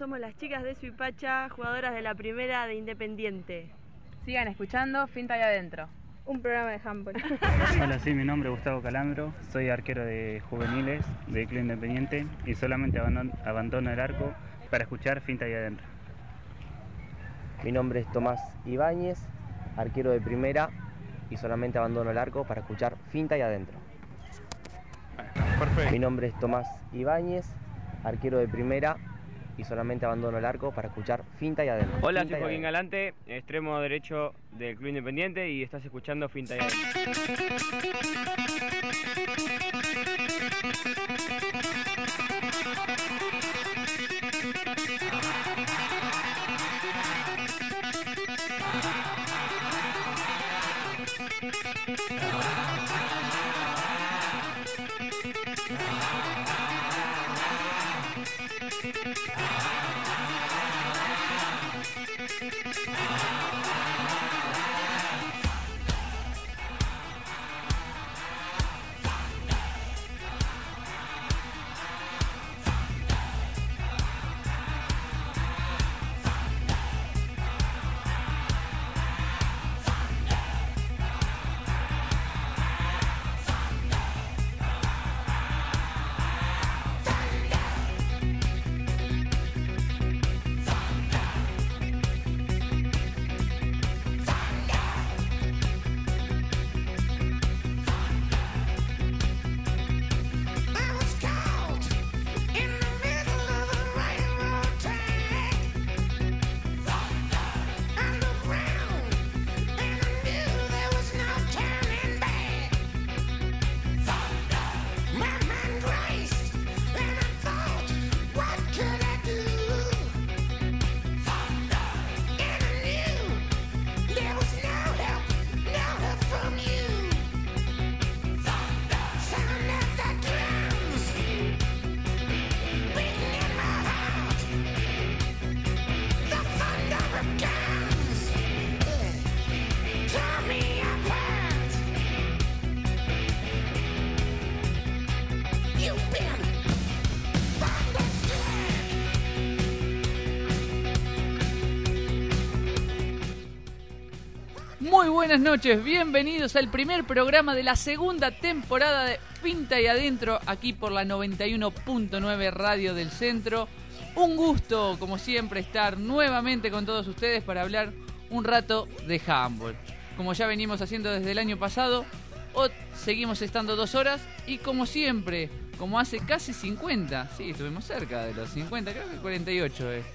Somos las chicas de Suipacha, jugadoras de la primera de Independiente. Sigan escuchando Finta ahí adentro. Un programa de handball. Hola, sí, mi nombre es Gustavo Calambro, soy arquero de juveniles de Club Independiente y solamente abandono, el arco para escuchar Finta ahí adentro. Mi nombre es Tomás Ibáñez, arquero de primera y solamente abandono el arco para escuchar Finta y adentro. Perfecto. Mi nombre es Tomás Ibáñez, arquero de primera y solamente abandono el arco para escuchar Finta y adentro. Hola, Finta soy Joaquín. Galante, extremo derecho del Club Independiente y estás escuchando Finta y Adentro. Buenas noches, bienvenidos al primer programa de la segunda temporada de Pinta y Adentro, aquí por la 91.9 Radio del Centro. Un gusto, como siempre, estar nuevamente con todos ustedes para hablar un rato de handball. Como ya venimos haciendo desde el año pasado, hoy seguimos estando dos horas y como siempre, como hace casi 50, sí, estuvimos cerca de los 50, creo que 48 es.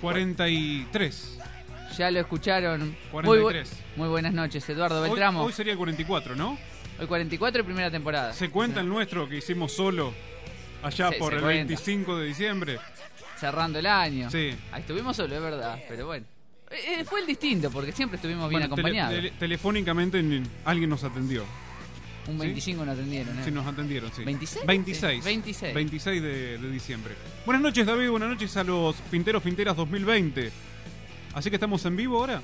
43. Ya lo escucharon. Muy, bu- 43. muy buenas noches, Eduardo Hoy, Beltramo. hoy sería el 44, ¿no? Hoy 44 y primera temporada. ¿Se cuenta el nuestro que hicimos solo allá Sí, por el cuenta. 25 de diciembre? Cerrando el año. Sí. Ahí estuvimos solo, es verdad, pero bueno. Eh, eh, fue el distinto, porque siempre estuvimos bien Bueno, tele- acompañados. tele- telefónicamente ni- alguien nos atendió. Un 25 no atendieron, ¿eh? Sí, nos atendieron, sí. ¿26? 26. Sí, 26. 26 de, de diciembre. Buenas noches, David. Buenas noches a los Finteros Finteras 2020. Así que estamos en vivo ahora.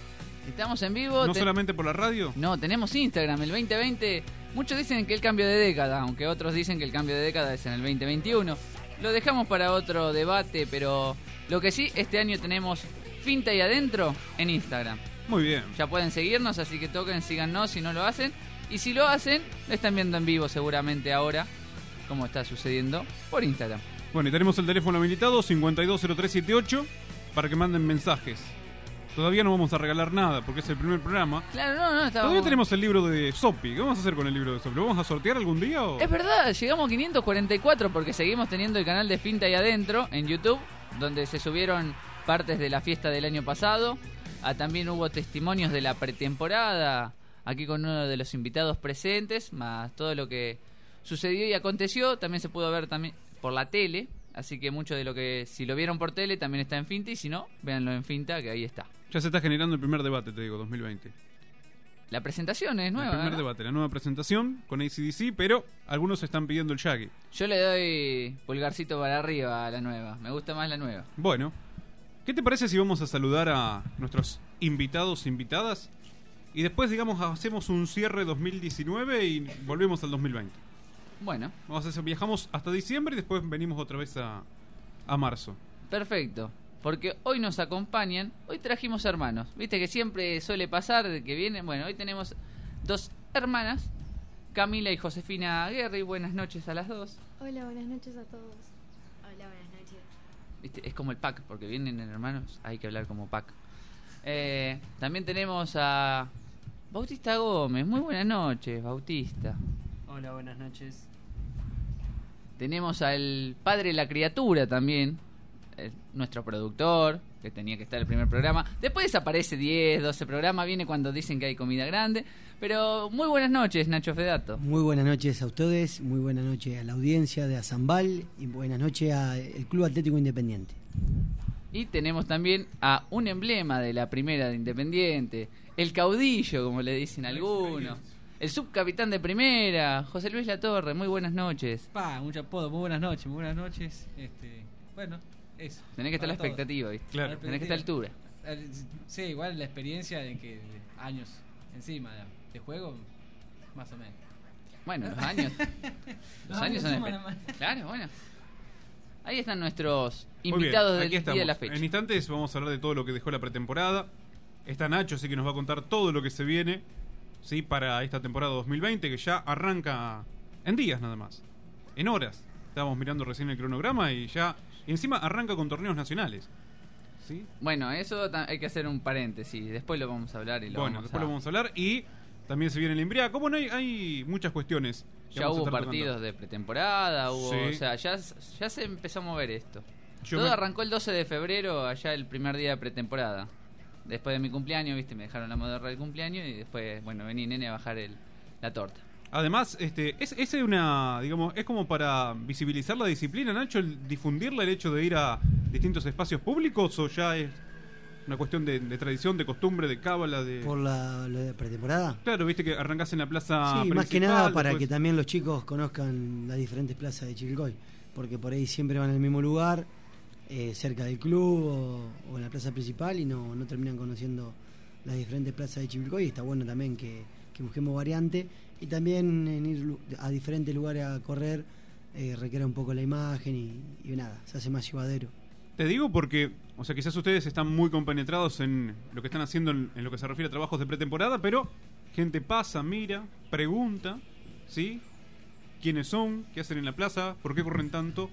Estamos en vivo. No te- solamente por la radio. No, tenemos Instagram, el 2020. Muchos dicen que el cambio de década, aunque otros dicen que el cambio de década es en el 2021. Lo dejamos para otro debate, pero lo que sí, este año tenemos Finta y Adentro en Instagram. Muy bien. Ya pueden seguirnos, así que toquen, síganos si no lo hacen. Y si lo hacen, lo están viendo en vivo seguramente ahora, como está sucediendo por Instagram. Bueno, y tenemos el teléfono habilitado 520378 para que manden mensajes. Todavía no vamos a regalar nada porque es el primer programa. Claro, no, no, estaba. Todavía tenemos el libro de Sopi. ¿Qué vamos a hacer con el libro de Sopi? ¿Lo vamos a sortear algún día o...? Es verdad, llegamos a 544 porque seguimos teniendo el canal de Finta y Adentro en YouTube, donde se subieron partes de la fiesta del año pasado. Ah, también hubo testimonios de la pretemporada, aquí con uno de los invitados presentes, más todo lo que sucedió y aconteció. También se pudo ver también por la tele, así que mucho de lo que, si lo vieron por tele, también está en Finta, y si no, véanlo en Finta, que ahí está. Ya se está generando el primer debate, te digo, 2020. La presentación es nueva. el primer ¿no? debate, la nueva presentación con ACDC, pero algunos están pidiendo el Shaggy. Yo le doy pulgarcito para arriba a la nueva. Me gusta más la nueva. Bueno, ¿qué te parece si vamos a saludar a nuestros invitados, invitadas? Y después, digamos, hacemos un cierre 2019 y volvemos al 2020. Bueno, Vamos a hacer, viajamos hasta diciembre y después venimos otra vez a, a marzo. Perfecto. Porque hoy nos acompañan, hoy trajimos hermanos. Viste que siempre suele pasar de que vienen. Bueno, hoy tenemos dos hermanas, Camila y Josefina Guerri. Buenas noches a las dos. Hola, buenas noches a todos. Hola, buenas noches. ¿Viste? Es como el pack, porque vienen en hermanos, hay que hablar como pack. Eh, también tenemos a Bautista Gómez. Muy buenas noches, Bautista. Hola, buenas noches. Tenemos al padre de la criatura también, nuestro productor, que tenía que estar en el primer programa. Después desaparece 10, 12 programas, viene cuando dicen que hay comida grande. Pero muy buenas noches, Nacho Fedato. Muy buenas noches a ustedes, muy buenas noches a la audiencia de Azambal y buenas noches al Club Atlético Independiente. Y tenemos también a un emblema de la primera de Independiente, el caudillo, como le dicen algunos. El subcapitán de primera, José Luis Latorre, muy buenas noches. Pa, mucho apodo, muy buenas noches, muy buenas noches. Este, bueno, eso. Tenés que estar a la expectativa, ¿viste? Claro. Tenés que estar a la altura. Sí, igual la experiencia de que años encima de, juego, más o menos. Bueno, los años. Los años son. Claro, bueno. Ahí están nuestros bien, invitados aquí del día de la fecha. En instantes vamos a hablar de todo lo que dejó la pretemporada. Está Nacho, así que nos va a contar todo lo que se viene ¿sí? para esta temporada 2020, que ya arranca en días nada más. En horas. Estábamos mirando recién el cronograma y ya. Y encima arranca con torneos nacionales. ¿Sí? Bueno, eso hay que hacer un paréntesis. Después lo vamos a hablar y lo bueno, vamos después a- lo vamos a hablar. Y también se viene el Imbriaco. Bueno, hay, hay muchas cuestiones. que Ya vamos a hubo estar partidos tocando. de pretemporada, hubo, Sí. o sea, ya, ya se empezó a mover esto. Yo Todo me- arrancó el 12 de febrero, allá el primer día de pretemporada. Después de mi cumpleaños, viste, me dejaron la moderna del cumpleaños y después, bueno, vení nene a bajar el, la torta. Además, este, es, es una, digamos, es como para visibilizar la disciplina, Nacho, el difundirla, el hecho de ir a distintos espacios públicos, o ya es una cuestión de, de tradición, de costumbre, de cábala, de. Por la, pretemporada. Claro, viste que arrancás en la plaza. sí, más que nada para después- que también los chicos conozcan las diferentes plazas de Chivilcoy, porque por ahí siempre van al mismo lugar, eh, cerca del club o, o en la plaza principal y no, no terminan conociendo las diferentes plazas de Chivilcoy. Y está bueno también que, que busquemos variante y también en ir a diferentes lugares a correr eh, requiere un poco la imagen y, y nada, se hace más llevadero. Te digo porque, o sea, quizás ustedes están muy compenetrados en lo que están haciendo en, en lo que se refiere a trabajos de pretemporada, pero gente pasa, mira, pregunta, ¿sí? ¿Quiénes son? ¿Qué hacen en la plaza? ¿Por qué corren tanto?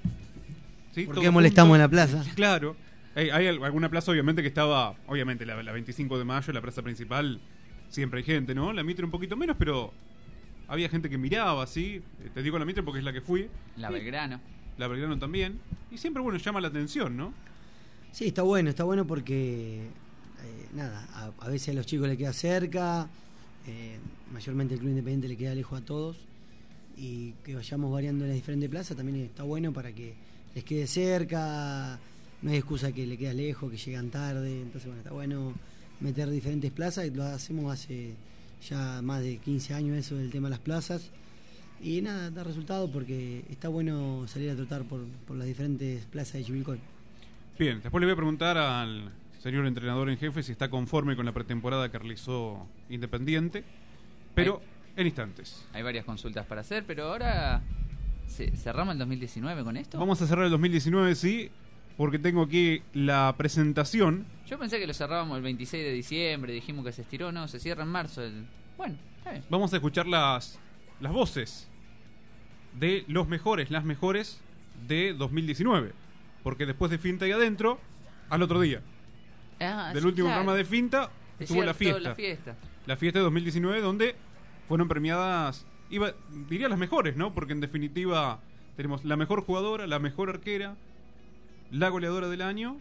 ¿Sí? ¿Por qué molestamos junto. en la plaza? Claro. Hay, hay al- alguna plaza, obviamente, que estaba, obviamente, la, la 25 de mayo, la plaza principal, siempre hay gente, ¿no? La Mitre un poquito menos, pero había gente que miraba, ¿sí? Eh, Te digo la Mitre porque es la que fui. La Belgrano. La Belgrano también. Y siempre, bueno, llama la atención, ¿no? Sí, está bueno, está bueno porque, eh, nada, a, a veces a los chicos les queda cerca, eh, mayormente el Club Independiente le queda lejos a todos, y que vayamos variando en las diferentes plazas también está bueno para que les quede cerca, no hay excusa que le queda lejos, que llegan tarde, entonces bueno, está bueno meter diferentes plazas, y lo hacemos hace ya más de 15 años eso del tema de las plazas. Y nada, da resultado porque está bueno salir a trotar por, por las diferentes plazas de Chivilcoy. Bien, después le voy a preguntar al señor entrenador en jefe si está conforme con la pretemporada que realizó Independiente. Pero en instantes. Hay varias consultas para hacer, pero ahora ¿ce- cerramos el 2019 con esto. Vamos a cerrar el 2019, sí, porque tengo aquí la presentación. Yo pensé que lo cerrábamos el 26 de diciembre, dijimos que se estiró, no, se cierra en marzo. El... Bueno, está bien. Vamos a escuchar las, las voces de los mejores, las mejores de 2019. Porque después de Finta y Adentro, al otro día. Ah, del sí, último claro. programa de Finta, Es estuvo la fiesta. la fiesta. La fiesta de 2019 donde fueron premiadas, iba, diría las mejores, ¿no? Porque en definitiva tenemos la mejor jugadora, la mejor arquera, la goleadora del año,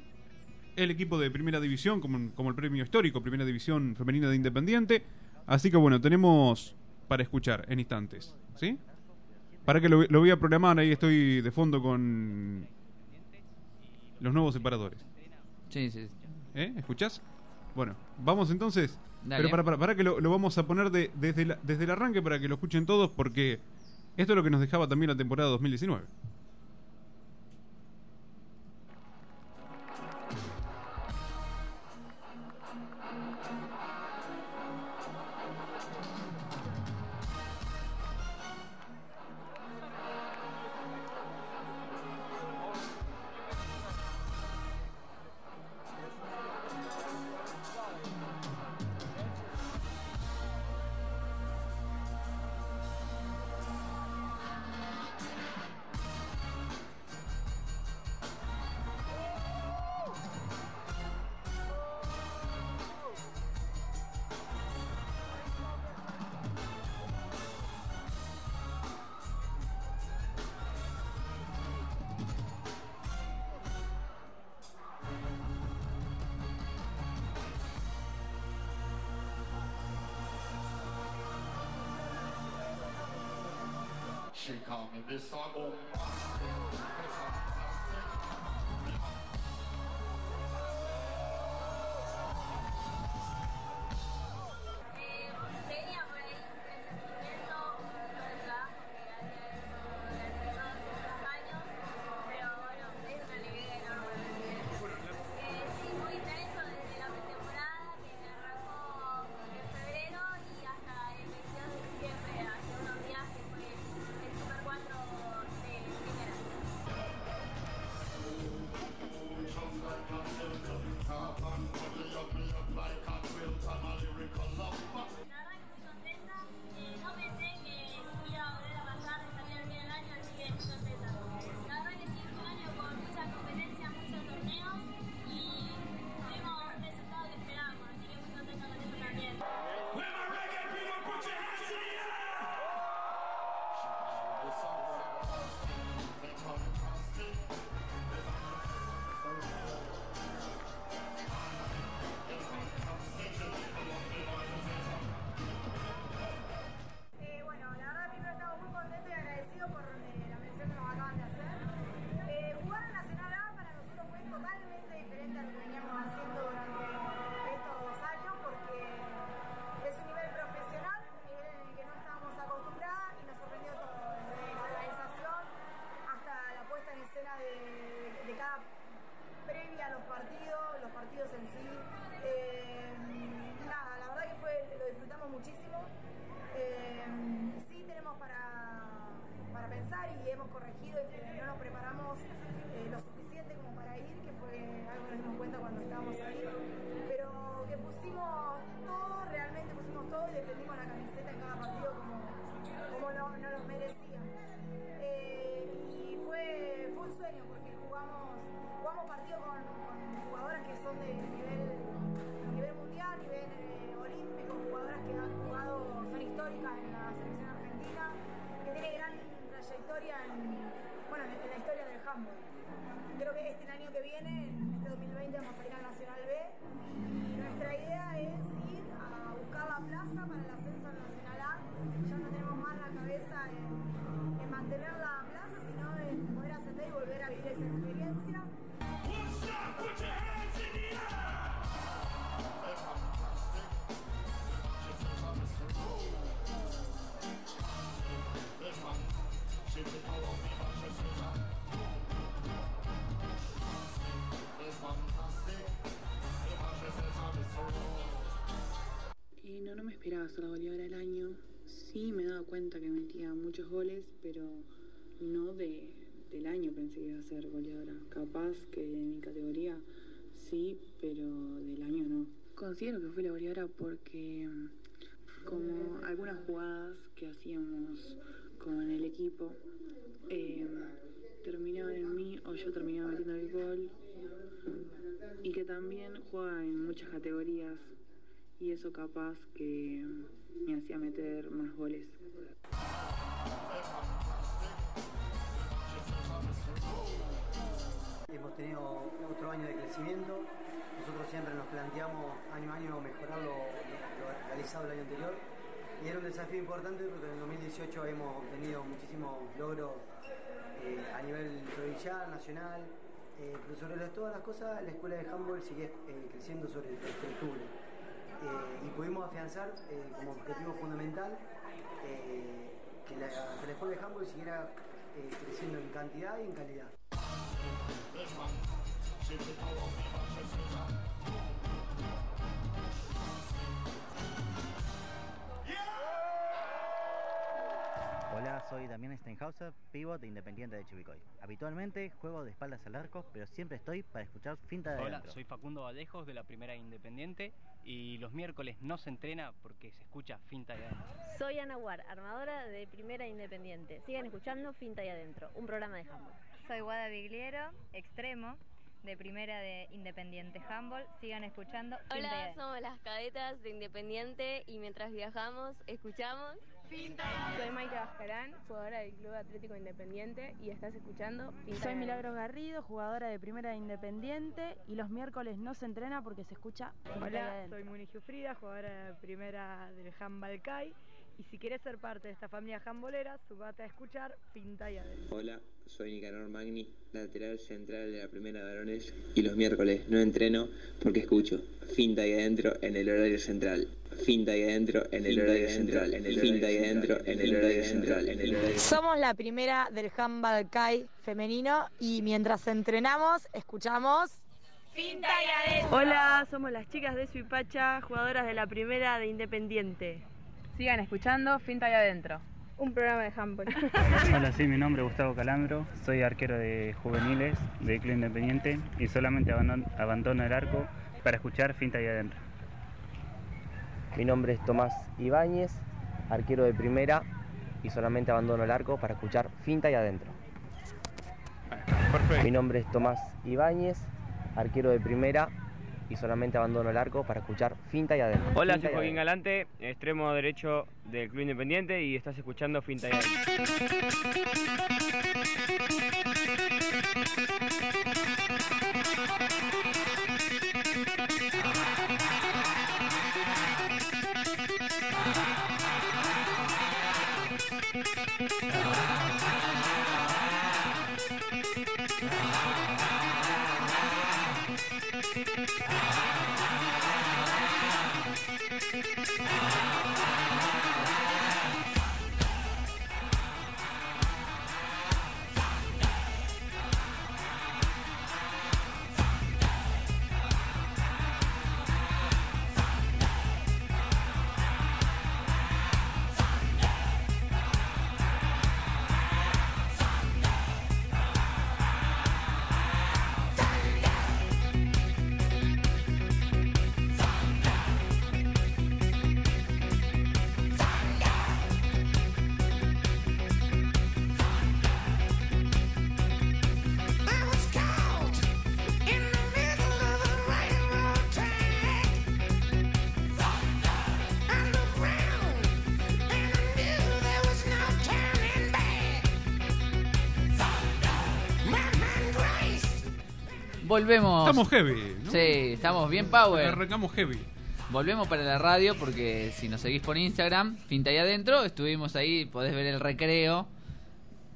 el equipo de primera división como, como el premio histórico, primera división femenina de Independiente. Así que bueno, tenemos para escuchar en instantes, ¿sí? Para que lo, lo voy a programar, ahí estoy de fondo con los nuevos separadores. Sí, sí. ¿Eh? ¿Escuchás? Bueno, vamos entonces. Dale. Pero para, para, para que lo, lo vamos a poner de- desde, la- desde el arranque para que lo escuchen todos, porque esto es lo que nos dejaba también la temporada 2019. Ser goleadora. Capaz que en mi categoría sí, pero del año no. Considero que fui la goleadora porque como algunas jugadas que hacíamos con el equipo eh, terminaban en mí o yo terminaba metiendo el gol y que también juega en muchas categorías y eso capaz que me hacía meter más goles. Hemos tenido otro año de crecimiento. Nosotros siempre nos planteamos año a año mejorar lo, realizado el año anterior. Y era un desafío importante porque en el 2018 hemos obtenido muchísimos logros eh, a nivel provincial, nacional. eh, pero sobre todas las cosas, la escuela de handball sigue eh, creciendo sobre la estructura. Eh, y pudimos afianzar como objetivo fundamental que, la, que la escuela de handball siguiera creciendo en cantidad y en calidad. Soy Damián Steinhauser, pivot de Independiente de Chivicoy. Habitualmente juego de espaldas al arco, pero siempre estoy para escuchar finta de Hola, adentro. soy Facundo Vallejos de la Primera Independiente y los miércoles no se entrena porque se escucha finta de adentro. Soy Ana War, armadora de Primera Independiente. Sigan escuchando Finta y Adentro, un programa de handball. Soy Guada Vigliero, extremo, de Primera de Independiente Handball. Sigan escuchando Hola, somos las cadetas de Independiente y mientras viajamos escuchamos Soy Maite Bascarán, jugadora del Club Atlético Independiente y estás escuchando Pinta Soy Milagros Garrido, jugadora de Primera de Independiente y los miércoles no se entrena porque se escucha Hola, soy Muni Giufrida, jugadora de primera del Handball CAI Y si quieres ser parte de esta familia jambolera, subate a escuchar Pinta y Adentro. Hola, soy Nicanor Magni, lateral central de la primera de varones y los miércoles no entreno porque escucho Finta y Adentro en el horario central. Finta y Adentro en el horario central. Finta y Adentro en el horario central. En el horario Somos la primera del handball Kai femenino y mientras entrenamos, escuchamos. Finta y Adentro. Hola, somos las chicas de Suipacha, jugadoras de la primera de Independiente. Sigan escuchando Finta y Adentro. Un programa de handball. Hola, sí, mi nombre es Gustavo Calambro, soy arquero de juveniles de Club Independiente y solamente abandono, abandono el arco para escuchar Finta y Adentro. Mi nombre es Tomás Ibáñez, arquero de primera y solamente abandono el arco para escuchar Finta y Adentro. Mi nombre es Tomás Ibáñez, arquero de primera y solamente abandono el arco para escuchar Finta y Adentro. Hola, Finta soy Joaquín. Galante, extremo derecho del Club Independiente y estás escuchando Finta y Adentro. Ah. Ah. Volvemos. Estamos heavy, ¿no? Sí, estamos bien power. Arrancamos heavy. Volvemos para la radio porque si nos seguís por Instagram, Finta y Adentro, estuvimos ahí, podés ver el recreo,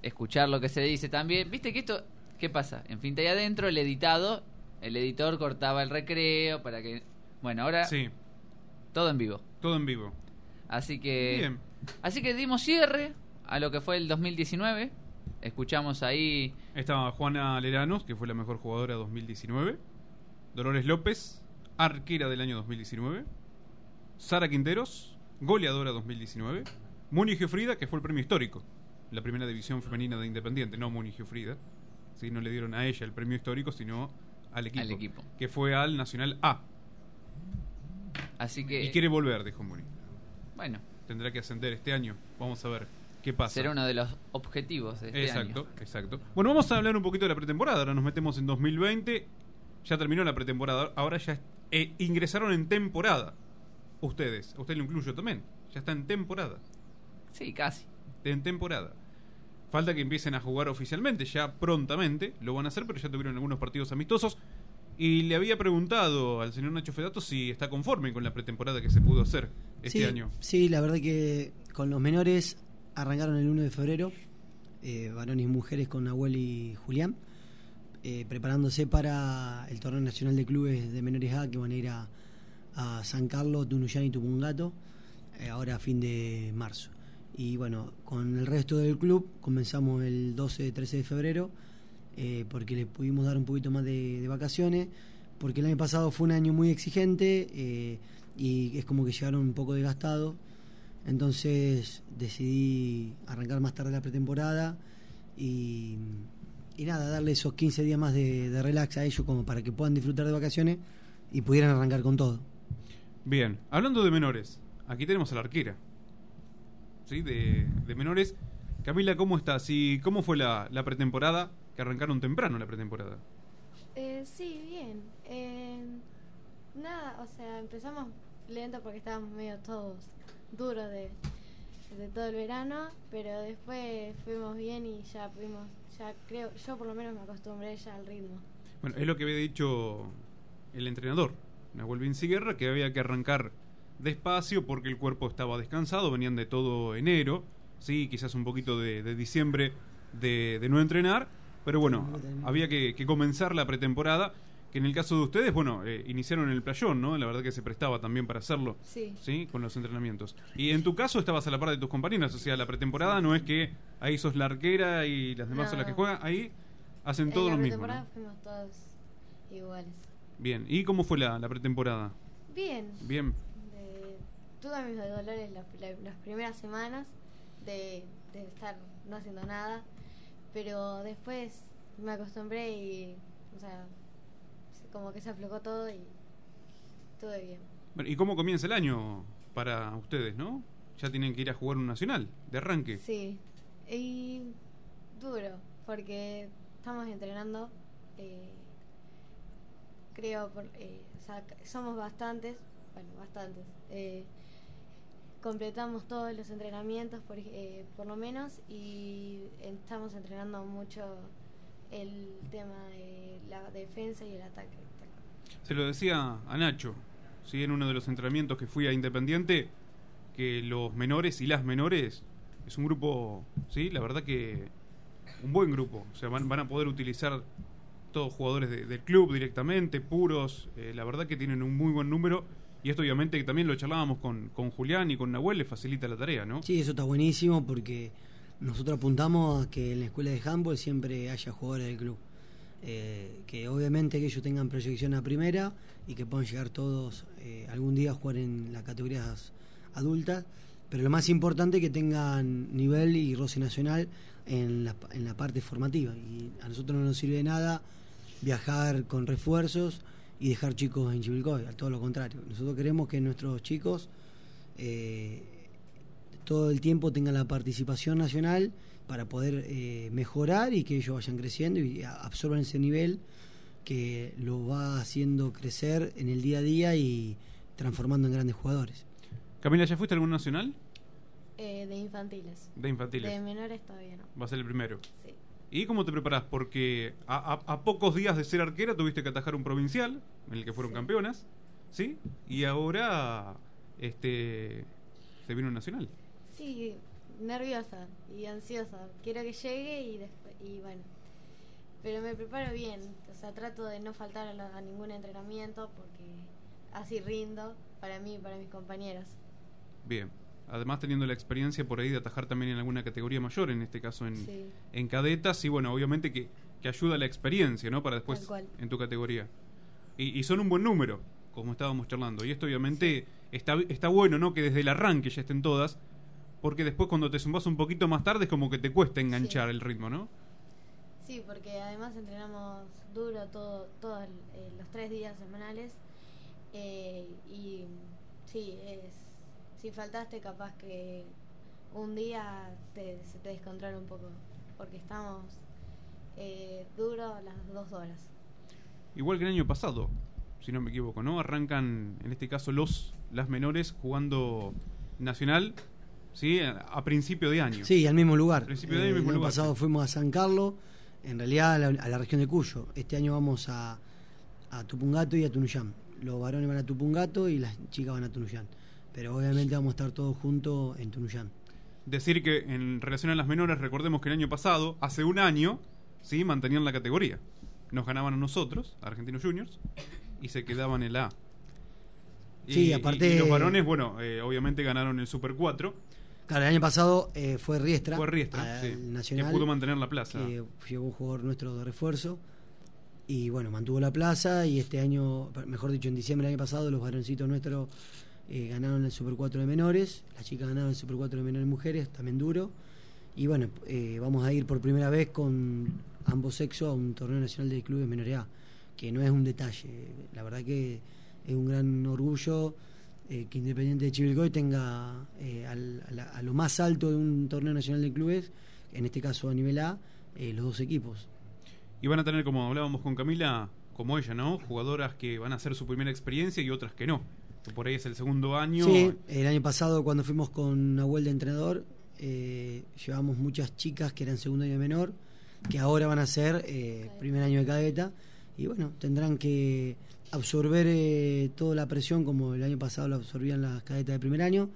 escuchar lo que se dice también. Viste que esto, ¿qué pasa? En Finta y Adentro, el editado, el editor cortaba el recreo para que... Bueno, ahora Sí, todo en vivo. todo en vivo. Así que... Bien. Así que dimos cierre a lo que fue el 2019. Escuchamos ahí... Estaba Juana Leranos, que fue la mejor jugadora 2019. Dolores López, arquera del año 2019. Sara Quinteros, goleadora 2019. Muni Geofrida, que fue el premio histórico. La primera división femenina de Independiente, no Muni Geofrida. Sí, no le dieron a ella el premio histórico, sino al equipo. Al equipo. Que fue al Nacional A. Así que... Y quiere volver, dijo Muni. Bueno, Tendrá que ascender este año. Vamos a ver qué pasa. será uno de los objetivos de este exacto, año. exacto. Bueno, vamos a hablar un poquito de la pretemporada. Ahora nos metemos en 2020. Ya terminó la pretemporada. Ahora ya eh, ingresaron en temporada. Ustedes. A usted lo incluyo también. Ya está en temporada. Sí, casi. En temporada. Falta que empiecen a jugar oficialmente. Ya prontamente lo van a hacer, pero ya tuvieron algunos partidos amistosos. Y le había preguntado al señor Nacho Fedato si está conforme con la pretemporada que se pudo hacer este sí, año. Sí, la verdad que con los menores arrancaron el 1 de febrero, eh, varones y mujeres con Nahuel y Julián, eh, preparándose para el torneo nacional de clubes de menores A que van a ir a, San Carlos, Tunuyán y Tupungato, eh, ahora a fin de marzo. Y bueno, con el resto del club comenzamos el 12-13 de febrero, porque le pudimos dar un poquito más de, vacaciones, porque el año pasado fue un año muy exigente y es como que llegaron un poco desgastados. Entonces decidí arrancar más tarde la pretemporada y, y nada, darle esos 15 días más de, de relax a ellos como para que puedan disfrutar de vacaciones y pudieran arrancar con todo. Bien, hablando de menores, aquí tenemos a la arquera. ¿Sí? De, de menores. Camila, ¿cómo estás? ¿Y cómo fue la, la pretemporada? Que arrancaron temprano la pretemporada. Eh, sí, bien. Eh, nada, o sea, empezamos lento porque estábamos medio todos duros de, de todo el verano, pero después fuimos bien y ya pudimos, ya creo, yo por lo menos me acostumbré ya al ritmo. Bueno, es lo que había dicho el entrenador, Nahuel Vinciguerra, que había que arrancar despacio porque el cuerpo estaba descansado, venían de todo enero, sí, quizás un poquito de, de diciembre de, de no entrenar, pero bueno, había que, que comenzar la pretemporada, que en el caso de ustedes, bueno, eh, iniciaron en el playón, ¿no? La verdad que se prestaba también para hacerlo, Sí. Con los entrenamientos. Y en tu caso estabas a la par de tus compañeras, o sea, la pretemporada no es que ahí sos la arquera y las demás son las que No. juegan, ahí hacen En todo la lo mismo, pretemporada ¿no? fuimos todos iguales. Bien, ¿y cómo fue la, la pretemporada? Bien. Bien. De- tuve mis dolores la- la- las primeras semanas de, de estar no haciendo nada, pero después me acostumbré y, o sea, se- como que se aflojó todo y estuve bien. Bueno, ¿Y cómo comienza el año para ustedes, no? Ya tienen que ir a jugar un nacional, de arranque. Sí, y duro, porque estamos entrenando, eh, creo, por, eh, o sea, somos bastantes, bueno, bastantes. eh, completamos todos los entrenamientos, por, eh, por lo menos, y estamos entrenando mucho el tema de la defensa y el ataque. Se lo decía a Nacho, ¿sí? en uno de los entrenamientos que fui a Independiente, que los menores y las menores es un grupo, sí, la verdad que un buen grupo. O sea, van, van a poder utilizar todos jugadores de- del club directamente, puros. eh, la verdad que tienen un muy buen número. Y esto obviamente que también lo charlábamos con, con Julián y con Nahuel, les facilita la tarea, ¿no? Sí, eso está buenísimo porque nosotros apuntamos a que en la escuela de handball siempre haya jugadores del club. Eh, que obviamente que ellos tengan proyección a primera y que puedan llegar todos eh, algún día a jugar en las categorías adultas, pero lo más importante es que tengan nivel y roce nacional en la, parte formativa. Y a nosotros no nos sirve de nada viajar con refuerzos y dejar chicos en Chivilcoy, al todo lo contrario. Nosotros queremos que nuestros chicos eh, todo el tiempo tengan la participación nacional para poder eh, mejorar y que ellos vayan creciendo y absorban ese nivel que lo va haciendo crecer en el día a día y transformando en grandes jugadores. Camila, ¿ya fuiste a algún nacional? Eh, de infantiles. De infantiles. De menores todavía no. Va a ser el primero. Sí. ¿Y cómo te preparás? Porque a, a- a pocos días de ser arquera tuviste que atajar un provincial, en el que fueron campeonas, ¿sí? Y ahora este se vino un nacional. Sí, nerviosa y ansiosa. Quiero que llegue y después, y bueno. Pero me preparo bien, o sea, trato de no faltar a, la- a ningún entrenamiento porque así rindo para mí y para mis compañeros. Bien. Además teniendo la experiencia por ahí de atajar también en alguna categoría mayor, en este caso en, Sí. en cadetas, y bueno, obviamente que, que ayuda la experiencia, ¿no? Para después en tu categoría. Y, y son un buen número, como estábamos charlando. Y esto obviamente está, está bueno, ¿no? Que desde el arranque ya estén todas, porque después cuando te sumas un poquito más tarde es como que te cuesta enganchar el ritmo, ¿no? Sí, porque además entrenamos duro todo, todos eh, los tres días semanales eh, y sí, es, si faltaste capaz que un día te, se te descontrola un poco, porque estamos eh, duro las dos horas. Igual que el año pasado, si no me equivoco, ¿no? Arrancan, en este caso, los las menores jugando nacional, ¿sí? A, principio de año. Sí, al mismo lugar. Principio de Eh, año, mismo el año lugar. pasado fuimos a San Carlos, en realidad a la, a la región de Cuyo. Este año vamos a, a Tupungato y a Tunuyán. Los varones van a Tupungato y las chicas van a Tunuyán. Pero obviamente vamos a estar todos juntos en Tunuyán. Decir que en relación a las menores, recordemos que el año pasado, hace un año, ¿sí? Mantenían la categoría. Nos ganaban a nosotros, a Argentinos Juniors, y se quedaban en la A. Y- Sí, y- aparte- Y, los varones, bueno, eh, obviamente ganaron el Super 4. Claro, el año pasado eh, fue Riestra. Fue Riestra, sí, Nacional, que pudo mantener la plaza. Que llegó un jugador nuestro de refuerzo. Y bueno, mantuvo la plaza. Y este año, mejor dicho, en diciembre del año pasado, los varoncitos nuestros eh, ganaron el Super 4 de menores. Las chicas ganaron el Super 4 de menores mujeres, también duro. Y bueno, eh, vamos a ir por primera vez con ambos sexos a un torneo nacional de clubes menores A, que no es un detalle. La verdad que es un gran orgullo eh, que Independiente de Chivilcoy tenga eh, al- a, la- a lo más alto de un torneo nacional de clubes, en este caso a nivel A, eh, los dos equipos. Y van a tener, como hablábamos con Camila, como ella, ¿no? Jugadoras que van a hacer su primera experiencia y otras que no. Por ahí es el segundo año. Sí, el año pasado cuando fuimos con Nahuel de entrenador, eh, llevamos muchas chicas que eran segundo año menor, que ahora van a ser eh, primer año de cadeta, y bueno, tendrán que absorber eh, toda la presión como el año pasado lo absorbían las cadetas de primer año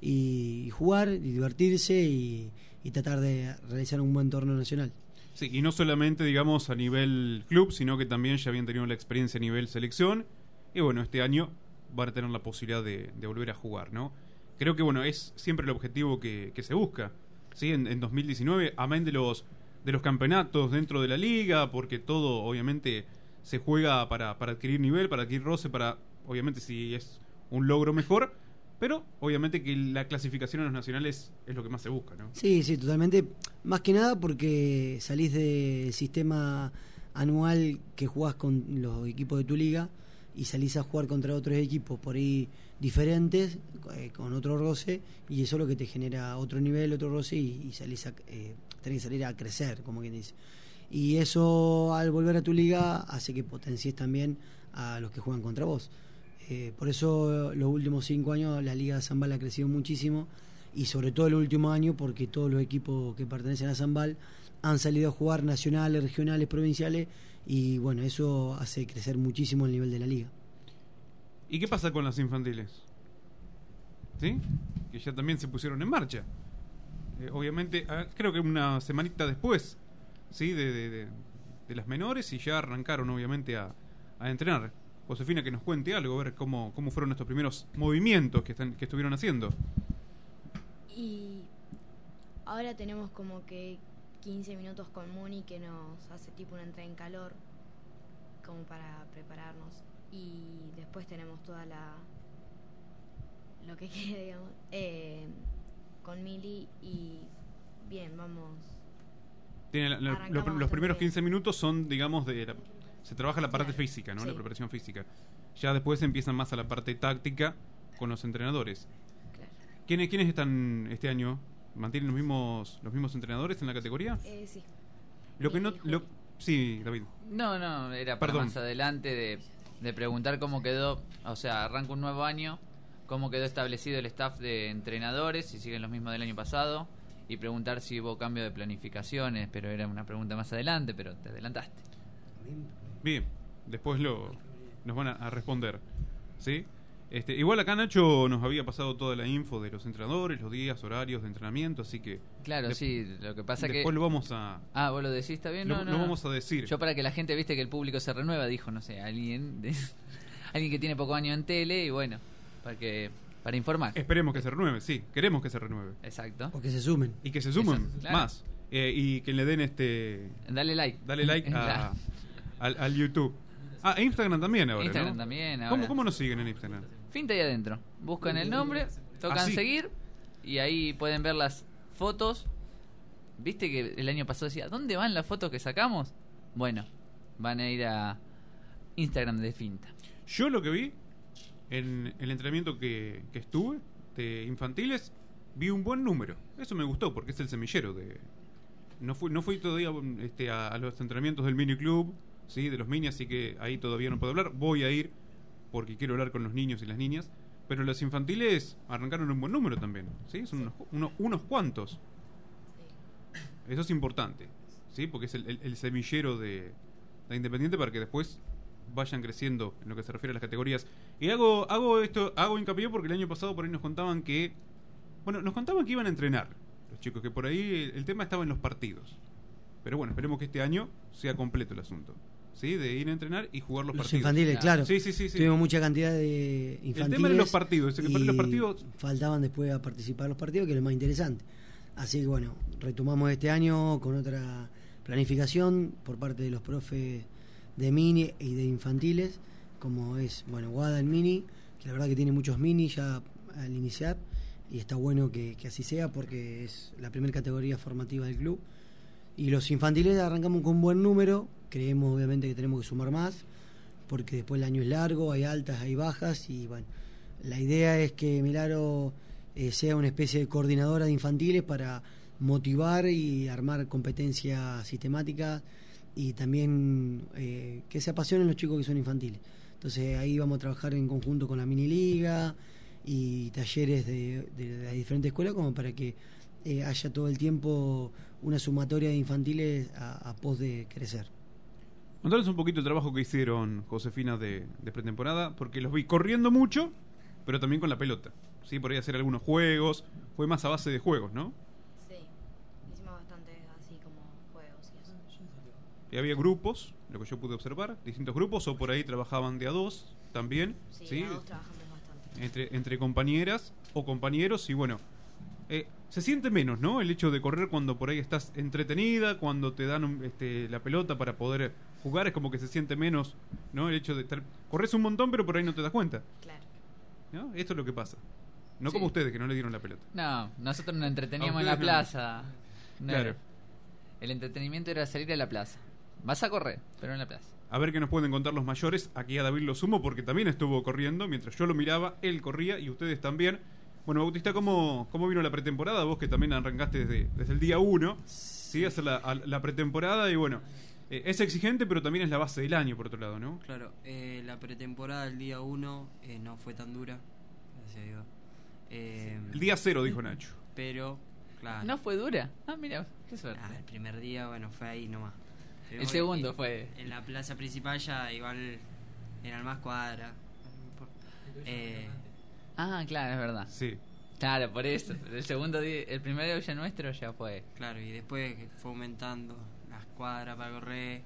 y, jugar y divertirse y, tratar de realizar un buen torneo nacional. Sí, y no solamente, digamos, a nivel club, sino que también ya habían tenido la experiencia a nivel selección. Y bueno, este año van a tener la posibilidad de, volver a jugar, ¿no? Creo que, bueno, es siempre el objetivo que, que se busca, ¿sí? En, en 2019, amén de los, de los campeonatos dentro de la liga, porque todo, obviamente, se juega para, para adquirir nivel, para adquirir roce, para, obviamente, si es un logro mejor. Pero, obviamente, que la clasificación a los nacionales es lo que más se busca, ¿no? Sí, sí, totalmente. Más que nada porque salís del sistema anual que jugás con los equipos de tu liga y salís a jugar contra otros equipos por ahí diferentes, eh, con otro roce, y eso es lo que te genera otro nivel, otro roce, y, y salís a, eh, tenés que salir a crecer, como quien dice. Y eso al volver a tu liga hace que potencies también a los que juegan contra vos. Eh, por eso los últimos cinco años la Liga de Zambal ha crecido muchísimo y sobre todo el último año porque todos los equipos que pertenecen a Zambal han salido a jugar nacionales, regionales, provinciales y bueno, eso hace crecer muchísimo el nivel de la liga. ¿Y qué pasa con las infantiles? ¿Sí? Que ya también se pusieron en marcha. Eh, obviamente, ah, creo que una semanita después, ¿sí? De, de- las menores y ya arrancaron, obviamente, a, a entrenar. Josefina, que nos cuente algo, a ver cómo, cómo fueron estos primeros movimientos que, están, que estuvieron haciendo. Y ahora tenemos como que 15 minutos con Muni que nos hace tipo una entrada en calor, como para prepararnos. Y después tenemos toda la. lo que quede, digamos, eh, con Mili y bien, vamos. Tiene la- la- Arrancamos lo- los primeros bien. 15 minutos son, digamos, de... la- se trabaja la parte Claro, física, ¿no? La preparación física. Ya después empiezan más a la parte táctica con los entrenadores. ¿Quiénes, ¿Quiénes están este año? ¿Mantienen los mismos, los mismos entrenadores en la categoría? Eh, sí. Lo que no... Lo, sí, David. No, no, era para Perdón. más adelante de, de preguntar cómo quedó, o sea, arranca un nuevo año, cómo quedó establecido el staff de entrenadores, si siguen los mismos del año pasado, y preguntar si hubo cambio de planificaciones, pero era una pregunta más adelante, pero te adelantaste. Bien, después lo nos van a, a responder. ¿Sí? Este, igual acá Nacho nos había pasado toda la info de los entrenadores, los días, horarios de entrenamiento, así que... Claro, de- sí, lo que pasa que... Después lo vamos a... Ah, vos lo decís, está bien, Lo- no, no, lo vamos a decir. Yo para que la gente, viste que el público se renueva, dijo, no sé, alguien de- alguien que tiene poco año en tele y bueno, para que para informar. Esperemos que se renueve, sí, queremos que se renueve. Exacto. O que se sumen. Y que se sumen Exacto, claro. más. Eh, y que le den este... Dale like. Dale like a- al, al YouTube. Ah, e Instagram también ahora, Instagram ¿no? también ¿Cómo, ahora. ¿Cómo nos siguen en Instagram? Finta ahí adentro. Buscan el nombre, tocan Ah, seguir y ahí pueden ver las fotos. ¿Viste que el año pasado decía, ¿dónde van las fotos que sacamos? Bueno, van a ir a Instagram de Finta. Yo lo que vi en el entrenamiento que, que estuve de infantiles, vi un buen número. Eso me gustó porque es el semillero de... No fui, no fui todavía este, a, los entrenamientos del mini club, ¿sí? de los mini, así que ahí todavía no puedo hablar. Voy a ir porque quiero hablar con los niños y las niñas. Pero los infantiles arrancaron un buen número también, ¿sí? Son unos, unos, unos cuantos. Eso es importante, ¿sí? Porque es el, el- el semillero de, de Independiente para que después vayan creciendo en lo que se refiere a las categorías. Y hago, hago esto, hago hincapié porque el año pasado por ahí nos contaban que. Bueno, nos contaban que iban a entrenar los chicos, que por ahí el, el tema estaba en los partidos. Pero bueno, esperemos que este año sea completo el asunto. ¿Sí? De ir a entrenar y jugar los, Los partidos. infantiles, claro. Sí, sí, sí. sí. Tuvimos mucha cantidad de infantiles. tema de los partidos, el que los partidos- Faltaban después a participar los partidos, que es lo más interesante. Así que bueno, retomamos este año con otra planificación por parte de los profes de mini y de infantiles, como es, bueno, Guada el mini, que la verdad que tiene muchos mini ya al iniciar, y está bueno que, así sea porque es la primera categoría formativa del club. Y los infantiles arrancamos con un buen número, creemos obviamente que tenemos que sumar más, porque después el año es largo, hay altas, hay bajas, y bueno, la idea es que Milaro eh, sea una especie de coordinadora de infantiles para motivar y armar competencias sistemáticas y también eh, que se apasionen los chicos que son infantiles. Entonces ahí vamos a trabajar en conjunto con la mini liga y talleres de, las diferentes escuelas como para que eh, haya todo el tiempo una sumatoria de infantiles a, pos de crecer. Contanos un poquito el trabajo que hicieron, Josefina, de, de pretemporada, porque los vi corriendo mucho, pero también con la pelota. Sí, por ahí hacer algunos juegos. Fue más a base de juegos, ¿no? Sí, hicimos bastante así como juegos y eso. Y había grupos, lo que yo pude observar, distintos grupos, o por ahí trabajaban de a dos también. Sí, ¿sí? de a dos trabajamos bastante. Entre, entre compañeras o compañeros, y bueno, eh, se siente menos, ¿no? El hecho de correr cuando por ahí estás entretenida, cuando te dan un- este, la pelota para poder jugar, es como que se siente menos, ¿no? El hecho de estar. Corres un montón, pero por ahí no te das cuenta. Claro. ¿no? Esto es lo que pasa. No Sí. como ustedes, que no le dieron la pelota. No, nosotros nos A entreteníamos en la no. plaza. No Claro. era- El entretenimiento era salir a la plaza. Vas a correr, pero en la plaza. A ver qué nos pueden contar los mayores. Aquí a David lo sumo porque también estuvo corriendo. Mientras yo lo miraba, él corría y ustedes también. Bueno, Bautista, ¿cómo, cómo vino la pretemporada? Vos que también arrancaste desde, desde el día 1. Sí, hacer la, a- la pretemporada y bueno, eh, es exigente, pero también es la base del año, por otro lado, ¿no? Claro, eh, la pretemporada del día 1 no fue tan dura, gracias a Dios. Eh, El día cero, dijo Nacho. Pero, claro. ¿No fue dura? Ah, mira, qué suerte. Ah, el primer día, bueno, fue ahí nomás. El segundo fue- En la plaza principal ya igual eran más cuadras. Eh, Ah, claro, es verdad. Sí. Claro, por eso. El segundo día, el primer día ya nuestro ya fue. Claro, y después fue aumentando las cuadras para correr.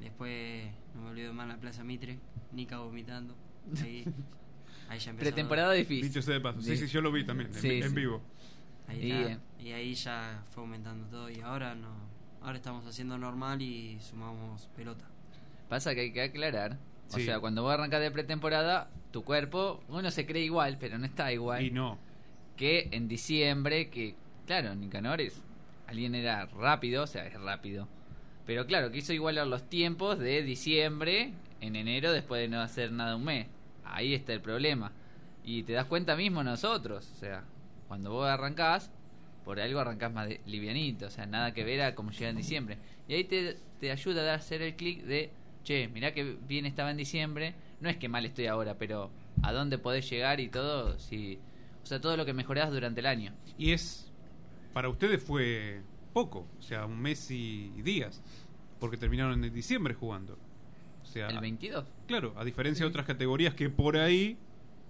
Después, no me olvido más, la Plaza Mitre, Nica vomitando. Ahí, ahí ya empezó. Pretemporada difícil. Dicho sea de paso. Sí, sí, yo lo vi también, en, Sí, en sí. vivo. Ahí Y, está. eh, Y ahí ya fue aumentando todo. Y ahora no. Ahora estamos haciendo normal y sumamos pelota. Pasa que hay que aclarar. O Sí. sea, cuando vos arrancas de pretemporada, tu cuerpo, uno se cree igual, pero no está igual. Y no. Que en diciembre, que, claro, Nicanor es. Alguien era rápido, o sea, es rápido. Pero claro, quiso igualar los tiempos de diciembre en enero después de no hacer nada un mes. Ahí está el problema. Y te das cuenta mismo nosotros, o sea, cuando vos arrancás, por algo arrancás más de- livianito, o sea, nada que ver a cómo llega en diciembre. Y ahí te, te ayuda a hacer el clic de, che, mirá que bien estaba en diciembre, no es que mal estoy ahora, pero a dónde podés llegar y todo, si, o sea, todo lo que mejorás durante el año. Y es. Para ustedes fue poco, o sea, un mes y días. Porque terminaron en diciembre jugando. O sea, ¿El 22? Claro, a diferencia de otras categorías que por ahí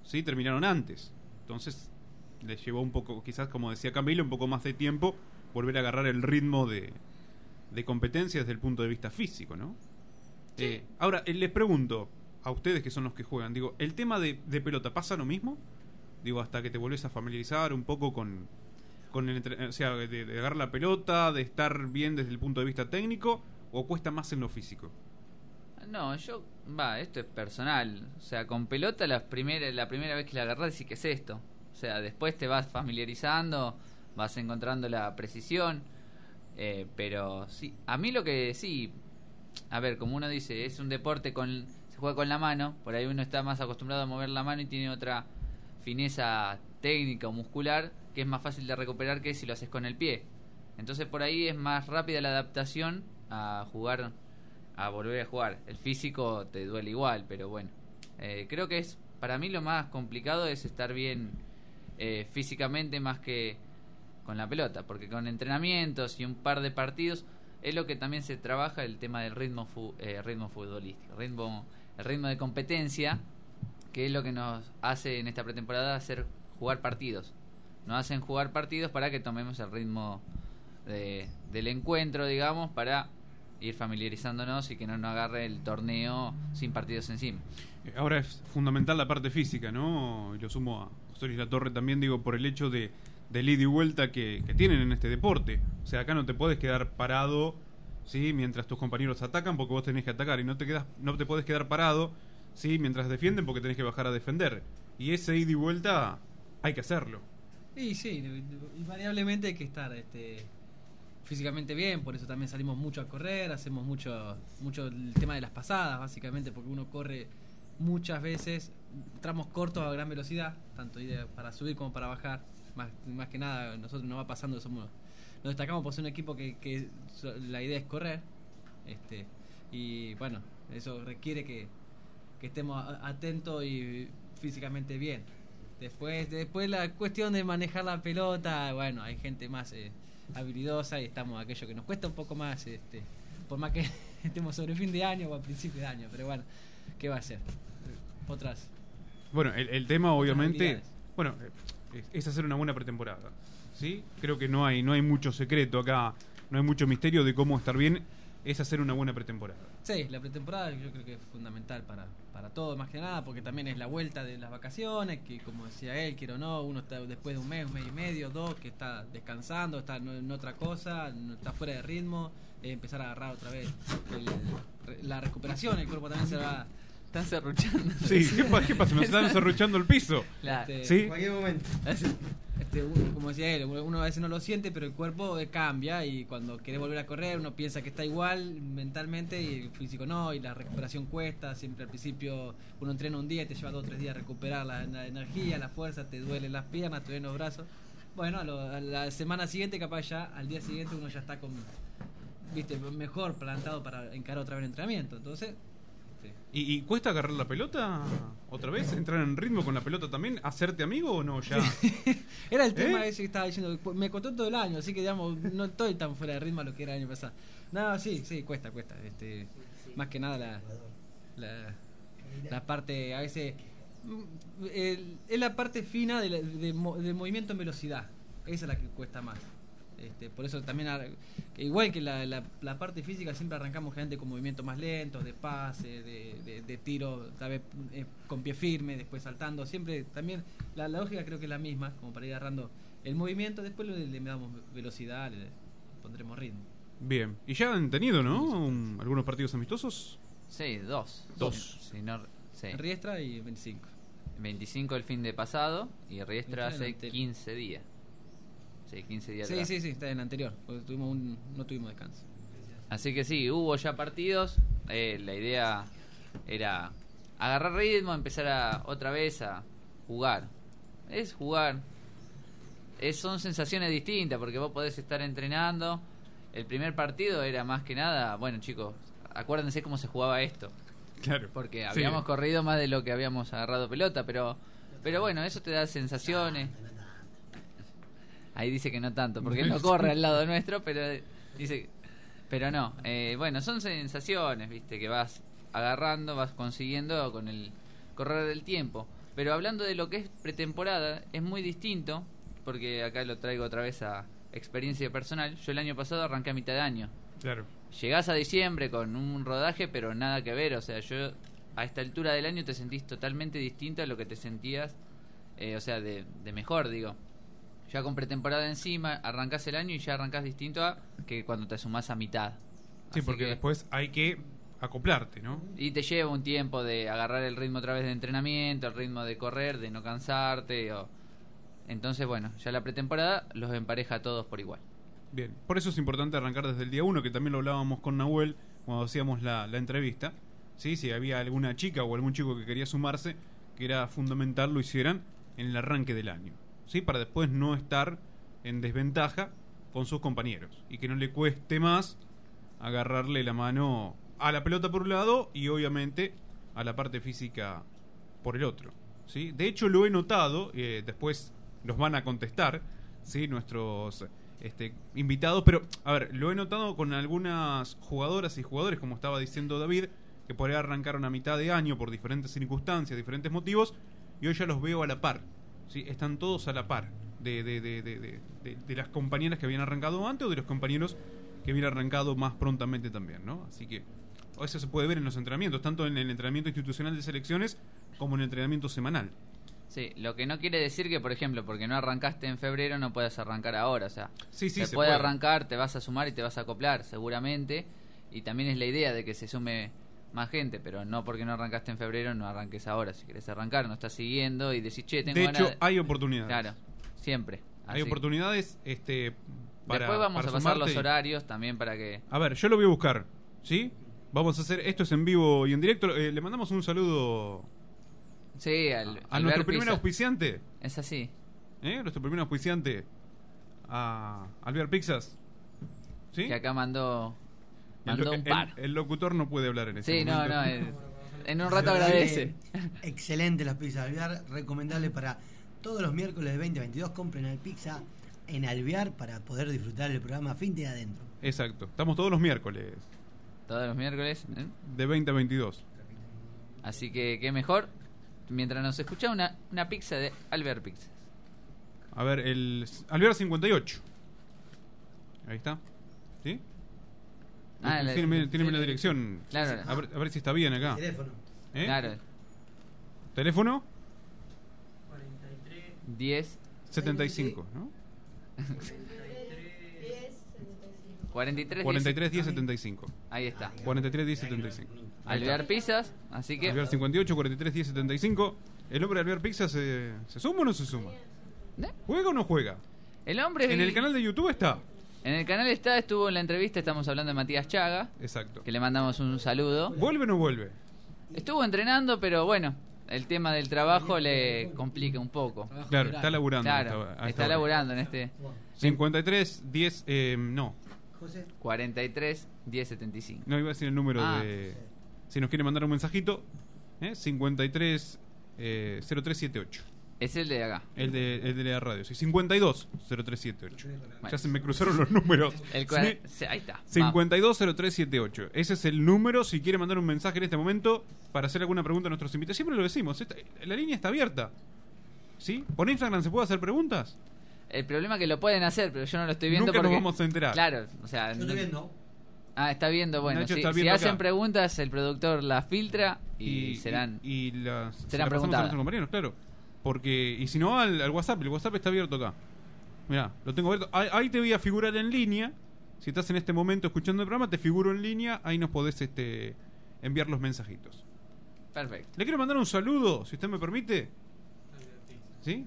sí terminaron antes. Entonces les llevó un poco, quizás como decía Camilo, un poco más de tiempo volver a agarrar el ritmo de, de competencia desde el punto de vista físico, ¿no? Eh, ahora, eh, les pregunto a ustedes que son los que juegan, digo, ¿el tema de, de pelota pasa lo mismo? Digo, hasta que te volvés a familiarizar un poco con, con el o sea, de, de agarrar la pelota, de estar bien desde el punto de vista técnico, o cuesta más en lo físico. No, yo, va, esto es personal. O sea, con pelota la primera, la primera vez que la agarrás decís que es esto. Sea, después te vas familiarizando, vas encontrando la precisión. eh, pero sí, a mí lo que sí, a ver, como uno dice, es un deporte con, se juega con la mano, por ahí uno está más acostumbrado a mover la mano y tiene otra fineza técnica o muscular que es más fácil de recuperar que si lo haces con el pie. Entonces por ahí es más rápida la adaptación a jugar, a volver a jugar. El físico te duele igual, pero bueno. Eh, creo que es, para mí lo más complicado es estar bien eh, físicamente más que con la pelota, porque con entrenamientos y un par de partidos es lo que también se trabaja el tema del ritmo fu- eh, ritmo futbolístico, ritmo, el ritmo de competencia, que es lo que nos hace en esta pretemporada hacer jugar partidos. Nos hacen jugar partidos para que tomemos el ritmo de- del encuentro, digamos, para ir familiarizándonos y que no nos agarre el torneo sin partidos encima. Eh, Ahora es fundamental la parte física, ¿no? Y lo sumo a Luis La Torre también, digo, por el hecho de, del ida y vuelta que, que tienen en este deporte. O sea, acá no te puedes quedar parado, ¿sí? Mientras tus compañeros atacan, porque vos tenés que atacar. Y no te, quedas, no te puedes quedar parado, ¿sí? Mientras defienden, porque tenés que bajar a defender. Y ese ida y vuelta hay que hacerlo. Y sí, invariablemente hay que estar este, físicamente bien, por eso también salimos mucho a correr, hacemos mucho, mucho el tema de las pasadas, básicamente, porque uno corre muchas veces tramos cortos a gran velocidad, tanto para subir como para bajar. Más, más que nada, nosotros nos va pasando, somos, nos destacamos por ser un equipo que, que la idea es correr. Este, y bueno, eso requiere que, estemos atentos y físicamente bien. Después, después la cuestión de manejar la pelota, bueno, hay gente más eh, habilidosa y estamos aquello que nos cuesta un poco más, este, por más que estemos sobre fin de año o a principio de año. Pero bueno, ¿qué va a ser? Otras. Bueno, el, el tema obviamente, bueno, es, es hacer una buena pretemporada, ¿sí? Creo que no hay no hay mucho secreto acá, no hay mucho misterio de cómo estar bien, es hacer una buena pretemporada. Sí, la pretemporada yo creo que es fundamental para, para todo, más que nada, porque también es la vuelta de las vacaciones, que como decía él, quiero o no, uno está después de un mes, un mes y medio, dos, que está descansando, está en, otra cosa, está fuera de ritmo, eh, empezar a agarrar otra vez el- la recuperación, el cuerpo también se va... Están serruchando. Sí, ¿qué, pa- qué pasa? Nos están serruchando el piso. Este, ¿Sí? Este, uno- como decía él, uno a veces no lo siente, pero el cuerpo eh, cambia y cuando quiere volver a correr uno piensa que está igual mentalmente y el físico no, y la recuperación cuesta, siempre al principio uno entrena un día y te lleva dos o tres días a recuperar la, la energía, la fuerza, te duelen las piernas, te duelen los brazos. Bueno, a, lo- a la semana siguiente capaz ya, al día siguiente uno ya está con, viste, mejor plantado para encarar otra vez el entrenamiento. Entonces, ¿Y, y cuesta agarrar la pelota otra vez? ¿Entrar en ritmo con la pelota también? ¿Hacerte amigo o no? Ya. Era el tema ¿Eh? ese que estaba diciendo. Me costó todo el año, así que digamos, no estoy tan fuera de ritmo a lo que era el año pasado. No, sí, sí, cuesta, cuesta. Este, más que nada la, la, la parte, a veces, mm, el- es la parte fina de, la- de de movimiento en velocidad. Esa es la que cuesta más. Este, por eso también, ar- que igual que la, la, la parte física, siempre arrancamos gente con movimientos más lentos, de pase, de, de, de tiro, tal vez eh, con pie firme, después saltando. Siempre también la, la lógica creo que es la misma, como para ir agarrando el movimiento, después le, le damos velocidad, le pondremos ritmo. Bien. ¿Y ya han tenido, no? Un- ¿Algunos partidos amistosos? Sí, dos. Dos. Si no- sí. Riestra y 25. 25 el fin de pasado y Riestra Riestra hace delante. 15 días. Sí, 15 días Sí, atrás. sí, sí, está en el anterior, porque tuvimos un, no tuvimos descanso. Así que sí, hubo ya partidos. eh, la idea era agarrar ritmo, empezar a otra vez a jugar. Es jugar. Es, son sensaciones distintas porque vos podés estar entrenando. El primer partido era más que nada, bueno chicos, acuérdense cómo se jugaba esto. Claro. Porque Sí. habíamos corrido más de lo que habíamos agarrado pelota, pero pero bueno, eso te da sensaciones. Ahí dice que no tanto, porque no corre al lado nuestro, pero dice pero no, eh, bueno, son sensaciones, viste, que vas agarrando, vas consiguiendo con el correr del tiempo. Pero hablando de lo que es pretemporada, es muy distinto, porque acá lo traigo otra vez a experiencia personal. Yo el año pasado arranqué a mitad de año. Claro. Llegás a diciembre con un rodaje, pero nada que ver. O sea, yo a esta altura del año te sentís totalmente distinto a lo que te sentías, eh, o sea, de, de mejor, digo. Ya con pretemporada encima, arrancás el año y ya arrancás distinto a que cuando te sumás a mitad. Sí, Así porque que- después hay que acoplarte, ¿no? y te lleva un tiempo de agarrar el ritmo otra vez de entrenamiento, el ritmo de correr, de no cansarte. O... Entonces, bueno, ya la pretemporada los empareja a todos por igual. Bien, por eso es importante arrancar desde el día uno, que también lo hablábamos con Nahuel cuando hacíamos la, la entrevista. ¿sí? Si había alguna chica o algún chico que quería sumarse, que era fundamental lo hicieran en el arranque del año. ¿Sí? Para después no estar en desventaja con sus compañeros y que no le cueste más agarrarle la mano a la pelota por un lado y obviamente a la parte física por el otro. ¿sí? De hecho lo he notado, eh, después nos van a contestar ¿sí? nuestros este, invitados, pero a ver, lo he notado con algunas jugadoras y jugadores, como estaba diciendo David, que por ahí arrancaron a mitad de año por diferentes circunstancias, diferentes motivos, y hoy ya los veo a la par. ¿Sí? Están todos a la par de, de, de, de, de- de- de las compañeras que habían arrancado antes o de los compañeros que habían arrancado más prontamente también, ¿no? Así que eso se puede ver en los entrenamientos, tanto en el entrenamiento institucional de selecciones como en el entrenamiento semanal. Sí, lo que no quiere decir que, por ejemplo, porque no arrancaste en febrero, no puedes arrancar ahora. O sea, Sí, sí, se, se puede, puede. arrancar, te vas a sumar y te vas a acoplar, seguramente. Y también es la idea de que se sume más gente, pero no porque no arrancaste en febrero, no arranques ahora. Si querés arrancar, no estás siguiendo y decís, che, tengo De ganas hecho, hay oportunidades. Claro, siempre. Hay oportunidades este, para. Después vamos para a pasar sumarte los horarios también para que... A ver, yo lo voy a buscar, ¿sí? Vamos a hacer. Esto es en vivo y en directo. Eh, le mandamos un saludo Sí, al, a nuestro primer Pizza. auspiciante. Es así. ¿Eh? Nuestro primer auspiciante. A Alvear Pizzas. ¿Sí? Que acá mandó, mandó el- un par. el locutor no puede hablar en este Sí, no, momento. no, eh, en un rato agradece. Excelente las pizzas de Alvear, recomendable para todos los miércoles de 2022. Compren el pizza en Alvear para poder disfrutar el programa Fin de Adentro. Exacto. Estamos todos los miércoles. Todos los miércoles. ¿eh? De 20 a 22. Así que, qué mejor. Mientras nos escucha una, una pizza de Albert Pizza. A ver, el Alvear 58. Ahí está. ¿Sí? Ah, la- tiene, tiene sí, la dirección. Claro. A ver, a ver si está bien acá. Teléfono. ¿Eh? Claro. ¿Teléfono? 10. 75, ¿no? 43 43 10 75. Ahí está. 43 10 75. Ahí está. Alvear Pizzas, así que. Alvear 58, 43 10 75. ¿El hombre de Alvear Pizza se, se suma o no se suma? ¿Juega o no juega? El hombre. En el canal de YouTube está. En el canal está, estuvo en la entrevista, estamos hablando de Matías Chaga. Exacto. Que le mandamos un saludo. ¿Vuelve o no vuelve? Estuvo entrenando, pero bueno, el tema del trabajo le complica un poco. Claro, está laburando. Claro, está laburando en este 53 10 eh, no. 43 10 75. No iba a decir el número Ah. de si nos quiere mandar un mensajito, ¿eh? 53 eh, 0378. Es el de acá. El de, el de la radio, sí. 52 0378. Bueno. Ya se me cruzaron los números. El cua- sí, ahí está. 52 0378. Ese es el número si quiere mandar un mensaje en este momento para hacer alguna pregunta a nuestros invitados. Siempre lo decimos, esta- la línea está abierta. ¿Sí? ¿Por Instagram se puede hacer preguntas? El problema es que lo pueden hacer, pero yo no lo estoy viendo Nunca nos porque... vamos a enterar. Claro, o sea... Yo estoy viendo. Ah, está viendo, bueno. Nacho Si, está si viendo hacen preguntas, el productor las filtra y, y serán... y, y las se serán las pasamos a preguntadas. nuestros compañeros, claro. Porque y si no al, al WhatsApp, el WhatsApp está abierto acá. Mira, lo tengo abierto. Ahí, ahí te voy a figurar en línea. Si estás en este momento escuchando el programa, te figuro en línea, ahí nos podés este enviar los mensajitos. Perfecto. Le quiero mandar un saludo, si usted me permite. ¿Sí?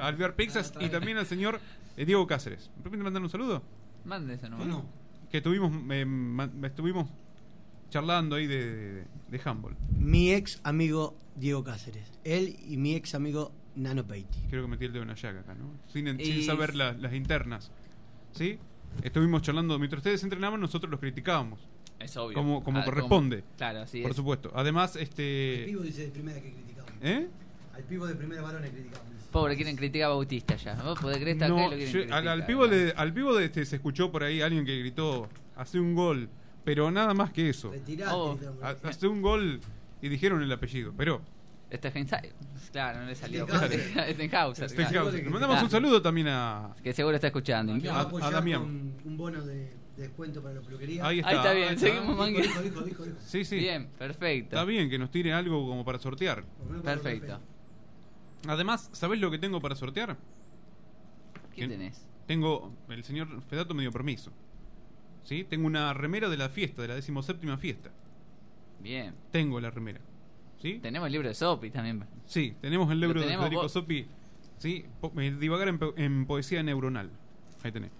a Alvear Pixas y también al señor eh, Diego Cáceres. ¿Me permite mandar un saludo? Mande ese número. Que estuvimos, eh, estuvimos charlando ahí de, de, de handball. Mi ex amigo Diego Cáceres. Él y mi ex amigo Nano Peiti. Creo que metí el dedo en la llaga acá, ¿no? Sin, Y- sin saber la- las internas. ¿Sí? Estuvimos charlando, mientras ustedes entrenaban, nosotros los criticábamos. Es obvio. Como, como Ah, corresponde. como- claro, así Por es. supuesto. Además, este. pivo dice de primera que criticamos. ¿Eh? Al pivo de primera varón le criticamos. Pobre, quieren criticar a Bautista ya. Vos podés creer acá y No, lo quieren yo- criticar. al, al pivo de, al pivo de este, se escuchó por ahí alguien que gritó hace un gol, pero nada más que eso. Retirate, Oh. Hace un gol y dijeron el apellido, pero Steinhauser. Claro, no le salió. Stenhauser. Stenhauser. Stenhauser. claro. Le mandamos un saludo también a Que seguro está escuchando. A- Damián. un bono de, de descuento para la peluquería. Ahí está. Ahí está bien, ahí seguimos Dijo, mangue- dijo, dijo, dijo, dijo. Sí, sí. Bien, perfecto. Está bien que nos tire algo como para sortear. Perfecto. Además, ¿sabés lo que tengo para sortear? ¿Qué Que- tenés? Tengo, el señor Fedato me dio permiso. ¿Sí? Tengo una remera de la fiesta, de la decimoséptima fiesta. Bien. Tengo la remera. ¿Sí? Tenemos el libro de Sopi también. Sí, tenemos el libro de tenemos Federico Sopi. Sí, po- eh, divagar en, po- en poesía neuronal. Ahí tenés.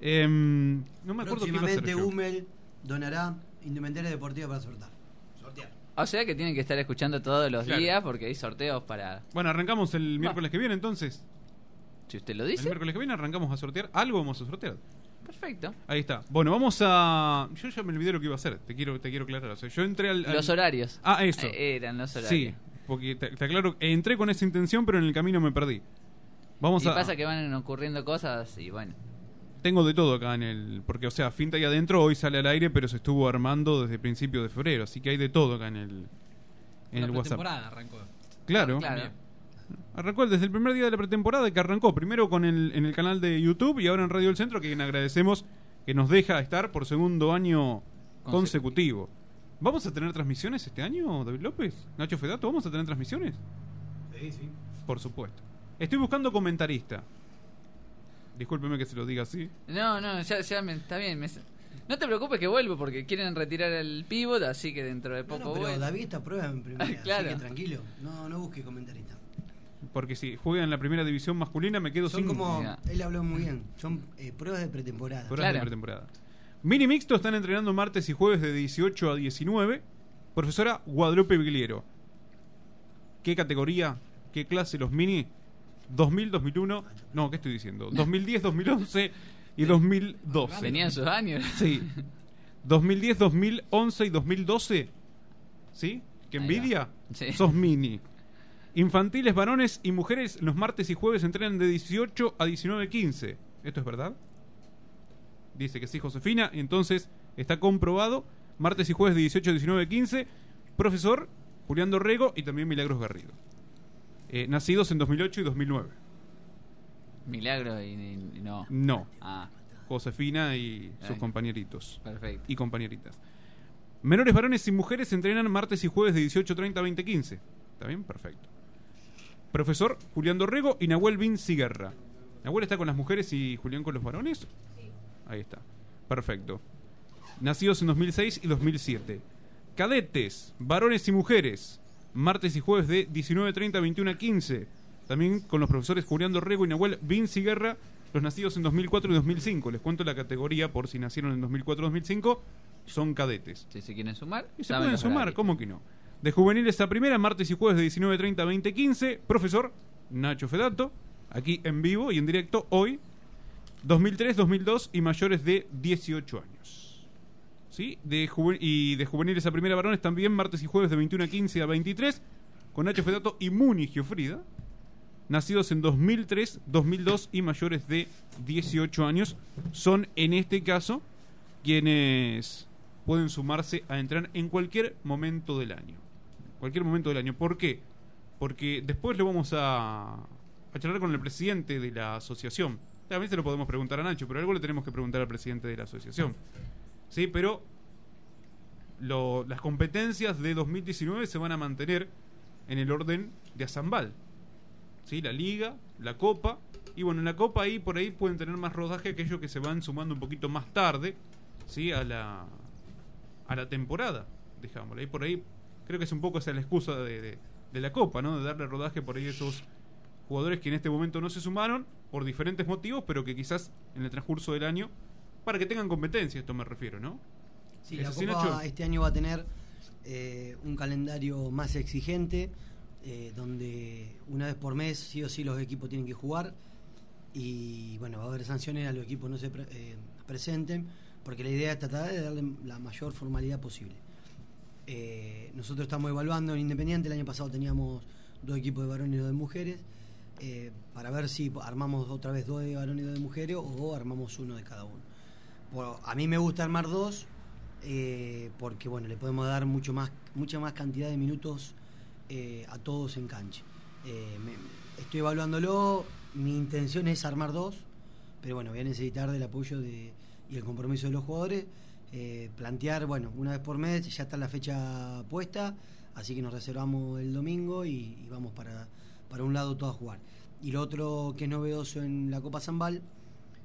Em, no me acuerdo Próximamente. Hummel donará indumentaria deportiva para sortear. Sortear. O sea que tienen que estar escuchando todos los Claro. días porque hay sorteos para. Bueno, arrancamos el miércoles que viene entonces. Si usted lo El dice. miércoles que viene arrancamos a sortear. Algo vamos a sortear. Perfecto. Ahí está. Bueno, vamos a. Yo ya me olvidé lo que iba a hacer. Te quiero, te quiero aclarar. O sea, yo entré al. al- Los horarios. Ah, eso. Eh, eran los horarios. Sí, porque te, te aclaro. Entré con esa intención, pero en el camino me perdí. Vamos y a. pasa que van ocurriendo cosas y bueno. Tengo de todo acá en el. Porque, o sea, Finta ahí adentro hoy sale al aire, pero se estuvo armando desde principio de febrero. Así que hay de todo acá en el. En el WhatsApp. arrancó. Claro. Claro. Arrancó desde el primer día de la pretemporada que arrancó. Primero con el, en el canal de YouTube y ahora en Radio del Centro, a quien agradecemos que nos deja estar por segundo año consecutivo. ¿Vamos a tener transmisiones este año, David López? Nacho Fedato, ¿vamos a tener transmisiones? Sí, sí. Por supuesto. Estoy buscando comentarista. Discúlpeme que se lo diga así. No, no, ya, ya me, está bien. me- no te preocupes que vuelvo porque quieren retirar el pivot, así que dentro de No, poco no, pero vuelvo. David está prueba en primera. Claro. Así que tranquilo. No, no busque comentarista. Porque si juega en la primera división masculina me quedo Son sin como. Mira. Él habló muy bien. Son eh, pruebas de pretemporada. pruebas de Claro. pretemporada. Mini Mixto están entrenando martes y jueves de 18 a 19. Profesora Guadalupe Vigliero. ¿Qué categoría? ¿Qué clase los mini? 2000, 2001. No, ¿qué estoy diciendo? 2010, 2011 y 2012. Tenían sus años. Sí. 2010, 2011 y 2012. ¿Sí? ¿Qué envidia? Sí. Sos mini. Infantiles, varones y mujeres los martes y jueves entrenan de 18 a 19.15. ¿Esto es verdad? Dice que sí, Josefina. Y entonces está comprobado. martes y jueves de 18, 19, 15. Profesor Julián Dorrego y también Milagros Garrido. Eh, nacidos en 2008 y 2009. Milagro y, y- no. No. Ah. Josefina y sus Ay. compañeritos. Perfecto. Y compañeritas. Menores varones y mujeres entrenan martes y jueves de 18.30 a 20.15. ¿Está bien? Perfecto. Profesor Julián Dorrego y Nahuel Bin Siguerra. ¿Nahuel está con las mujeres y Julián con los varones? Ahí está. Perfecto. Nacidos en 2006 y 2007. Cadetes, varones y mujeres. Martes y jueves de 19.30 a 21 a 15. También con los profesores Julián Dorrego y Nahuel Bin Siguerra, los nacidos en 2004 y 2005. Les cuento la categoría por si nacieron en 2004 o 2005. Son cadetes. Si se quieren sumar, Y se pueden sumar. ¿cómo que no? De juveniles a primera, martes y jueves de 19.30 a 20.15. Profesor Nacho Fedato, aquí en vivo y en directo hoy, 2003, 2002 y mayores de 18 años. ¿Sí? De y de juveniles a primera varones también, martes y jueves de 21 a 15 a 23, con Nacho Fedato y Muni Giofrida. Nacidos en 2003, 2002 y mayores de 18 años, son en este caso quienes pueden sumarse a entrar en cualquier momento del año. Cualquier momento del año. ¿Por qué? Porque después lo vamos a, a charlar con el presidente de la asociación. También se lo podemos preguntar a Nacho, pero algo le tenemos que preguntar al presidente de la asociación. Sí, pero lo- las competencias de 2019 se van a mantener en el orden de Azambal. ¿Sí? La liga, la copa. Y bueno, en la copa ahí por ahí pueden tener más rodaje aquellos que se van sumando un poquito más tarde ¿sí? a, la, a la temporada, dejámoslo. Ahí por ahí creo que es un poco esa la excusa de, de- de la copa, ¿no? De darle rodaje por ahí a esos jugadores que en este momento no se sumaron por diferentes motivos, pero que quizás en el transcurso del año, para que tengan competencia, esto me refiero, ¿no? Sí, ¿Es la Copa este año va a tener eh, un calendario más exigente, eh, donde una vez por mes sí o sí los equipos tienen que jugar y bueno, va a haber sanciones a los equipos no se pre- eh, presenten, porque la idea es tratar de darle la mayor formalidad posible. Eh, nosotros estamos evaluando en Independiente, el año pasado teníamos dos equipos de varones y dos de mujeres, eh, para ver si armamos otra vez dos de varones y dos de mujeres o armamos uno de cada uno. A mí me gusta armar dos eh, porque bueno le podemos dar mucho más mucha más cantidad de minutos a todos en cancha. Estoy evaluándolo, mi intención es armar dos, pero bueno voy a necesitar del apoyo y el compromiso de los jugadores. Eh, plantear, bueno, una vez por mes ya está la fecha puesta, así que nos reservamos el domingo y, vamos para, para un lado todo a jugar. Y lo otro que es novedoso en la Copa Zambal,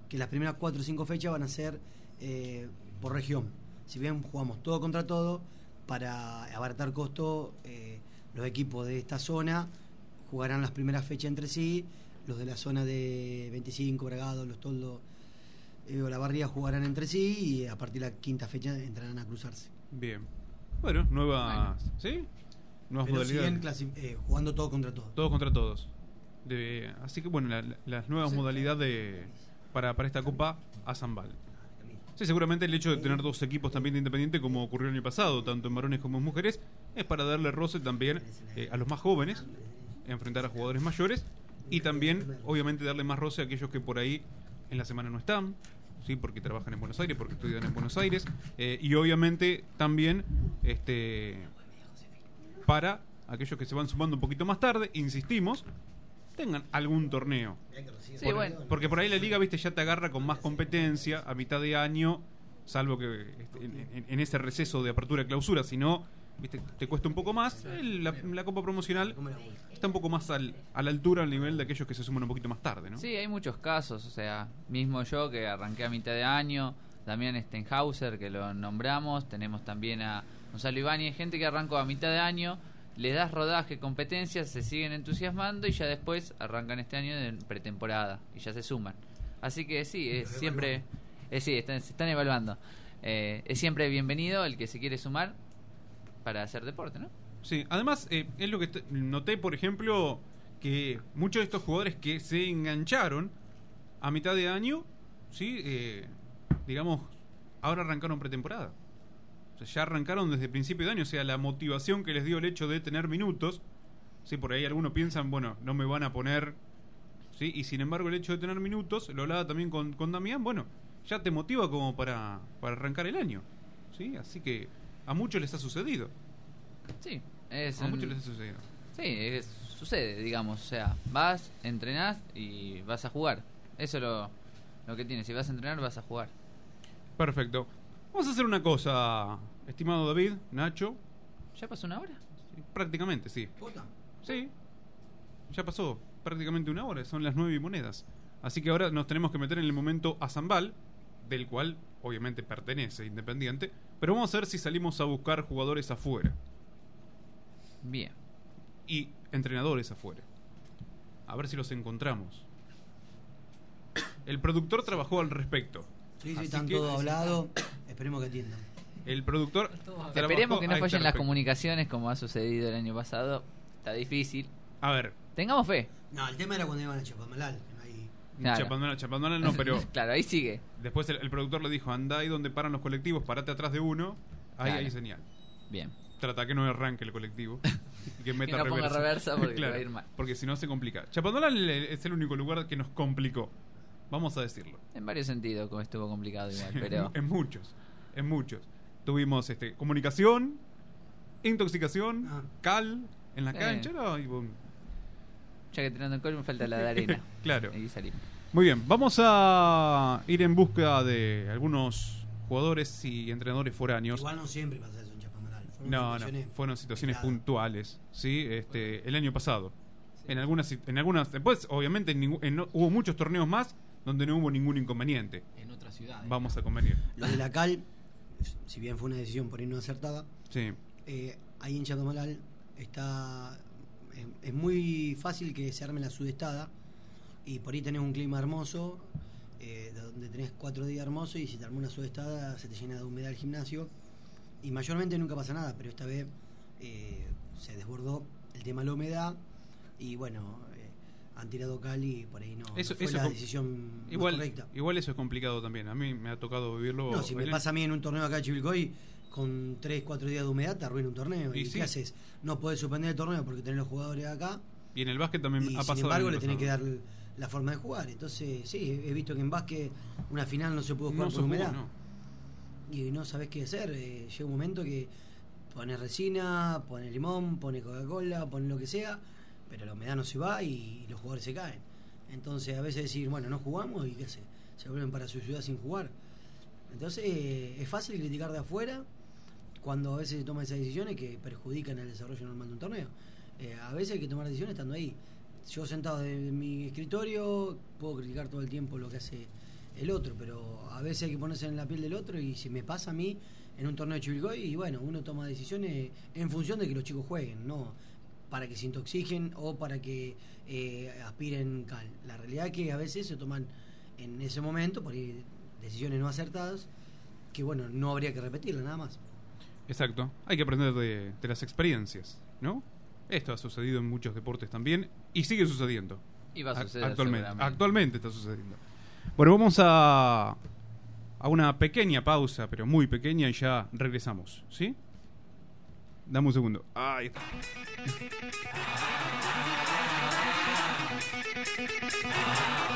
que las primeras cuatro o cinco fechas van a ser eh, por región. Si bien jugamos todo contra todo, para abaratar costo, eh, los equipos de esta zona jugarán las primeras fechas entre sí, los de la zona de 25, Bragado, Los Toldos eh, o La Barría jugarán entre sí y a partir de la quinta fecha entrarán a cruzarse. Bien. Bueno, nuevas. ¿Sí? Nuevas Pero modalidades. siguen eh, jugando todo contra todo. Todos contra todos. De- así que bueno, la- la- las nuevas modalidades de, para, para esta Copa a Zambal. Sí, seguramente el hecho de tener dos equipos también de Independiente, como ocurrió el año pasado, tanto en varones como en mujeres, es para darle roce también eh, a los más jóvenes, enfrentar a jugadores mayores y también, obviamente, darle más roce a aquellos que por ahí en la semana no están, sí, porque trabajan en Buenos Aires, porque estudian en Buenos Aires, eh, y obviamente también este para aquellos que se van sumando un poquito más tarde, insistimos, tengan algún torneo. Sí, Por- bueno. Porque por ahí la liga, viste, ya te agarra con más competencia a mitad de año, salvo que este, en, en- en ese receso de apertura y clausura, si no, viste, te cuesta un poco más. El- la, la copa promocional está un poco más al- a la altura, al nivel de aquellos que se suman un poquito más tarde, ¿no? Sí, hay muchos casos, o sea, mismo yo que arranqué a mitad de año, Damián Stenhauser que lo nombramos, tenemos también a Gonzalo Ibáñez, gente que arrancó a mitad de año, le das rodaje, competencias, se siguen entusiasmando y ya después arrancan este año de pretemporada y ya se suman. Así que sí, es siempre, eh, sí, están- se están evaluando. Eh, es siempre bienvenido el que se quiere sumar para hacer deporte, ¿no? Sí, además eh, es lo que noté, por ejemplo, que muchos de estos jugadores que se engancharon a mitad de año, sí, Eh, digamos, ahora arrancaron pretemporada. O sea, ya arrancaron desde principio de año, o sea, la motivación que les dio el hecho de tener minutos, sí, por ahí algunos piensan, bueno, no me van a poner, sí, y sin embargo el hecho de tener minutos, lo hablaba también con, con Damián, bueno, ya te motiva como para, para arrancar el año, sí, así que A muchos les ha sucedido. Sí, es A un- muchos les ha sucedido. Sí, es- sucede, digamos. O sea, vas, entrenás y vas a jugar. Eso es lo, lo que tiene. Si vas a entrenar, vas a jugar. Perfecto. Vamos a hacer una cosa, estimado David, Nacho. ¿Ya pasó una hora? prácticamente, sí. Sí. Ya pasó prácticamente una hora, son las nueve y monedas. Así que ahora nos tenemos que meter en el momento a Zambal, del cual obviamente pertenece Independiente, pero vamos a ver si salimos a buscar jugadores afuera. Bien. Y entrenadores afuera. A ver si los encontramos. El productor trabajó al respecto. Sí, sí, Así están que- todos hablados. Esperemos que atiendan. El productor. trabajó Esperemos que no este fallen las respecto. comunicaciones como ha sucedido el año pasado. Está difícil. A ver. Tengamos fe. No, el tema era cuando iban a Chapamalal. Claro. Chapadona no, pero. claro, ahí sigue. Después el, el productor le dijo: anda ahí donde paran los colectivos, parate atrás de uno. Ahí Claro. hay señal. Bien. Trata que no arranque el colectivo. Y que meta no ponga reversa. reversa porque Claro, va a ir mal. Porque si no se complica. Chapadona le- es el único lugar que nos complicó. Vamos a decirlo. En varios sentidos, como estuvo complicado igual. Pero en muchos. En muchos. Tuvimos este, comunicación, intoxicación, cal en la Sí. cancha. no, y boom. Ya que tirando alcohol me falta la de arena. claro. Ahí salimos. Muy bien, vamos a ir en busca de algunos jugadores y entrenadores foráneos. Igual no siempre pasa eso en Chapamalal. Fueron No, no, fueron situaciones puntuales, ¿sí? Este, el año pasado. En algunas en algunas después obviamente en- hubo muchos torneos más donde no hubo ningún inconveniente. En otras ciudades. Vamos a convenir. Lo de la cal, si bien fue una decisión por ahí no acertada, Sí. eh, ahí en Chapamalal está. Es muy fácil que se arme la sudestada y por ahí tenés un clima hermoso, eh, de donde tenés cuatro días hermosos y si te armó una sudestada se te llena de humedad el gimnasio y mayormente nunca pasa nada, pero esta vez eh, se desbordó el tema de la humedad y bueno, eh, han tirado cal y por ahí no, no Eso, fue eso la decisión más igual, correcta. igual eso es complicado también. A mí me ha tocado vivirlo. No, si me pasa a mí en un torneo acá de Chivilcoy, con 3, 4 días de humedad, te arruina un torneo. Y ¿Y, sí. qué haces? No podés suspender el torneo porque tenés los jugadores acá. Y en el básquet también Y ha pasado. sin embargo, le tenés que dar la forma de jugar. Entonces, sí, he visto que en básquet una final no se pudo jugar No por humedad. no. Y no sabés qué hacer. eh, llega un momento que pones resina, pones limón, pones Coca-Cola, pones lo que sea, pero la humedad no se va y los jugadores se caen. Entonces, a veces decir, bueno, no jugamos y qué hace, se vuelven para su ciudad sin jugar. Entonces, eh, es fácil criticar de afuera cuando a veces se toman esas decisiones que perjudican el desarrollo normal de un torneo. Eh, a veces hay que tomar decisiones estando ahí. Yo sentado en mi escritorio puedo criticar todo el tiempo lo que hace el otro, pero a veces hay que ponerse en la piel del otro y si me pasa a mí en un torneo de Chivilcoy y bueno, uno toma decisiones en función de que los chicos jueguen, no para que se intoxiquen o para que eh, aspiren cal. La realidad es que a veces se toman en ese momento por ahí decisiones no acertadas que bueno, no habría que repetirlas nada más. Exacto. Hay que aprender de, las experiencias, ¿no? Esto ha sucedido en muchos deportes también y sigue sucediendo. Y va a suceder actualmente. Actualmente está sucediendo. Bueno, vamos a, a una pequeña pausa, pero muy pequeña, y ya regresamos, ¿sí? Dame un segundo. Ahí está.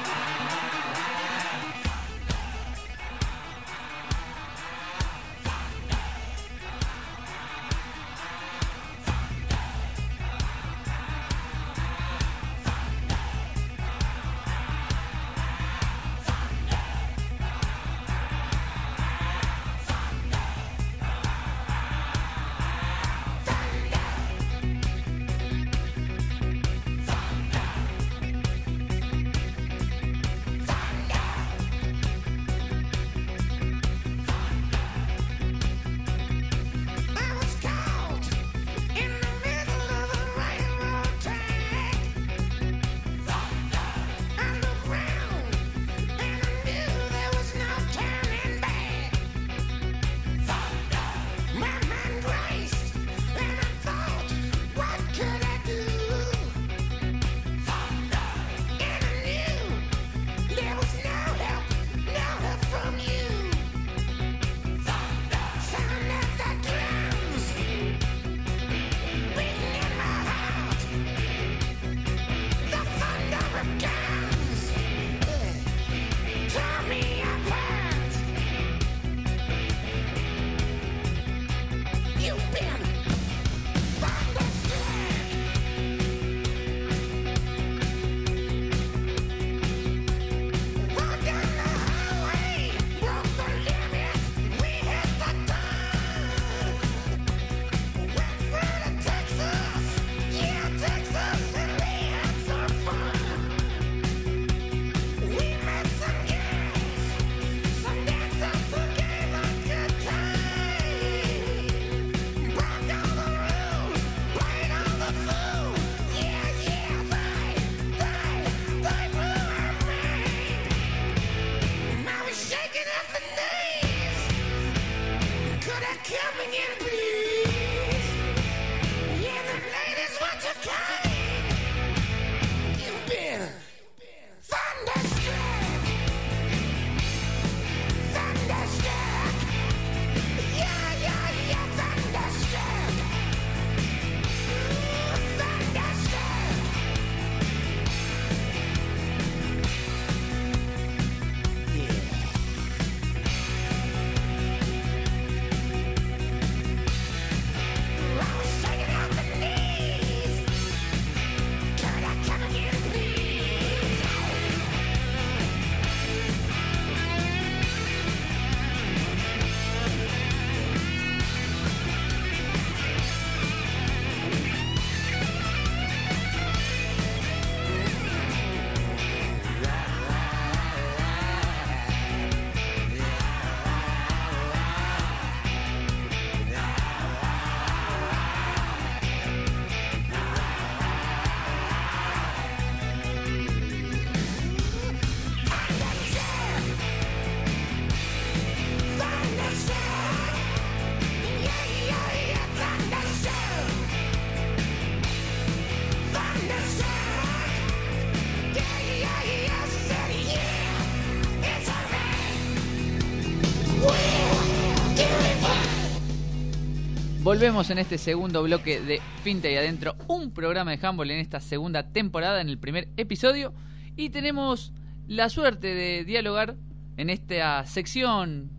Volvemos en este segundo bloque de Finta y Adentro, un programa de handball en esta segunda temporada, en el primer episodio. Y tenemos la suerte de dialogar en esta sección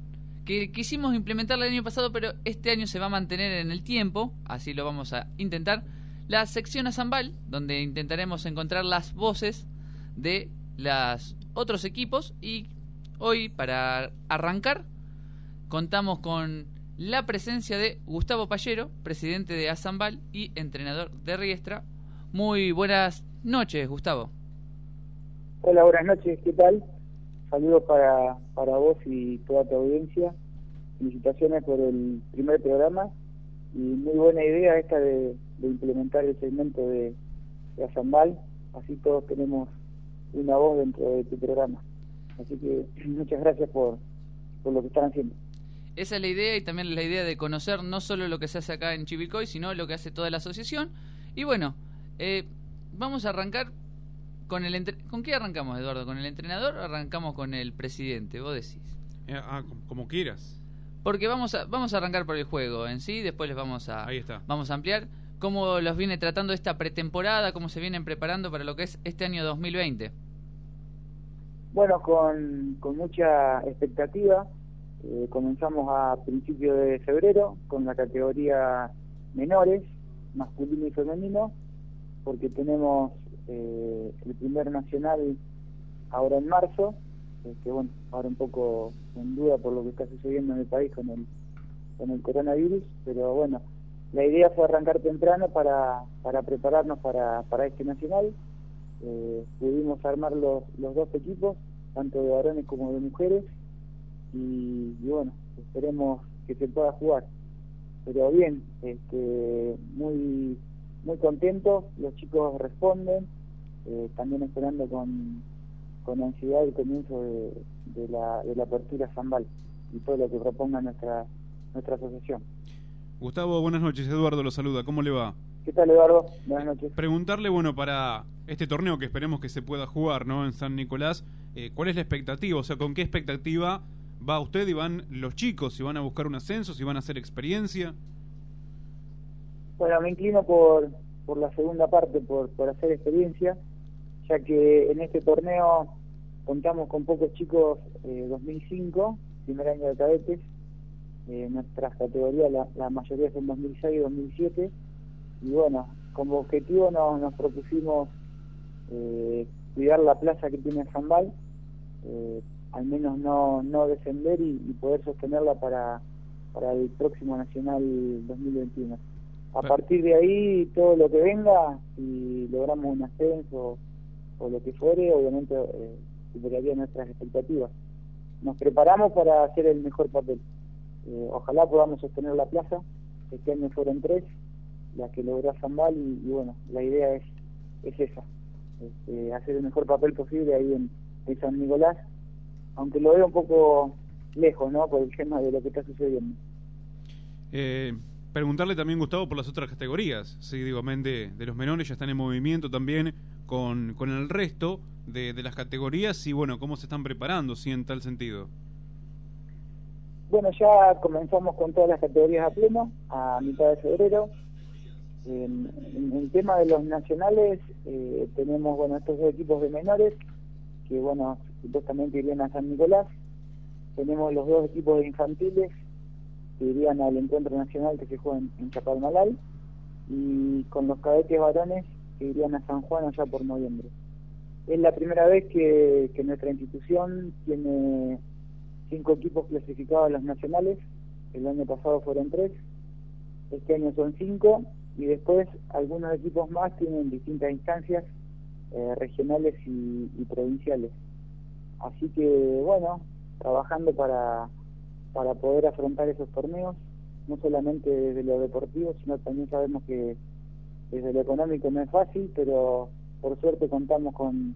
que quisimos implementar el año pasado, pero este año se va a mantener en el tiempo, así lo vamos a intentar. La sección Azambal, donde intentaremos encontrar las voces de los otros equipos y hoy para arrancar contamos con la presencia de Gustavo Pallero, presidente de Azambal y entrenador de Riestra. Muy buenas noches, Gustavo. Hola, buenas noches, ¿qué tal? Saludos para, para vos y toda tu audiencia. Felicitaciones por el primer programa y muy buena idea esta de, implementar el segmento de, de Azambal, así todos tenemos una voz dentro de tu programa. Así que muchas gracias por, por lo que están haciendo. Esa es la idea y también la idea de conocer no solo lo que se hace acá en Chivilcoy, sino lo que hace toda la asociación. Y bueno, eh, vamos a arrancar con el... Entre... ¿Con qué arrancamos, Eduardo? ¿Con el entrenador o arrancamos con el presidente? Vos decís. Eh, ah, como, como quieras. Porque vamos a, vamos a arrancar por el juego en sí, después les vamos a, Ahí está. vamos a ampliar cómo los viene tratando esta pretemporada, cómo se vienen preparando para lo que es este año 2020. Bueno, con, con mucha expectativa. Eh, comenzamos a principios de febrero con la categoría menores, masculino y femenino, porque tenemos eh, el primer nacional ahora en marzo, eh, que bueno, ahora un poco en duda por lo que está sucediendo en el país con el, con el coronavirus, pero bueno, la idea fue arrancar temprano para, para prepararnos para, para este nacional. Pudimos armar los, los dos equipos, tanto de varones como de mujeres, y, y bueno, esperemos que se pueda jugar. Pero bien, este, muy muy contentos, los chicos responden, eh, también esperando con, con ansiedad el comienzo de, de, la, de la apertura Zambal y todo lo que proponga nuestra, nuestra asociación. Gustavo, buenas noches. Eduardo lo saluda. ¿Cómo le va? ¿Qué tal, Eduardo? Buenas noches. Preguntarle, bueno, para este torneo que esperemos que se pueda jugar, ¿no? En San Nicolás, eh, ¿cuál es la expectativa? O sea, ¿con qué expectativa va usted y van los chicos? ¿Si van a buscar un ascenso? ¿Si van a hacer experiencia? Bueno, me inclino por, por la segunda parte, por, por hacer experiencia, ya que en este torneo contamos con pocos chicos eh, 2005, primer año de cadetes, eh, nuestras categorías, la, la, mayoría son 2006 y 2007, y bueno, como objetivo nos, nos propusimos eh, cuidar la plaza que tiene Zambal, eh, al menos no, no descender y, y poder sostenerla para, para el próximo Nacional 2021 a partir de ahí todo lo que venga, si logramos un ascenso o lo que fuere, obviamente eh, superaría nuestras expectativas. Nos preparamos para hacer el mejor papel. Eh, ojalá podamos sostener la plaza, este año fueron tres, las que logró Zambal y, y, bueno, la idea es, es esa, este, hacer el mejor papel posible ahí en, en San Nicolás, aunque lo veo un poco lejos, ¿no? Por el tema de lo que está sucediendo. Eh, preguntarle también, Gustavo, por las otras categorías. Sí, digo, de, de los menores ya están en movimiento también con, con el resto de, de, las categorías y, bueno, cómo se están preparando, sí, en tal sentido. Bueno, ya comenzamos con todas las categorías a pleno, a mitad de febrero. En, en el tema de los nacionales, eh, tenemos, bueno, estos dos equipos de menores, que, bueno, supuestamente irían a San Nicolás. Tenemos los dos equipos de infantiles, que irían al encuentro nacional que se juega en, en Chapalmalal y con los cadetes varones que irían a San Juan allá por noviembre. Es la primera vez que, nuestra institución tiene cinco equipos clasificados a los nacionales, el año pasado fueron tres, este año son cinco y después algunos equipos más tienen distintas instancias eh, regionales y provinciales. Así que bueno, trabajando para para poder afrontar esos torneos, no solamente desde lo deportivo, sino también sabemos que desde lo económico no es fácil, pero por suerte contamos con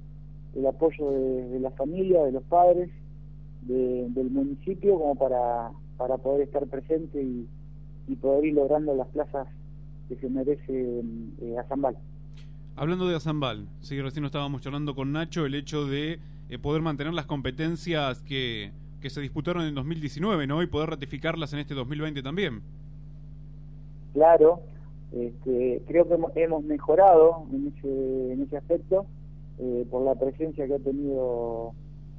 el apoyo de, la familia, de los padres, de, del municipio, como para, para poder estar presente y, y poder ir logrando las plazas que se merece eh, Azambal. Hablando de Azambal, sí, recién estábamos charlando con Nacho, el hecho de eh, poder mantener las competencias que que se disputaron en 2019, ¿no? Y poder ratificarlas en este 2020 también. claro. Este, creo que hemos- mejorado en ese, en ese aspecto eh, por la presencia que ha tenido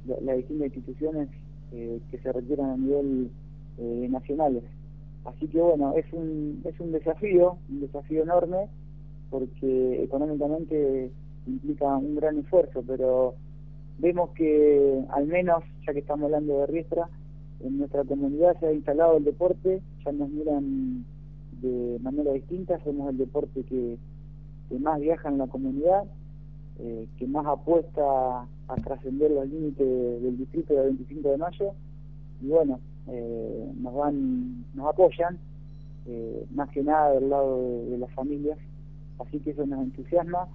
la- las distintas instituciones eh, que se requieran a nivel eh, nacionales. Así que bueno, es un, es un desafío, un desafío enorme, porque económicamente implica un gran esfuerzo, pero vemos que al menos, ya que estamos hablando de Riestra, en nuestra comunidad se ha instalado el deporte, ya nos miran de manera distinta, somos el deporte que, que más viaja en la comunidad, eh, que más apuesta a trascender los límites del distrito de 25 de mayo, y bueno, eh, nos van, nos apoyan, eh, más que nada del lado de, de las familias, así que eso nos entusiasma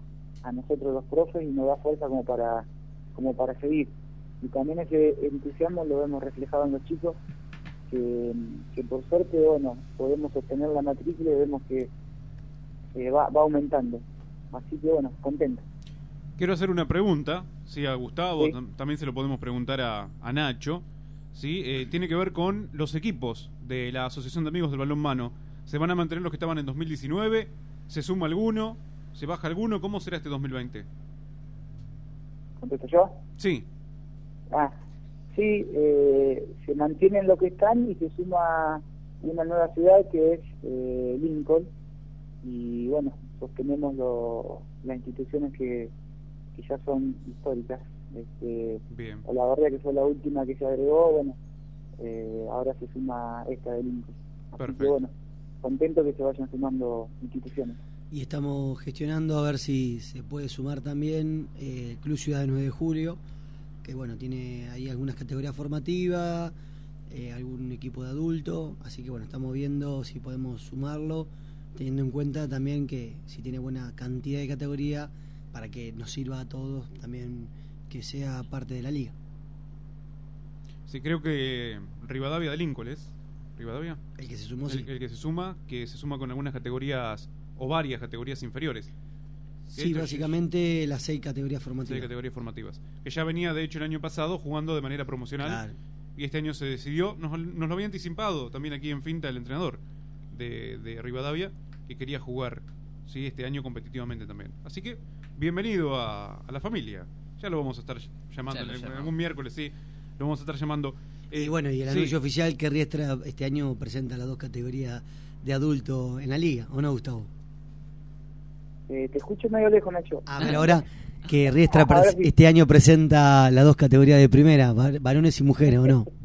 a nosotros los profes y nos da fuerza como para, como para seguir. Y también ese entusiasmo lo vemos reflejado en los chicos, que, que por suerte, bueno, podemos obtener la matrícula y vemos que eh, va, va aumentando. Así que bueno, contento. Quiero hacer una pregunta, sí, a Gustavo, Sí. también se lo podemos preguntar a, a Nacho, sí, Eh, tiene que ver con los equipos de la Asociación de Amigos del Balón Mano. ¿Se van a mantener los que estaban en 2019? ¿Se suma alguno? ¿Se baja alguno? ¿Cómo será este 2020? ¿Contesto yo? Sí, Ah, sí, eh, se mantienen lo que están y se suma una nueva ciudad que es eh, Lincoln. Y bueno, sostenemos lo- las instituciones que, que ya son históricas. Este, bien. La Barria, que fue la última que se agregó, bueno, eh, ahora se suma esta de Lincoln. Así que Perfecto. bueno, contento que se vayan sumando instituciones. Y estamos gestionando a ver si se puede sumar también eh, el Club Ciudad de 9 de Julio, que bueno, tiene ahí algunas categorías formativas, eh, algún equipo de adulto, así que bueno, estamos viendo si podemos sumarlo, teniendo en cuenta también que si tiene buena cantidad de categoría, para que nos sirva a todos también que sea parte de la liga. sí, creo que Rivadavia de Lincoln es. ¿Rivadavia? El que se sumó, el, sí. el que se suma, que se suma con algunas categorías o varias categorías inferiores. Sí, básicamente las seis categorías formativas. seis categorías formativas. Que ya venía, de hecho, el año pasado jugando de manera promocional. Claro. Y este año se decidió, nos, nos lo había anticipado también aquí en Finta el entrenador de, de Rivadavia, que quería jugar sí este año competitivamente también. Así que, bienvenido a, a la familia. Ya lo vamos a estar llamando en- algún miércoles, sí. Lo vamos a estar llamando. Y bueno, y el sí. anuncio oficial que Riestra este año presenta las dos categorías de adulto en la liga, ¿o no, Gustavo? Eh, te escucho medio lejos, Nacho. A ver, ahora que Riestra sí. este año presenta las dos categorías de primera, var- varones y mujeres, ¿o no?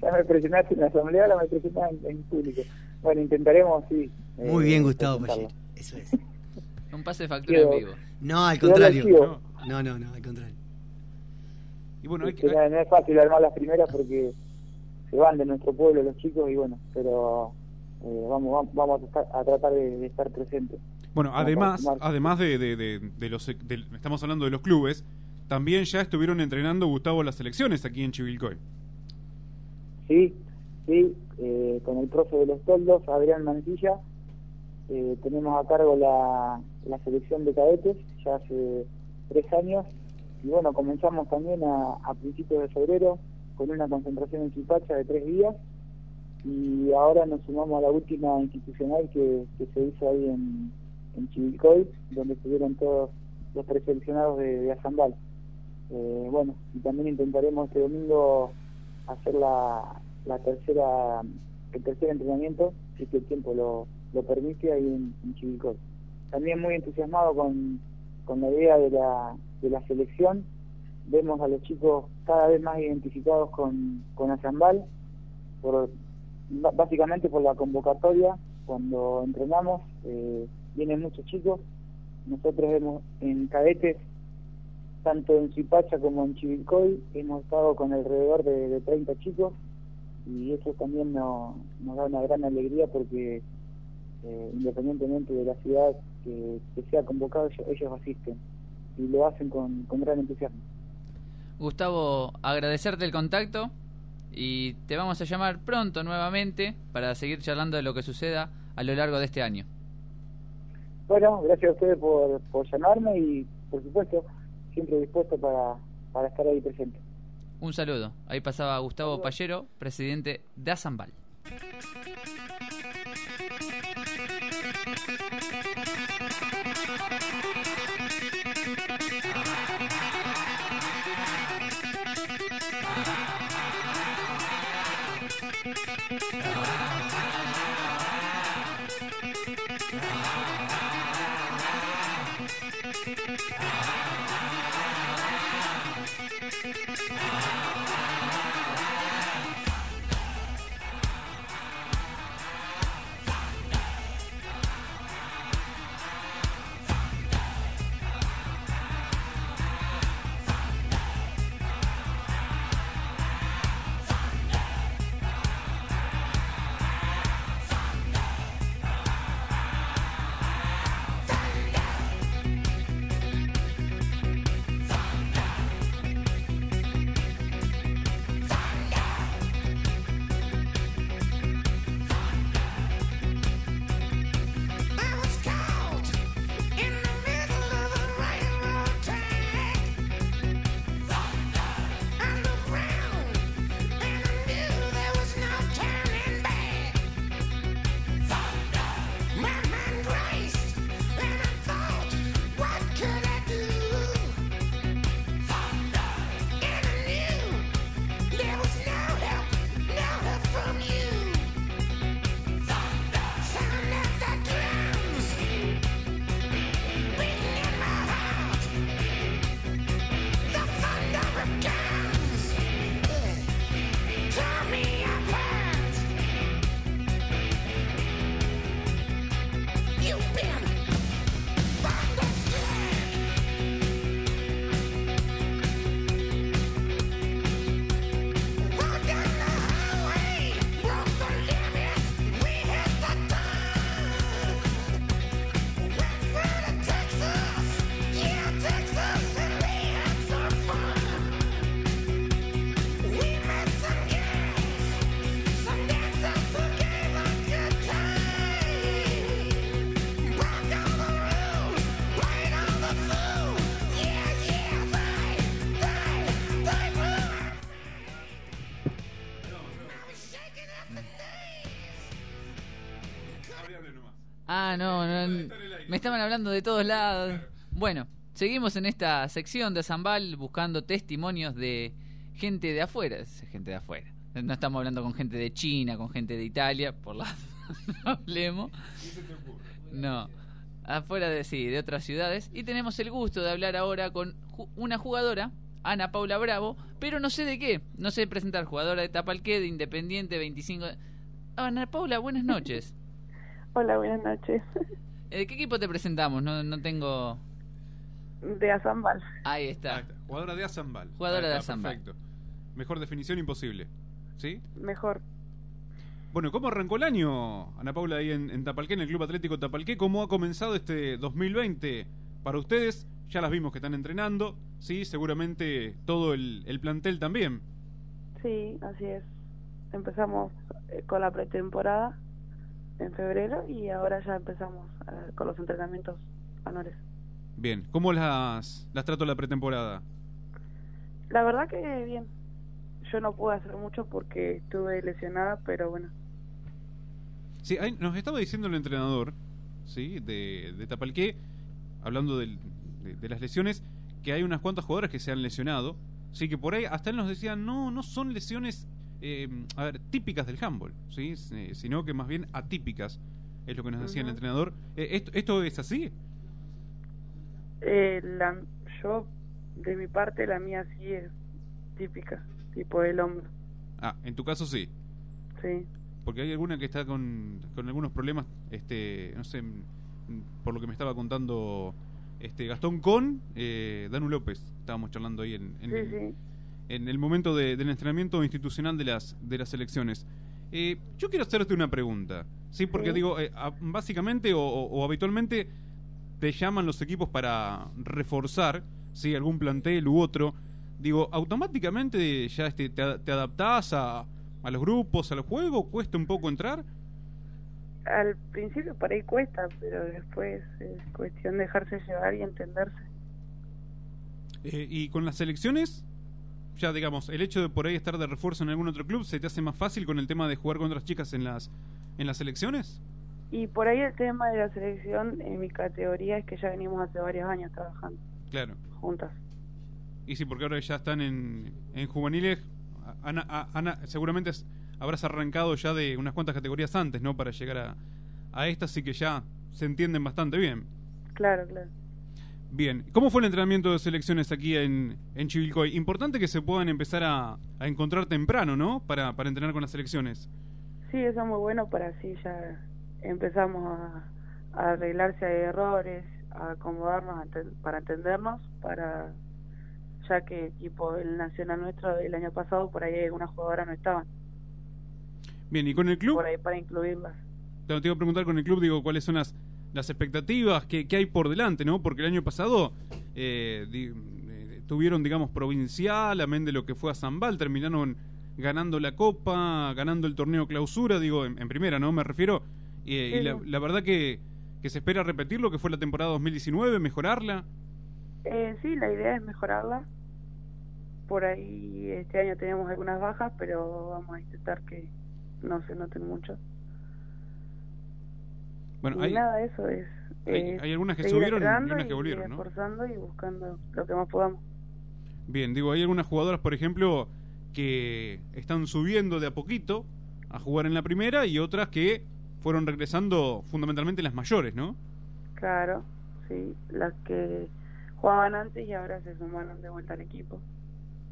Ya me presionaste en la asamblea, ahora me presionaste en, en público. Bueno, intentaremos, sí. Muy eh, bien, Gustavo presentarlo. Pallero. Eso es. Un pase de factura en vivo. No, al contrario. No, no, no, al contrario. Y bueno, hay Este, que, no, no es fácil armar las primeras porque se van de nuestro pueblo los chicos y bueno, pero eh, vamos, vamos, vamos a, tratar, a tratar de, de estar presentes. Bueno, además, además de, de- de- de los, de- estamos hablando de los clubes, también ya estuvieron entrenando Gustavo las selecciones aquí en Chivilcoy. Sí, sí, eh, con el profe de los toldos, Adrián Mancilla, eh, tenemos a cargo la, la selección de cadetes ya hace tres años. Y bueno, comenzamos también a, a principios de febrero con una concentración en Chipacha de tres días. Y ahora nos sumamos a la última institucional que, que se hizo ahí en, en Chivilcoy, donde estuvieron todos los preseleccionados de, de Azambal. Eh, bueno, y también intentaremos este domingo hacer la, la tercera el tercer entrenamiento si es que el tiempo lo, lo permite ahí en, en Chivilcoy. También muy entusiasmado con, con la idea de la, de la selección. Vemos a los chicos cada vez más identificados con, con Azambal, por, básicamente por la convocatoria. Cuando entrenamos, eh, vienen muchos chicos. Nosotros hemos en cadetes tanto en Zipacha como en Chivilcoy, hemos estado con alrededor de, de 30 chicos y eso también nos, nos da una gran alegría porque eh, independientemente de la ciudad que, que sea convocado, ellos, ellos asisten y lo hacen con, con gran entusiasmo. Gustavo, agradecerte el contacto y te vamos a llamar pronto nuevamente para seguir charlando de lo que suceda a lo largo de este año. Bueno, gracias a ustedes por, por llamarme y por supuesto siempre dispuesto para, para estar ahí presente. Un saludo. Ahí pasaba Gustavo Pallero, presidente de Azambal. Estaban hablando de todos lados. Bueno, seguimos en esta sección de Zambal buscando testimonios de gente de afuera, gente de afuera. No estamos hablando con gente de China, con gente de Italia, por la no hablemos. No, afuera de sí, de otras ciudades y tenemos el gusto de hablar ahora con ju- una jugadora, Ana Paula Bravo, pero no sé de qué, no sé presentar jugadora de Tapalqué, de Independiente 25. Ana Paula, buenas noches. Hola, buenas noches. ¿De qué equipo te presentamos? No, no tengo. De Azambal. Ahí está. Jugadora de Azambal. Jugadora de Azambal. Perfecto. Mejor definición imposible. ¿Sí? Mejor. Bueno, ¿cómo arrancó el año, Ana Paula, ahí en, en Tapalqué, en el Club Atlético Tapalqué? ¿Cómo ha comenzado este 2020 para ustedes? Ya las vimos que están entrenando, sí, seguramente todo el, el plantel también. Sí, así es. Empezamos eh, con la pretemporada en febrero y ahora ya empezamos eh, con los entrenamientos anuales. Bien, ¿cómo las, las trato la pretemporada? La verdad que bien. Yo no pude hacer mucho porque estuve lesionada, pero bueno. Sí, ahí nos estaba diciendo el entrenador, sí, de, de Tapalqué, hablando del- de, de las lesiones, que hay unas cuantas jugadoras que se han lesionado, sí, que por ahí hasta él nos decía, no, no son lesiones, eh, a ver, típicas del handball, sí, Eh, sino que más bien atípicas, es lo que nos decía el entrenador. Eh, ¿esto, ¿Esto es así? Eh, la, yo, de mi parte, la mía sí es típica, tipo el hombro. Ah, en tu caso sí. Sí. Porque hay alguna que está con, con algunos problemas, este, no sé, por lo que me estaba contando este Gastón con eh, Danu López. Estábamos charlando ahí en, en Sí, el, sí. En el momento de- del entrenamiento institucional de las de las elecciones. Eh, yo quiero hacerte una pregunta, sí, porque Sí. digo, eh, a- básicamente o, o- o habitualmente te llaman los equipos para reforzar, sí, algún plantel u otro. Digo, automáticamente ya este, te, te adaptás a, a los grupos, al juego, cuesta un poco entrar. Al principio por ahí cuesta, pero después es cuestión de dejarse llevar y entenderse. Eh, y con las selecciones, ya digamos, el hecho de por ahí estar de refuerzo en algún otro club, ¿se te hace más fácil con el tema de jugar con otras chicas en las, en las selecciones? Y por ahí el tema de la selección en mi categoría es que ya venimos hace varios años trabajando Claro. juntas. Y sí, porque ahora ya están en, en juveniles. Ana, a- Ana, seguramente habrás arrancado ya de unas cuantas categorías antes, ¿no? Para llegar a, a estas, así que ya se entienden bastante bien. Claro, claro. Bien, ¿cómo fue el entrenamiento de selecciones aquí en, en Chivilcoy? Importante que se puedan empezar a, a encontrar temprano, ¿no? Para, para entrenar con las selecciones. Sí, eso es muy bueno para así ya empezamos a, a arreglar si hay errores, a acomodarnos para entendernos, para ya que tipo el nacional nuestro del año pasado por ahí algunas jugadoras no estaban, Bien, ¿y con el club? por ahí para incluirlas. Te, te iba a preguntar con el club, digo, cuáles son las, las expectativas, qué, qué hay por delante, ¿no? Porque el año pasado eh, di- eh, tuvieron, digamos, provincial, amén de lo que fue a Zambal, terminaron ganando la Copa, ganando el torneo clausura, digo, en, en primera, ¿no? Me refiero. Y, y la, la verdad que, que se espera repetir lo que fue la temporada 2019, mejorarla. Eh, sí, la idea es mejorarla. Por ahí este año tenemos algunas bajas, pero vamos a intentar que no se noten mucho. Bueno, y hay, nada, eso es. hay- es hay algunas que subieron y entrenando unas que volvieron, ¿no? esforzando y buscando lo que más podamos. Bien, digo, hay algunas jugadoras, por ejemplo, que están subiendo de a poquito a jugar en la primera y otras que fueron regresando fundamentalmente las mayores, ¿no? Claro, sí, las que jugaban antes y ahora se sumaron de vuelta al equipo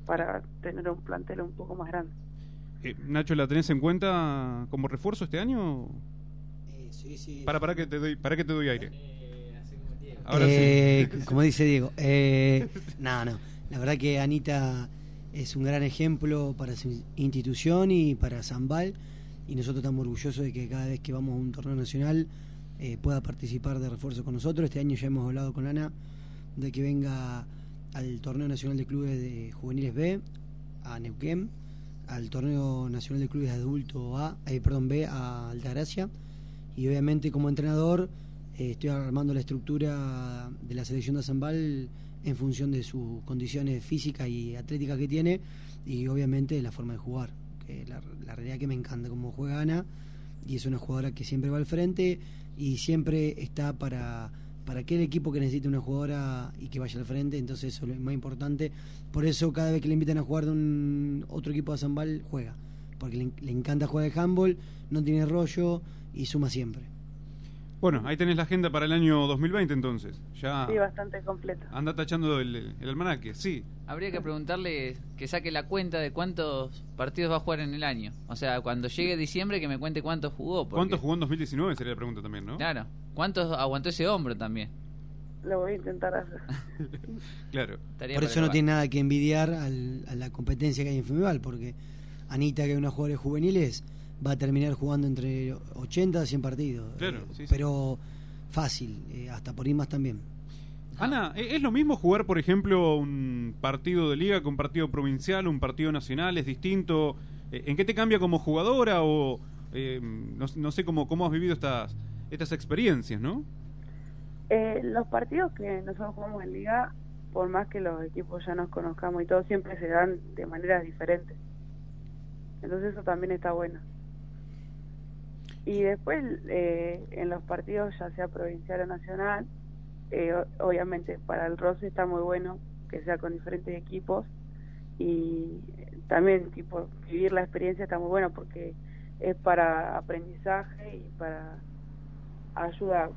para tener un plantel un poco más grande. Eh, Nacho, ¿la tenés en cuenta como refuerzo este año? Sí, sí. Para, para que te doy, para que te doy aire. Ahora Eh, sí. Como dice Diego. Eh, no, no. La verdad que Anita es un gran ejemplo para su institución y para Zambal. Y nosotros estamos orgullosos de que cada vez que vamos a un torneo nacional eh, pueda participar de refuerzo con nosotros. Este año ya hemos hablado con Ana de que venga al torneo nacional de clubes de juveniles B, a Neuquén, al torneo nacional de clubes de adulto A, eh, perdón, B, a Altagracia. Y obviamente como entrenador eh, estoy armando la estructura de la selección de Zambal en función de sus condiciones físicas y atléticas que tiene y obviamente la forma de jugar. Que la, la realidad que me encanta cómo juega Ana y es una jugadora que siempre va al frente y siempre está para, para aquel equipo que necesite una jugadora y que vaya al frente, entonces eso es lo más importante. Por eso cada vez que le invitan a jugar de un otro equipo de Zambal juega, porque le, le encanta jugar de handball, no tiene rollo y suma siempre. Bueno, ahí tenés la agenda para el año 2020 entonces. Ya Sí, bastante completa. anda tachando el, el almanaque, sí. Habría que preguntarle que saque la cuenta de cuántos partidos va a jugar en el año. O sea, cuando llegue diciembre que me cuente cuántos jugó. porque- ¿Cuánto jugó en 2019? Sería la pregunta también, ¿no? Claro. ¿Cuántos aguantó ese hombro también? Lo voy a intentar hacer. Claro. Por eso no tiene nada que envidiar al- a la competencia que hay en Femeval, porque Anita, que es una jugadora de juveniles, va a terminar jugando entre 80 a 100 partidos. Claro, Eh, sí, sí. Pero fácil, eh, hasta por ir más también. Ana, ¿e- ¿es lo mismo jugar, por ejemplo, un partido de liga con un partido provincial, un partido nacional? ¿Es distinto? Eh, ¿En qué te cambia como jugadora o eh, no, no sé cómo, cómo has vivido estas, estas experiencias, no? Eh, los partidos que nosotros jugamos en liga, por más que los equipos ya nos conozcamos y todo, siempre se dan de maneras diferentes. Entonces eso también está bueno. Y después, eh, en los partidos, ya sea provincial o nacional, eh, obviamente para el roce está muy bueno que sea con diferentes equipos y también tipo vivir la experiencia está muy bueno porque es para aprendizaje y para ayuda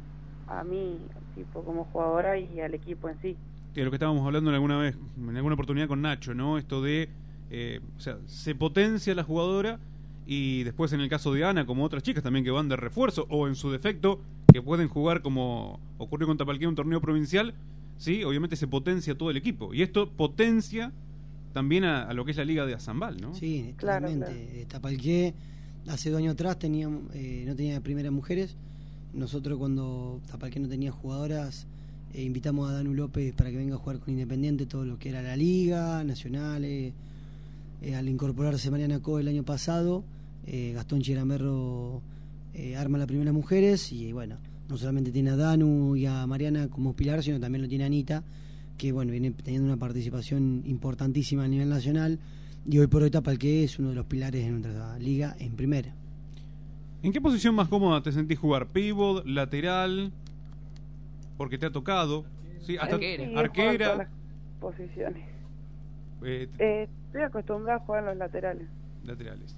a mí tipo como jugadora y al equipo en sí. Que lo que estábamos hablando en alguna vez, en alguna oportunidad con Nacho, ¿no? Esto de, eh, o sea, se potencia la jugadora y después en el caso de Ana, como otras chicas también que van de refuerzo o en su defecto, que pueden jugar como ocurrió con Tapalqué un torneo provincial, sí, obviamente se potencia todo el equipo. Y esto potencia también a, a lo que es la liga de Azambal, ¿no? Sí, Claro, claramente. Eh, Tapalqué, hace dos años atrás tenía, eh, no tenía primeras mujeres. Nosotros cuando Tapalqué no tenía jugadoras, eh, invitamos a Danu López para que venga a jugar con Independiente todo lo que era la liga, nacionales. Eh, al incorporarse Mariana Co el año pasado, eh, Gastón Chiramerro eh, arma la primera mujeres y bueno, no solamente tiene a Danu y a Mariana como pilar, sino también lo tiene Anita, que bueno, viene teniendo una participación importantísima a nivel nacional y hoy por hoy Tapalqué es uno de los pilares de nuestra liga en primera. ¿En qué posición más cómoda te sentís jugar? ¿Pivot? ¿Lateral? Porque te ha tocado. Sí, hasta arquera. las posiciones. Eh, Eh, estoy acostumbrada a jugar en los laterales. laterales.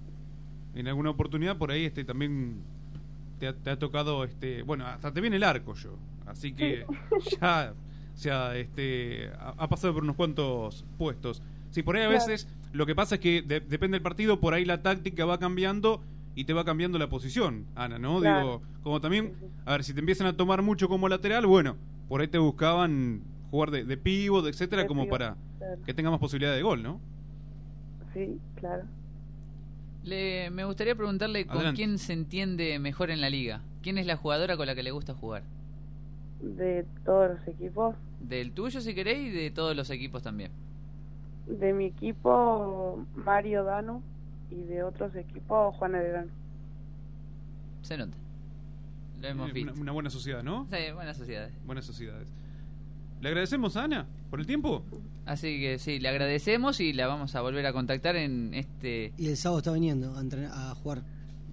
En alguna oportunidad por ahí este también te ha, te ha tocado este, bueno, hasta te viene el arco yo. Así que ya se ha, este ha, ha pasado por unos cuantos puestos. Sí, por ahí a Claro. veces lo que pasa es que de- depende del partido, por ahí la táctica va cambiando y te va cambiando la posición, Ana, ¿no? Claro. Digo, como también, a ver, si te empiezan a tomar mucho como lateral, bueno, por ahí te buscaban jugar de, de pivot, etcétera, De como pivot, para claro. que tenga más posibilidad de gol, ¿no? Sí, claro. Le, me gustaría preguntarle con quién se entiende mejor en la liga. ¿Quién es la jugadora con la que le gusta jugar? De todos los equipos. Del tuyo, si queréis, y de todos los equipos también. De mi equipo, Mario Danu. Y de otros equipos, Juan Adelano. Se nota. Lo hemos Eh, visto. Una, una buena sociedad, ¿no? Sí, buenas sociedades. Buenas sociedades. Le agradecemos a Ana por el tiempo. Así que sí, le agradecemos y la vamos a volver a contactar en este... Y el sábado está viniendo a, entrenar- a jugar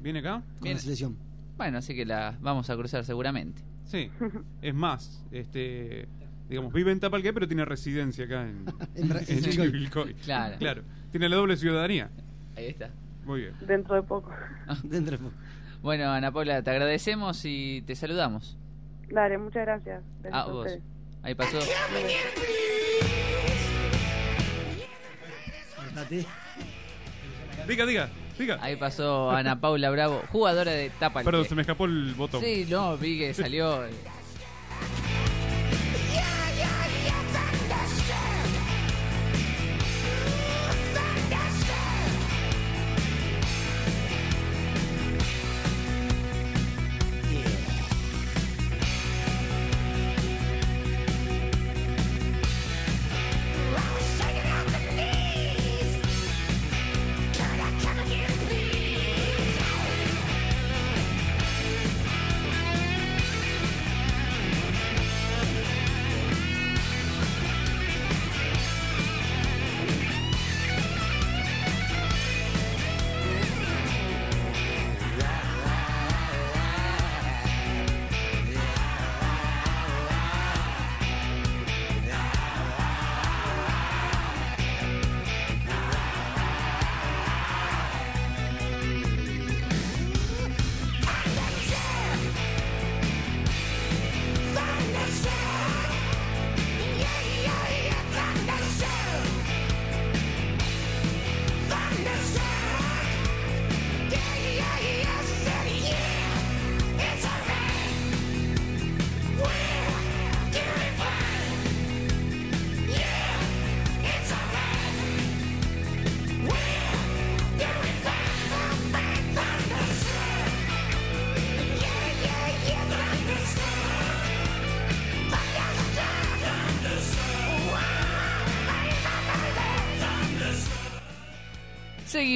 ¿Viene acá? con Viene. la selección. Bueno, así que la vamos a cruzar seguramente. Sí. Es más, este, digamos, vive en Tapalqué, pero tiene residencia acá en, En en. Chivilcoy. Claro. Claro. Tiene la doble ciudadanía. Ahí está. Muy bien. Dentro de poco. Dentro de poco. Bueno, Ana Paula, te agradecemos y te saludamos. Dale, muchas gracias. Gracias A a vos. Ahí pasó. Diga, diga, diga. Ahí pasó Ana Paula Bravo, jugadora de Tapa. Perdón, se me escapó el botón. Sí, no, vi que salió.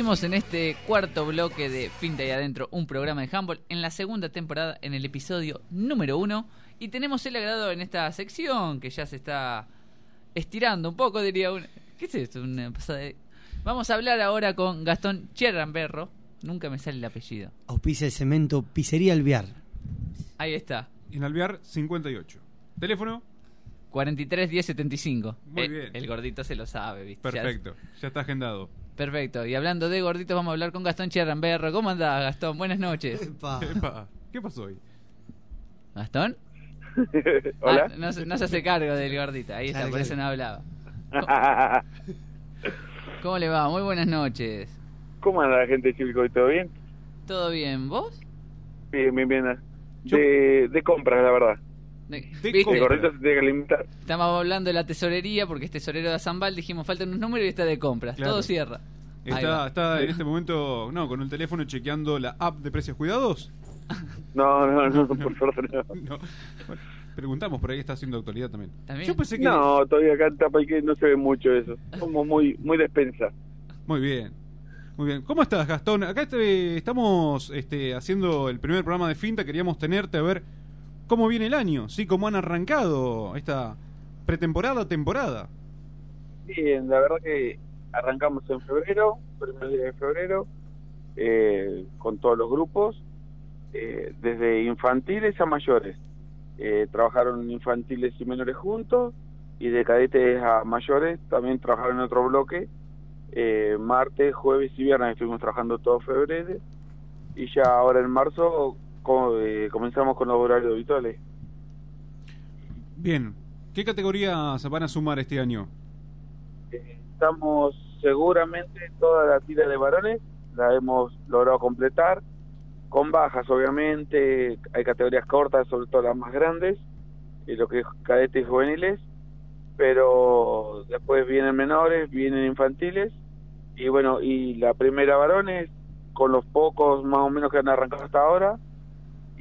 Seguimos en este cuarto bloque de Finta y Adentro, un programa de handball, en la segunda temporada, en el episodio número uno. Y tenemos el agrado en esta sección que ya se está estirando un poco, diría un... ¿Qué es esto? Una pasada de- Vamos a hablar ahora con Gastón Cherramberro. Nunca me sale el apellido. Auspicia el cemento Pizzería Alvear. Ahí está. En Alvear 58. Teléfono. 43 10 75. Muy Eh, bien. El gordito se lo sabe, ¿viste? Ya- Perfecto. Ya está agendado. Perfecto. Y hablando de gorditos, vamos a hablar con Gastón Cherramberro. ¿Cómo andás, Gastón? Buenas noches. Epa. Epa, ¿Qué pasó hoy? ¿Gastón? Hola. Ah, no, se- no se hace cargo del gordito. Ahí está, por eso no hablaba. ¿Cómo le va? Muy buenas noches. ¿Cómo anda la gente Chivilcoy? ¿Todo bien? ¿Todo bien? ¿Vos? Bien, bien, bien. De, de compras, la verdad. De- De ¿viste? Gordito se tiene que alimentar. Estamos hablando de la tesorería porque es tesorero de Zambal. Dijimos, faltan unos números y está de compras. Claro. Todo cierra. Está, está en este momento, no, con el teléfono chequeando la app de precios cuidados. No, no, no, por favor, no. No. Bueno, preguntamos, por ahí está haciendo actualidad también. ¿También? Yo pensé que. No, todavía acá en Tapalqué no se ve mucho eso. Somos muy, muy despensa. Muy bien. Muy bien. ¿Cómo estás, Gastón? Acá te- estamos este, haciendo el primer programa de Finta. Queríamos tenerte a ver cómo viene el año, ¿sí? Cómo han arrancado esta pretemporada, temporada. Bien, la verdad que arrancamos en febrero, primer día de febrero, eh, con todos los grupos. eh, desde infantiles a mayores. Eh, trabajaron infantiles y menores juntos y de cadetes a mayores también trabajaron en otro bloque. Eh, martes, jueves y viernes estuvimos trabajando todo febrero y ya ahora en marzo comenzamos con los horarios habituales. Bien. ¿Qué categorías van a sumar este año? Estamos seguramente toda la tira de varones, la hemos logrado completar, con bajas obviamente, hay categorías cortas, sobre todo las más grandes, y lo que es cadetes y juveniles, pero después vienen menores, vienen infantiles, y bueno, y la primera varones, con los pocos más o menos que han arrancado hasta ahora,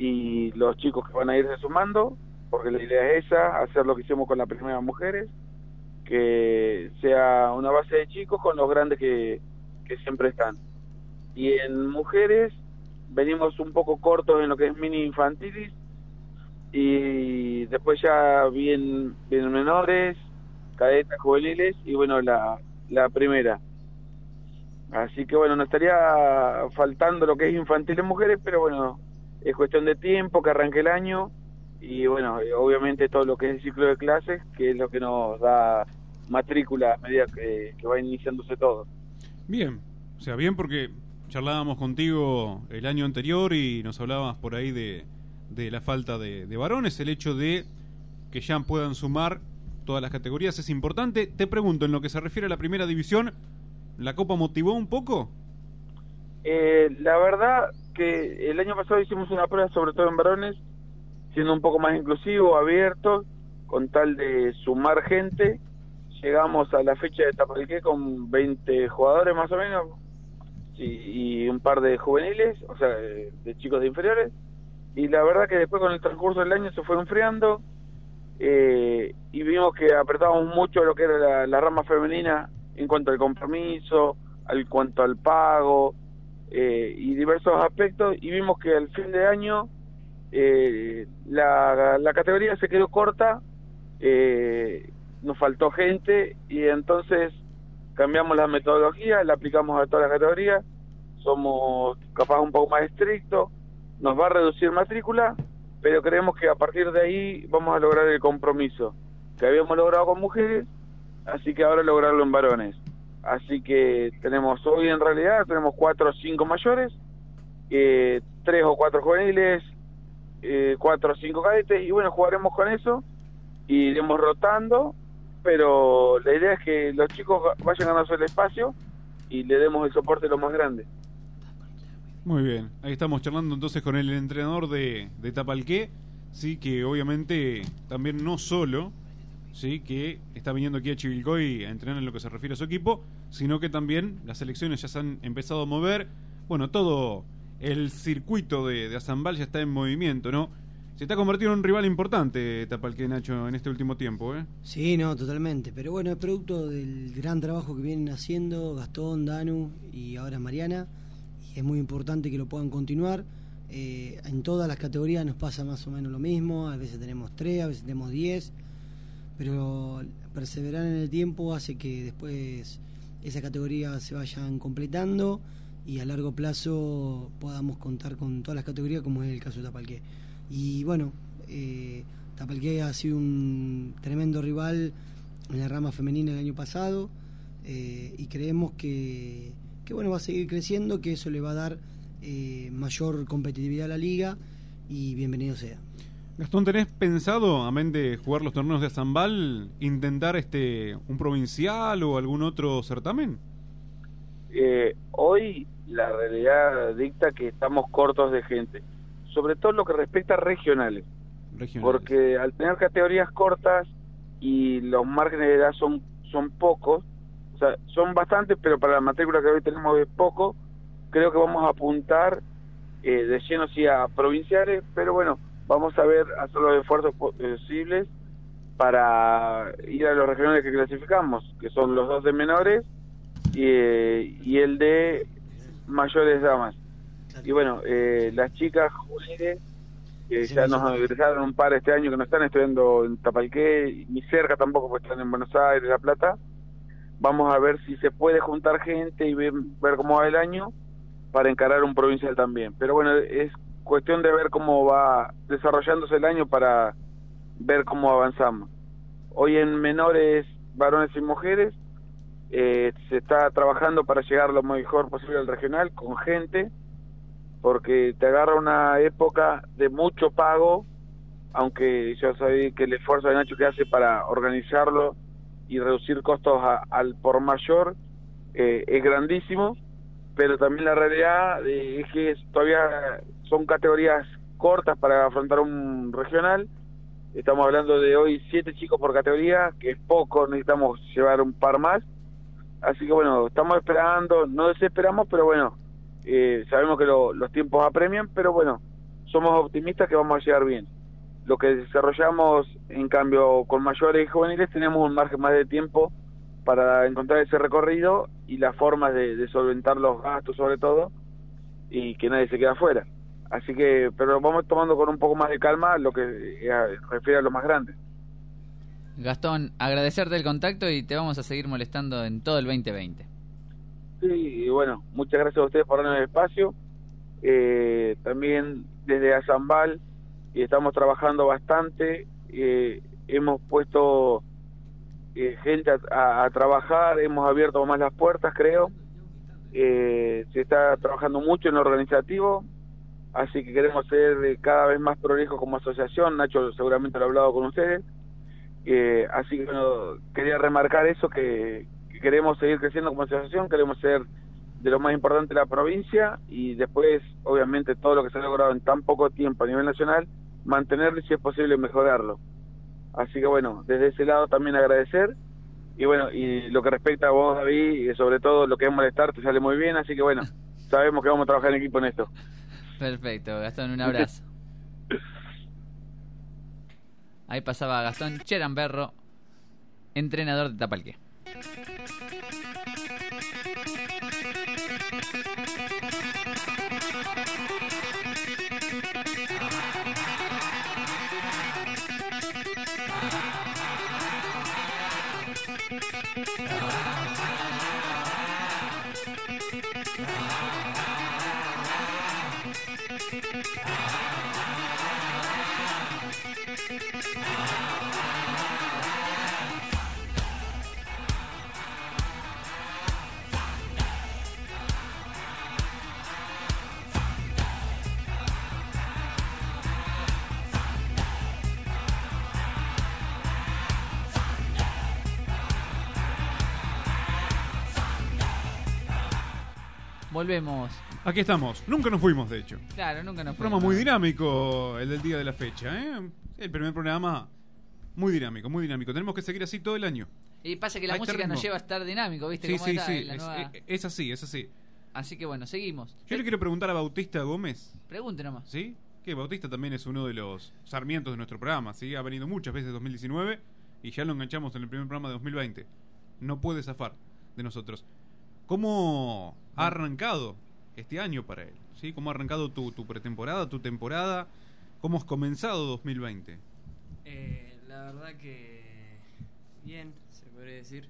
y los chicos que van a irse sumando, porque la idea es esa, hacer lo que hicimos con la primera mujeres, que sea una base de chicos con los grandes que, que siempre están. Y en mujeres venimos un poco cortos en lo que es mini infantilis y después ya bien, bien menores, cadetas juveniles y bueno, la, la primera. Así que bueno, nos estaría faltando lo que es infantil en mujeres, pero bueno, es cuestión de tiempo que arranque el año y bueno, eh, obviamente todo lo que es el ciclo de clases, que es lo que nos da matrícula a medida que, que va iniciándose todo. Bien. O sea, bien porque charlábamos contigo el año anterior y nos hablabas por ahí de, de la falta de, de varones, el hecho de que ya puedan sumar todas las categorías es importante. Te pregunto, en lo que se refiere a la primera división, ¿la Copa motivó un poco? Eh, la verdad que el año pasado hicimos una prueba, sobre todo en varones, siendo un poco más inclusivo, abierto, con tal de sumar gente. Llegamos a la fecha de Tapalqué con 20 jugadores más o menos y, un par de juveniles, o sea, de, chicos de inferiores. Y la verdad que después con el transcurso del año se fue enfriando eh, y vimos que apretábamos mucho lo que era la, la rama femenina en cuanto al compromiso, al cuanto al pago eh, y diversos aspectos y vimos que al fin de año eh, la, la categoría se quedó corta, eh, nos faltó gente y entonces cambiamos la metodología, la aplicamos a todas las categorías, somos capaz un poco más estrictos, nos va a reducir matrícula, pero creemos que a partir de ahí vamos a lograr el compromiso que habíamos logrado con mujeres, así que ahora lograrlo en varones. Así que tenemos hoy en realidad tenemos cuatro o cinco mayores, eh, tres o cuatro juveniles, eh, cuatro o cinco cadetes y bueno jugaremos con eso y iremos rotando, pero la idea es que los chicos vayan ganando el espacio y le demos el soporte lo más grande. Muy bien, ahí estamos charlando entonces con el entrenador de, de Tapalqué, sí, que obviamente también no solo, sí, que está viniendo aquí a Chivilcoy a entrenar en lo que se refiere a su equipo, sino que también las elecciones ya se han empezado a mover, bueno, todo el circuito de, de Azambal ya está en movimiento, ¿no? Se está convirtiendo en un rival importante Tapalqué, Nacho, en este último tiempo, ¿eh? Sí, no, totalmente. Pero bueno, es producto del gran trabajo que vienen haciendo Gastón, Danu y ahora Mariana. Y es muy importante que lo puedan continuar. Eh, en todas las categorías nos pasa más o menos lo mismo. A veces tenemos tres, a veces tenemos diez. Pero perseverar en el tiempo hace que después esas categorías se vayan completando y a largo plazo podamos contar con todas las categorías, como es el caso de Tapalqué. Y bueno, eh, Tapalqué ha sido un tremendo rival en la rama femenina el año pasado eh, y creemos que, que, bueno va a seguir creciendo, que eso le va a dar eh, mayor competitividad a la liga y bienvenido sea. Gastón, ¿tenés pensado, amén de jugar los torneos de Zambal, intentar este un provincial o algún otro certamen? Eh, hoy la realidad dicta que estamos cortos de gente, sobre todo lo que respecta a regionales, Regionales. porque al tener categorías cortas y los márgenes de edad son, son pocos, o sea, son bastantes, pero para la matrícula que hoy tenemos es poco, creo que vamos a apuntar eh, de lleno sí a provinciales, pero bueno, vamos a ver, hacer los esfuerzos posibles para ir a los regionales que clasificamos, que son los dos de menores y, eh, y el de mayores damas. Y bueno, eh, las chicas juveniles, que ya nos egresaron un par este año que no están estudiando en Tapalqué, ni cerca tampoco, porque están en Buenos Aires, La Plata. Vamos a ver si se puede juntar gente y ver, ver cómo va el año para encarar un provincial también. Pero bueno, es cuestión de ver cómo va desarrollándose el año para ver cómo avanzamos. Hoy en menores, varones y mujeres, eh, se está trabajando para llegar lo mejor posible al regional con gente, porque te agarra una época de mucho pago, aunque yo sabía que el esfuerzo de Nacho que hace para organizarlo y reducir costos al por mayor eh, es grandísimo, pero también la realidad eh, es que todavía son categorías cortas para afrontar un regional. Estamos hablando de hoy siete chicos por categoría, que es poco, necesitamos llevar un par más. Así que bueno, estamos esperando, no desesperamos, pero bueno, eh, sabemos que lo- los tiempos apremian, pero bueno, somos optimistas que vamos a llegar bien. Lo que desarrollamos, en cambio, con mayores y juveniles, tenemos un margen más de tiempo para encontrar ese recorrido y las formas de, de solventar los gastos sobre todo y que nadie se quede afuera. Así que, pero vamos tomando con un poco más de calma lo que eh, refiere a lo más grande. Gastón, agradecerte el contacto y te vamos a seguir molestando en todo el 2020. Sí, y bueno, muchas gracias a ustedes por darnos el espacio. Eh, también desde Azambal y estamos trabajando bastante. eh, hemos puesto eh, gente a, a- a trabajar, hemos abierto más las puertas, creo. Eh, se está trabajando mucho en lo organizativo, así que queremos ser eh, cada vez más prolijos como asociación. Nacho seguramente lo ha hablado con ustedes. Eh, así que bueno, quería remarcar eso, que, que queremos seguir creciendo como asociación, queremos ser de lo más importante de la provincia y después, obviamente, todo lo que se ha logrado en tan poco tiempo a nivel nacional, mantenerlo y si es posible mejorarlo. Así que bueno, desde ese lado también agradecer y bueno, y lo que respecta a vos, David, y sobre todo lo que es molestar, te sale muy bien, así que bueno, sabemos que vamos a trabajar en equipo en esto. Perfecto, Gastón, un abrazo. Ahí pasaba Gastón Cheramberro, entrenador de Tapalqué. Volvemos. Aquí estamos. Nunca nos fuimos, de hecho. Claro, nunca nos Un programa fuimos. muy dinámico el del día de la fecha, ¿eh? El primer programa muy dinámico, muy dinámico. Tenemos que seguir así todo el año. Y pasa que la Hay música termo. nos lleva a estar dinámico, ¿viste? Sí, cómo sí, está sí. Es, nueva- es- es así, es así. Así que bueno, seguimos. Yo le quiero preguntar a Bautista Gómez. Pregunte nomás. ¿Sí? Que Bautista también es uno de los sarmientos de nuestro programa, ¿sí? Ha venido muchas veces en 2019 y ya lo enganchamos en el primer programa de 2020. No puede zafar de nosotros. ¿Cómo ha arrancado este año para él? ¿Sí? ¿Cómo ha arrancado tu, tu pretemporada, tu temporada? ¿Cómo has comenzado 2020? Eh, la verdad que bien, se podría decir.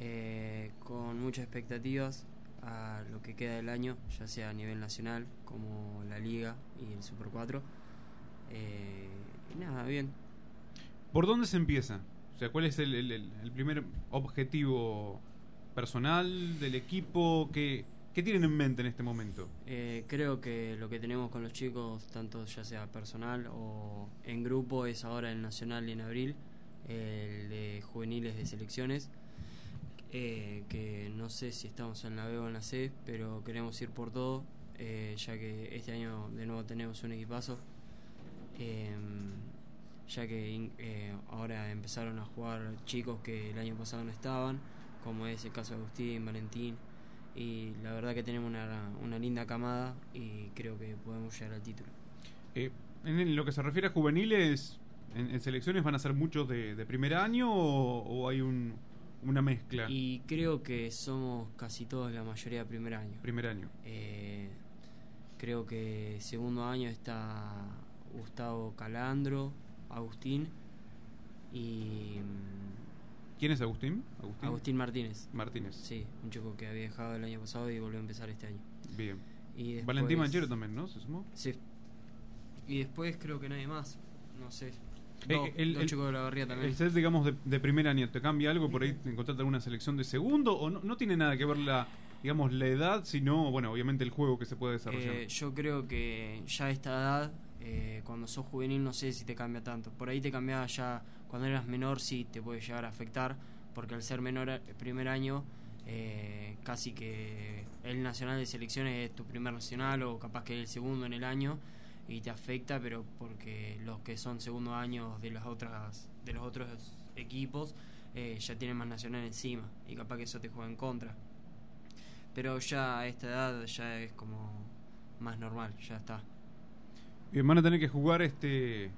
Eh, con muchas expectativas a lo que queda del año, ya sea a nivel nacional como la Liga y el Super 4. Eh, y nada, bien. ¿Por dónde se empieza? O sea, ¿cuál es el, el- el- el primer objetivo personal del equipo? ¿Qué, ¿Qué tienen en mente en este momento? Eh, creo que lo que tenemos con los chicos, tanto ya sea personal o en grupo, es ahora el nacional en abril, el de juveniles de selecciones, eh, que no sé si estamos en la B o en la C, pero queremos ir por todo, eh, ya que este año de nuevo tenemos un equipazo, eh, ya que eh, ahora empezaron a jugar chicos que el año pasado no estaban, como es el caso de Agustín, Valentín, y la verdad que tenemos una, una linda camada y creo que podemos llegar al título. Eh, en lo que se refiere a juveniles, en, en selecciones van a ser muchos de, de primer año o, o hay un, una mezcla? Y creo que somos casi todos la mayoría de primer año. Primer año. Eh, creo que segundo año está Gustavo Calandro, Agustín y mm, ¿Quién es Agustín? Agustín, Agustín Martínez. Martínez. Sí, un chico que había dejado el año pasado y volvió a empezar este año. Bien. Y después- Valentín Manchero también, ¿no? ¿Se sumó? Sí. Y después creo que nadie más. No sé. Eh, el, dos el- chicos de la barría también. el set, digamos, de, de primer año, ¿te cambia algo? ¿Por ahí te encontraste alguna selección de segundo? ¿O no, no tiene nada que ver la, digamos, la edad, sino, bueno, obviamente el juego que se puede desarrollar? Eh, yo creo que ya a esta edad, eh, cuando sos juvenil, no sé si te cambia tanto. Por ahí te cambiaba ya cuando eras menor, sí te puede llegar a afectar, porque al ser menor el primer año, eh, casi que el nacional de selecciones es tu primer nacional o capaz que el segundo en el año y te afecta, pero porque los que son segundo años de las otras de los otros equipos eh, ya tienen más nacional encima y capaz que eso te juega en contra. Pero ya a esta edad ya es como más normal, ya está. Van a tener que jugar este.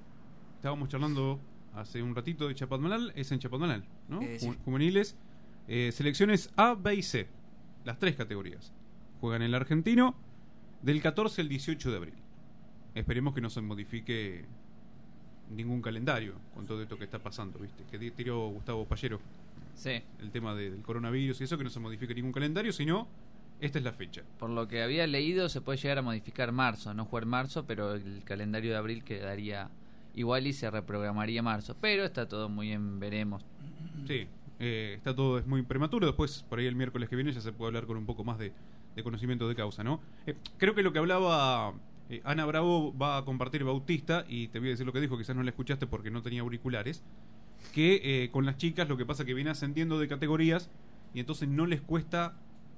Estábamos charlando hace un ratito de Chapadmalal, es en Chapadmalal, ¿no? Eh, sí. Juveniles. Eh, selecciones A, B y C. Las tres categorías. Juegan el argentino del 14 al 18 de abril. Esperemos que no se modifique ningún calendario con todo esto que está pasando, ¿viste? Que tiró Gustavo Pallero. Sí. El tema de- del coronavirus y eso, que no se modifique ningún calendario, sino esta es la fecha. Por lo que había leído, se puede llegar a modificar marzo, no jugar marzo, pero el calendario de abril quedaría igual y se reprogramaría marzo. Pero está todo muy en veremos. Sí, eh, está todo es muy prematuro. Después, por ahí el miércoles que viene, ya se puede hablar con un poco más de, de conocimiento de causa, ¿no? Eh, creo que lo que hablaba eh, Ana Bravo va a compartir Bautista, y te voy a decir lo que dijo, quizás no la escuchaste porque no tenía auriculares, que eh, con las chicas lo que pasa es que viene ascendiendo de categorías y entonces no les cuesta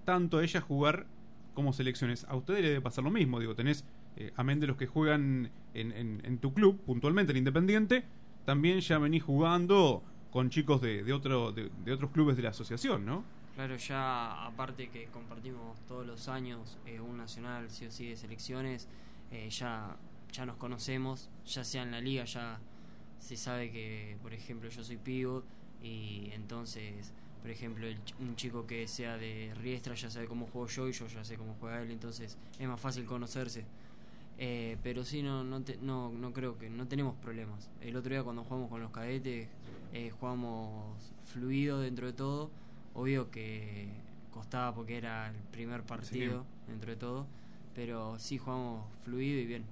tanto a ellas jugar como selecciones. A ustedes les debe pasar lo mismo, digo, tenés, eh, amén de los que juegan en, en- tu club, puntualmente en Independiente, también ya venís jugando con chicos de, de, de, otros clubes de la asociación, ¿no? Claro, ya aparte que compartimos todos los años eh, un nacional sí o sí de selecciones, eh, ya, ya nos conocemos, ya sea en la liga, ya se sabe que, por ejemplo, yo soy pivot y entonces, por ejemplo, el un chico que sea de Riestra ya sabe cómo juego yo y yo ya sé cómo juega él, entonces es más fácil conocerse. Eh, pero sí, no, no, te- no, no creo que no tenemos problemas. El otro día cuando jugamos con los cadetes, eh, jugamos fluido dentro de todo. Obvio que costaba porque era el primer partido dentro de todo, pero sí jugamos fluido y bien.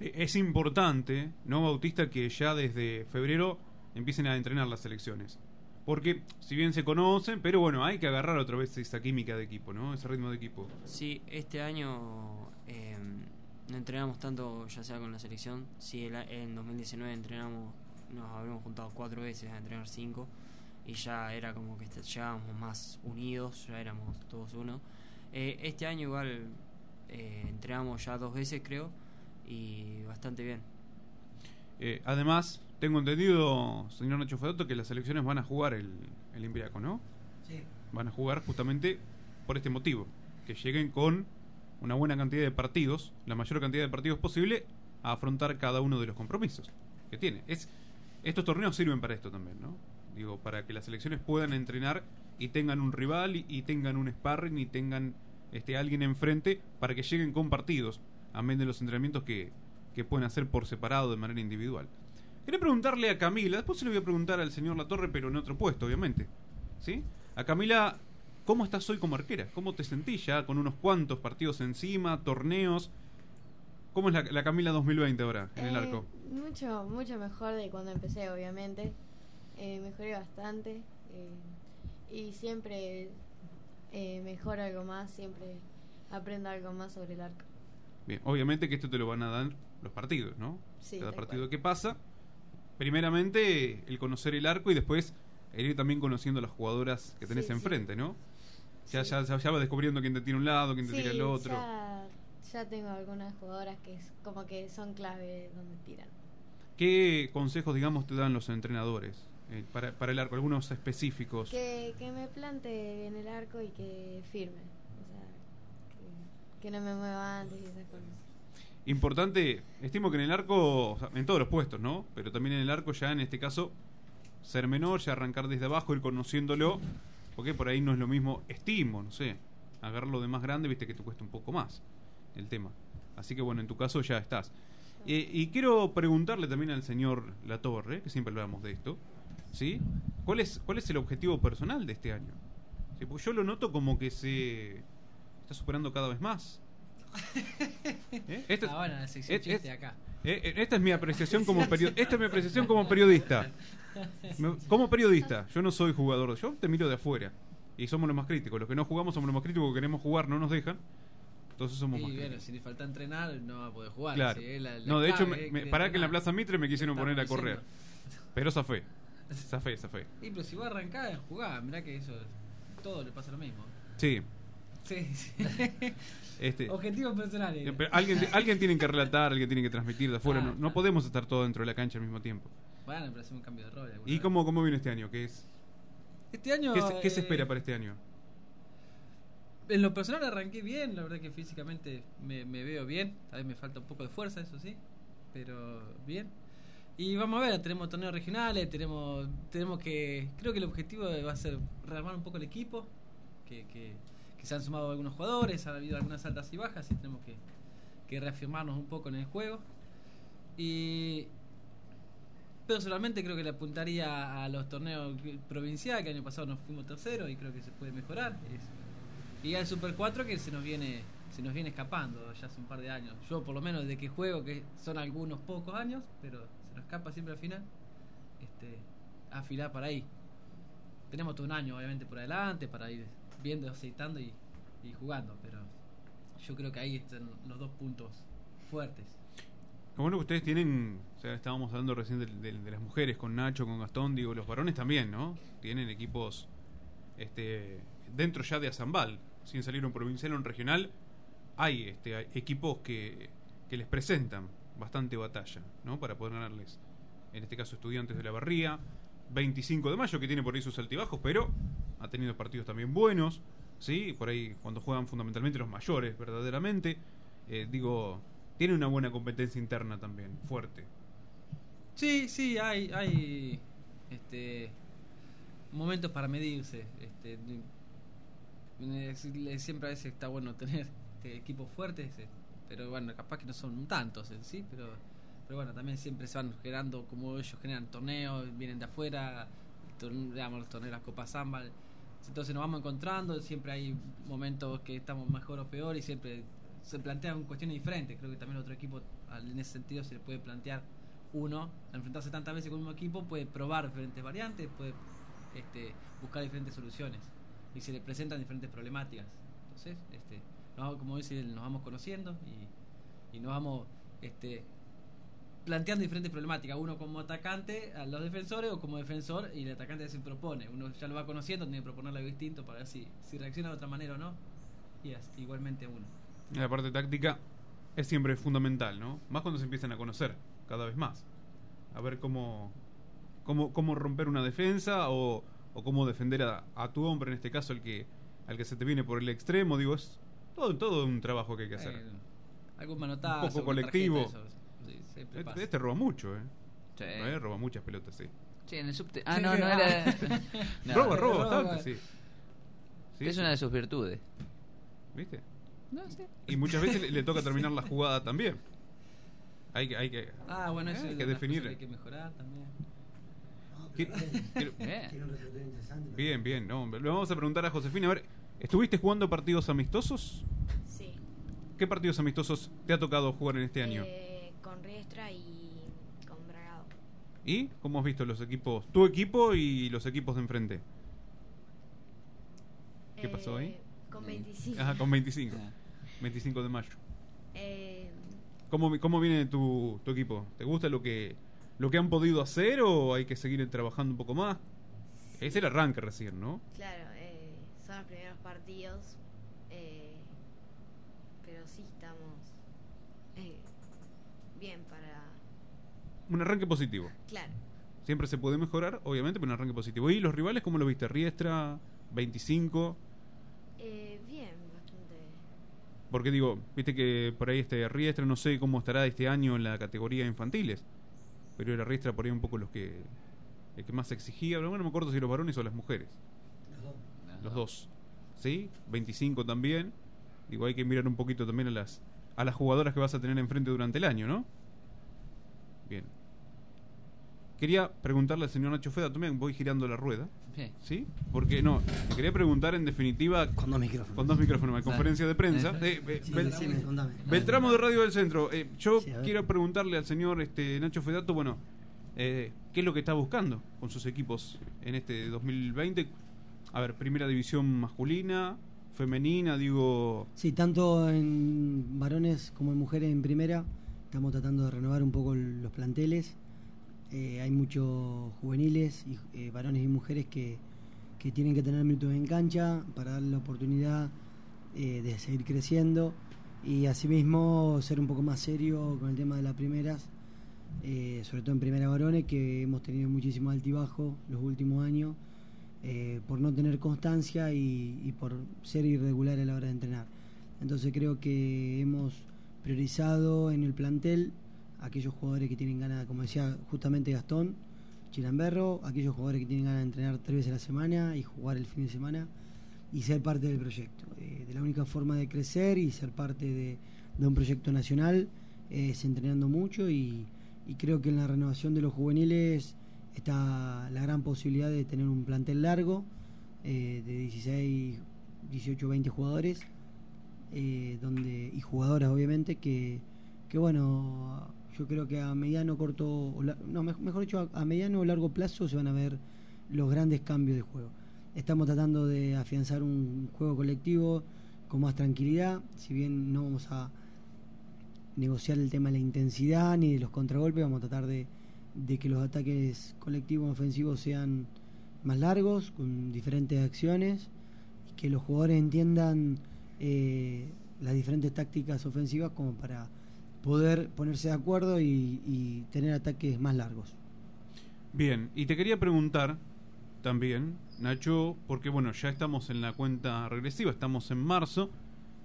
Eh, Es importante, ¿no, Bautista, que ya desde febrero empiecen a entrenar las selecciones? Porque, si bien se conocen, pero bueno, hay que agarrar otra vez esa química de equipo, ¿no? Ese ritmo de equipo. Sí, este año eh, no entrenamos tanto ya sea con la selección. Sí, el en 2019 entrenamos, nos habremos juntado cuatro veces a entrenar cinco y ya era como que llegábamos más unidos, ya éramos todos uno. Eh, este año igual eh, entrenamos ya dos veces creo y bastante bien. Eh, además, tengo entendido, señor Nacho Fedoto, que las selecciones van a jugar el, el Imbriaco, ¿no? Sí. Van a jugar justamente por este motivo. Que lleguen con una buena cantidad de partidos, la mayor cantidad de partidos posible, a afrontar cada uno de los compromisos que tiene. Es, estos torneos sirven para esto también, ¿no? Digo, para que las selecciones puedan entrenar y tengan un rival y, y tengan un sparring y tengan este alguien enfrente para que lleguen con partidos, amén de los entrenamientos que, que pueden hacer por separado de manera individual. Quería preguntarle a Camila, después se lo voy a preguntar al señor Latorre, pero en otro puesto, obviamente. ¿Sí? A Camila, ¿cómo estás hoy como arquera? ¿Cómo te sentís ya con unos cuantos partidos encima, torneos? ¿Cómo es la, la Camila 2020 ahora en el Eh, arco? Mucho, mucho mejor de cuando empecé, obviamente. Eh, mejoré bastante. eh, y siempre eh, mejoro algo más, siempre aprendo algo más sobre el arco. Bien, obviamente que esto te lo van a dar los partidos, ¿no? Sí, Cada partido que pasa. Primeramente, el conocer el arco y después el ir también conociendo las jugadoras que tenés Sí, sí. enfrente, ¿no? Ya, ya, ya vas descubriendo quién te tira un lado, quién te tira el otro. Ya, ya tengo algunas jugadoras que es como que son clave donde tiran. ¿Qué consejos, digamos, te dan los entrenadores eh, para, para el arco? Algunos específicos. Que, que me plante en el arco y que firme. O sea, que, que no me mueva antes y esas cosas. Importante, estimo que en el arco, en todos los puestos, ¿no? Pero también en el arco ya en este caso, ser menor, ya arrancar desde abajo, ir conociéndolo, porque por ahí no es lo mismo, estimo, no sé, agarrarlo de más grande, viste que te cuesta un poco más el tema. Así que bueno, en tu caso ya estás. Eh, y quiero preguntarle también al señor Latorre, que siempre hablamos de esto, ¿sí? ¿Cuál es, cuál es el objetivo personal de este año? Sí, porque yo lo noto como que se está superando cada vez más. ¿Eh? Esto- Ah, bueno, la sección es- chiste acá. Eh, eh, esta es mi apreciación como periodista. Esta es mi apreciación como periodista. Me- Como periodista, yo no soy jugador. Yo te miro de afuera. Y somos los más críticos. Los que no jugamos somos los más críticos. que Queremos jugar, no nos dejan. Entonces somos Y más bueno, críticos. si le falta entrenar, no va a poder jugar. Claro. Si es la- la no, de hecho, me, pará que en la. Plaza Mitre me quisieron poner a correr. Pero zafé. Zafé, zafé. Y pero si vos arrancás, jugás. Mirá que eso. Todo le pasa lo mismo. Sí. Sí, sí. Este, Objetivos personales. Pero alguien, alguien tiene que relatar, alguien tiene que transmitir de afuera. Ah, no, no podemos estar todos dentro de la cancha al mismo tiempo. Bueno, pero hacemos un cambio de rol. ¿Y vez. cómo, cómo viene este año? ¿Qué, es, Este año. qué, se, qué se eh, espera para este año? En lo personal arranqué bien, la verdad que físicamente me, me veo bien. A veces me falta un poco de fuerza, eso sí, pero bien. Y vamos a ver, tenemos torneos regionales, tenemos tenemos que... Creo que el objetivo va a ser rearmar un poco el equipo, que, que, que se han sumado algunos jugadores, ha habido algunas altas y bajas y tenemos que, reafirmarnos un poco en el juego. Y personalmente creo que le apuntaría a los torneos provinciales, que el año pasado nos fuimos terceros y creo que se puede mejorar. Y al Super 4 que se nos viene se nos viene escapando ya hace un par de años. Yo por lo menos desde que juego, que son algunos pocos años, pero se nos escapa siempre al final, este, afilar para ahí. Tenemos todo un año obviamente por adelante para ir viendo, aceitando y, y jugando, pero yo creo que ahí están los dos puntos fuertes. Lo bueno que ustedes tienen, o sea, estábamos hablando recién de, de- de las mujeres con Nacho, con Gastón, digo, los varones también, ¿no? Tienen equipos este, dentro ya de Azambal, sin salir un provincial o un regional, hay, este, equipos que, que les presentan bastante batalla, ¿no? Para poder ganarles, en este caso, estudiantes de la Barría, 25 de mayo, que tiene por ahí sus altibajos, pero ha tenido partidos también buenos, ¿sí? Por ahí cuando juegan fundamentalmente los mayores, verdaderamente. Eh, digo, tiene una buena competencia interna también, fuerte. Sí, sí, hay, hay este, momentos para medirse. Este, siempre a veces está bueno tener este, equipos fuertes, eh, pero bueno, capaz que no son tantos en sí, pero, pero bueno, también siempre se van generando, como ellos generan torneos, vienen de afuera, digamos, los torneos las Copas Zambal. Entonces nos vamos encontrando, siempre hay momentos que estamos mejor o peor y siempre se plantean cuestiones diferentes. Creo que también otro equipo, en ese sentido, se le puede plantear uno, al enfrentarse tantas veces con un equipo, puede probar diferentes variantes, puede este, buscar diferentes soluciones y se le presentan diferentes problemáticas. Entonces, este, nos como dice, nos vamos conociendo y, y nos vamos este, planteando diferentes problemáticas. Uno como atacante a los defensores o como defensor y el atacante se propone. Uno ya lo va conociendo, tiene que proponerle algo distinto para ver si, si reacciona de otra manera o no. Y así, igualmente uno. La parte táctica es siempre fundamental, ¿no? Más cuando se empiezan a conocer cada vez más. A ver cómo, cómo, cómo romper una defensa o, o cómo defender a, a tu hombre, en este caso, el que, al que se te viene por el extremo. Digo, es todo, todo un trabajo que hay que hacer. Eh, algún manotazo, un poco colectivo. tarjeta, eso, sí, siempre este, pasa. este roba mucho, ¿eh? Sí. Eh, Roba muchas pelotas, sí. Sí, en el subte. Ah, no, no era. No. Roba, roba bastante, sí. Sí, es una de sus virtudes. ¿Viste? No sé. Y muchas veces le, le toca terminar la jugada también. Hay que, hay que, Ah, bueno, eh, eso hay es que definir. hay que mejorar también. Quiero- quiero- Bien. Bien, bien. No, le vamos a preguntar a Josefina. A ver, ¿estuviste jugando partidos amistosos? Sí. ¿Qué partidos amistosos te ha tocado jugar en este año? Con Riestra y con Bragado. ¿Y cómo has visto los equipos? Tu equipo y los equipos de enfrente. ¿Qué pasó ahí? Eh, Con 25. Ajá, con 25. 25 de mayo. Eh, ¿Cómo, cómo viene tu, tu equipo? ¿Te gusta lo que, lo que han podido hacer o hay que seguir trabajando un poco más? Es el arranque recién, ¿no? claro, eh, son los primeros partidos. eh, pero sí estamos eh, bien para. Un arranque positivo. Claro. Siempre se puede mejorar, obviamente, pero un arranque positivo. ¿Y los rivales cómo lo viste? Riestra, 25. Eh, bien, bastante. Porque digo, viste que por ahí este Riestra no sé cómo estará este año en la categoría infantiles. Pero era Riestra por ahí un poco los que el que más exigía, pero bueno, no me acuerdo si los varones o las mujeres. Los dos. ¿Sí? 25 también. Digo, hay que mirar un poquito también a las a las jugadoras que vas a tener enfrente durante el año, ¿no? Bien. Quería preguntarle al señor Nacho Feda, también voy girando la rueda. Sí. Porque no, te quería preguntar en definitiva. Con dos micrófonos. Con dos micrófonos, en conferencia de prensa. Eh, Eh, sí, Bel- decime, contame. Beltramo de Radio del Centro. Eh, yo Sí, quiero preguntarle al señor este, Nacho Fedato, bueno, eh, ¿qué es lo que está buscando con sus equipos en este 2020? A ver, primera división masculina, femenina, digo. Sí, tanto en varones como en mujeres en primera, estamos tratando de renovar un poco los planteles. Eh, hay muchos juveniles, y, eh, varones y mujeres que, que tienen que tener minutos en cancha para darle la oportunidad eh, de seguir creciendo y asimismo ser un poco más serio con el tema de las primeras, sobre todo en primera varones, que hemos tenido muchísimo altibajo los últimos años por no tener constancia y, y por ser irregular a la hora de entrenar. Entonces creo que hemos priorizado en el plantel aquellos jugadores que tienen ganas, como decía justamente Gastón, Chilamberro, aquellos jugadores que tienen ganas de entrenar tres veces a la semana y jugar el fin de semana y ser parte del proyecto. Eh, de la única forma de crecer y ser parte de, un proyecto nacional es entrenando mucho y, y creo que en la renovación de los juveniles está la gran posibilidad de tener un plantel largo eh, de 16, 18, 20 jugadores eh, donde y jugadoras obviamente que, que bueno yo creo que a mediano corto o no mej- mejor dicho a, mediano o largo plazo se van a ver los grandes cambios de juego. Estamos tratando de afianzar un juego colectivo con más tranquilidad si bien no vamos a negociar el tema de la intensidad ni de los contragolpes vamos a tratar de, de que los ataques colectivos ofensivos sean más largos con diferentes acciones y que los jugadores entiendan eh, las diferentes tácticas ofensivas como para poder ponerse de acuerdo y, y tener ataques más largos. Bien, y te quería preguntar también, Nacho, porque bueno, ya estamos en la cuenta regresiva, estamos en marzo,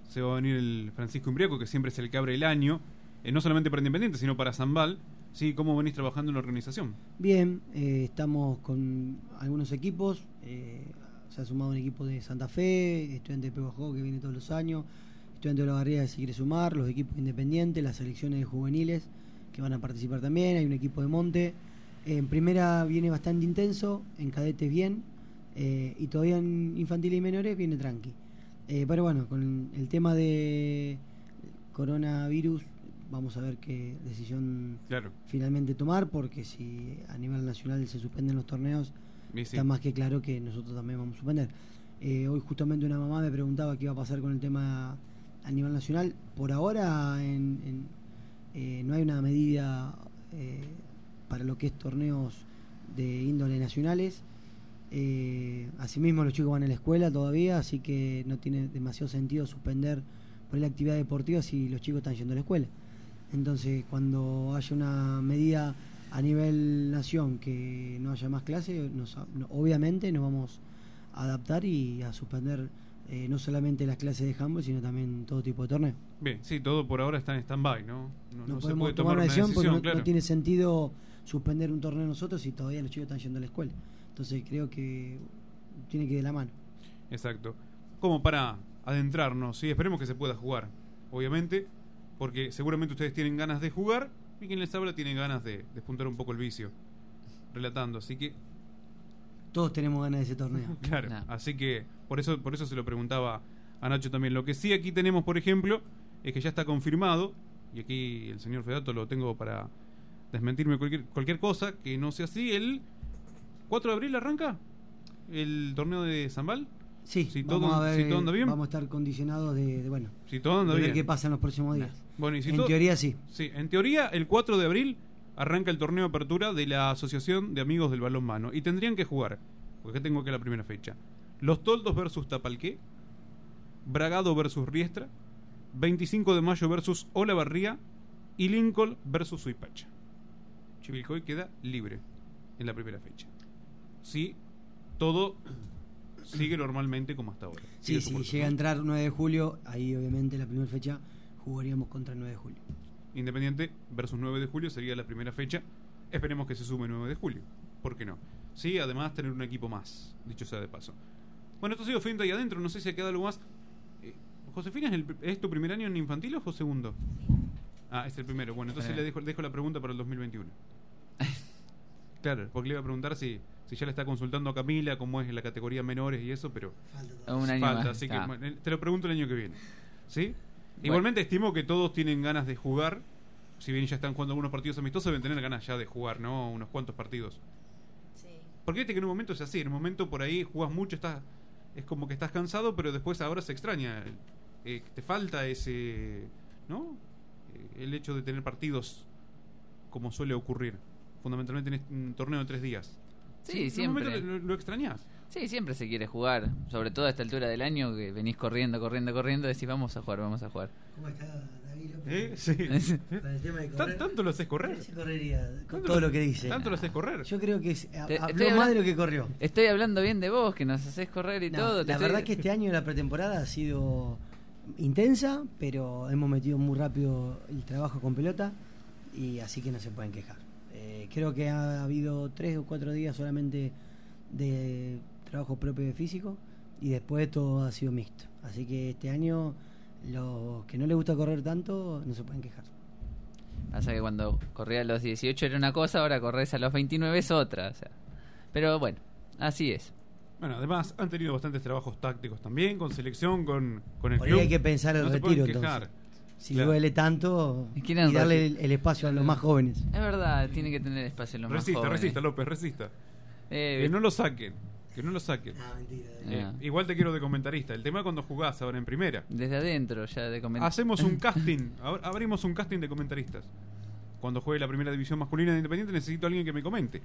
se va a venir el Francisco Imbriaco, que siempre es el que abre el año, eh, no solamente para Independiente, sino para Zambal. Sí, ¿cómo venís trabajando en la organización? Bien, eh, estamos con algunos equipos. eh, se ha sumado un equipo de Santa Fe, estudiante de Pebajó que viene todos los años, estudiante de la Barriga que se quiere sumar, los equipos independientes, las selecciones de juveniles que van a participar también. Hay un equipo de Monte. en primera viene bastante intenso, en cadetes bien, eh, y todavía en infantil y menores viene tranqui. Eh, pero bueno, con el tema de coronavirus, vamos a ver qué decisión Claro. finalmente tomar, porque si a nivel nacional se suspenden los torneos, sí. está más que claro que nosotros también vamos a suspender. Eh, hoy justamente una mamá me preguntaba qué iba a pasar con el tema a nivel nacional. Por ahora en- en- eh, no hay una medida eh, para lo que es torneos de índole nacionales. Eh, asimismo los chicos van a la escuela todavía, así que no tiene demasiado sentido suspender por la actividad deportiva si los chicos están yendo a la escuela. Entonces, cuando haya una medida a nivel nación que no haya más clases, obviamente nos vamos a adaptar y a suspender eh, no solamente las clases de handball, sino también todo tipo de torneo. Bien, sí, todo por ahora está en stand-by, ¿no? No, No, no se podemos puede tomar una decisión porque no, tiene sentido suspender un torneo nosotros si todavía los chicos están yendo a la escuela. Entonces creo que tiene que ir de la mano. Exacto. Como para adentrarnos, sí, esperemos que se pueda jugar, obviamente, porque seguramente ustedes tienen ganas de jugar y quien les habla tiene ganas de despuntar un poco el vicio, relatando, así que Todos tenemos ganas de ese torneo. Claro, así que por eso, por eso se lo preguntaba a Nacho también. Lo que sí aquí tenemos, por ejemplo, es que ya está confirmado, y aquí el señor Fedato lo tengo para desmentirme cualquier, cualquier cosa que no sea así. ¿El 4 de abril arranca el torneo de Zambal? Sí, si vamos todo, a ver, si todo anda bien. Vamos a estar condicionados de, de, bueno, Si todo anda de ver bien. qué pasa en los próximos días. Bueno, y si en todo- teoría sí. Sí, en teoría el 4 de abril arranca el torneo de apertura de la Asociación de Amigos del Balón Mano. Y tendrían que jugar, porque tengo que la primera fecha. Los Toldos versus Tapalqué, Bragado versus Riestra, 25 de mayo versus Olavarría y Lincoln versus Suipacha. Chivilcoy queda libre en la primera fecha. Sí, todo sigue normalmente como hasta ahora. Sí, si llega a entrar 9 de julio, ahí obviamente la primera fecha jugaríamos contra el 9 de julio. Independiente versus 9 de julio sería la primera fecha. Esperemos que se sume 9 de julio. ¿Por qué no? Sí, además tener un equipo más, dicho sea de paso. Bueno, esto ha sido Finta ahí adentro. No sé si ha quedado algo más. Eh, Josefina, ¿es, el- ¿es tu primer año en infantil o segundo? Ah, es el primero. Bueno, entonces Eh. le dejo, dejo la pregunta para el 2021. Claro, porque le iba a preguntar si, si ya le está consultando a Camila cómo es la categoría menores y eso, pero Un año falta, más, así que está. te lo pregunto el año que viene. ¿Sí? Igualmente estimo que todos tienen ganas de jugar. Si bien ya están jugando algunos partidos amistosos, deben tener ganas ya de jugar, ¿no? Unos cuantos partidos. Porque viste que en un momento es así, en un momento por ahí jugas mucho, estás, es como que estás cansado, pero después ahora se extraña. Eh, te falta ese, ¿no? Eh, el hecho de tener partidos como suele ocurrir, fundamentalmente en este- un torneo de tres días. Sí, en un siempre. momento lo, lo extrañás. Sí, siempre se quiere jugar. Sobre todo a esta altura del año que venís corriendo, corriendo, corriendo. Decís, vamos a jugar, vamos a jugar. ¿Cómo está David López? ¿Eh? Sí. Con el tema de Tan- correr. ¿Tanto lo haces correr? Sí, correría, con ¿Tanto todo lo- lo que dice. ¿Tanto lo haces correr? Yo creo que es, habló más de lo que corrió. Estoy hablando bien de vos, que nos haces correr y No, todo. la estoy- verdad que este año la pretemporada ha sido intensa, pero hemos metido muy rápido el trabajo con pelota y así que no se pueden quejar. Eh, creo que ha habido tres o cuatro días solamente de trabajo propio de físico y después todo ha sido mixto. Así que este año los que no les gusta correr tanto no se pueden quejar. Pasa que cuando corría a los 18 era una cosa, ahora corres a los 29 es otra. o sea. Pero bueno, así es. Bueno, además han tenido bastantes trabajos tácticos también, con selección, con, con el Por ahí club. hay que pensar el No retiro entonces. Si Claro. duele tanto y darle el, el espacio a los más jóvenes. Es verdad, tiene que tener espacio en los más Resista, jóvenes. resista, López, resista. Eh, que no lo saquen. Que no lo saquen. Eh, Ah. igual te quiero de comentarista. El tema es cuando jugás ahora en primera. Desde adentro ya de comentar. Hacemos un casting. ab- Abrimos un casting de comentaristas. Cuando juegue la primera división masculina de Independiente necesito a alguien que me comente.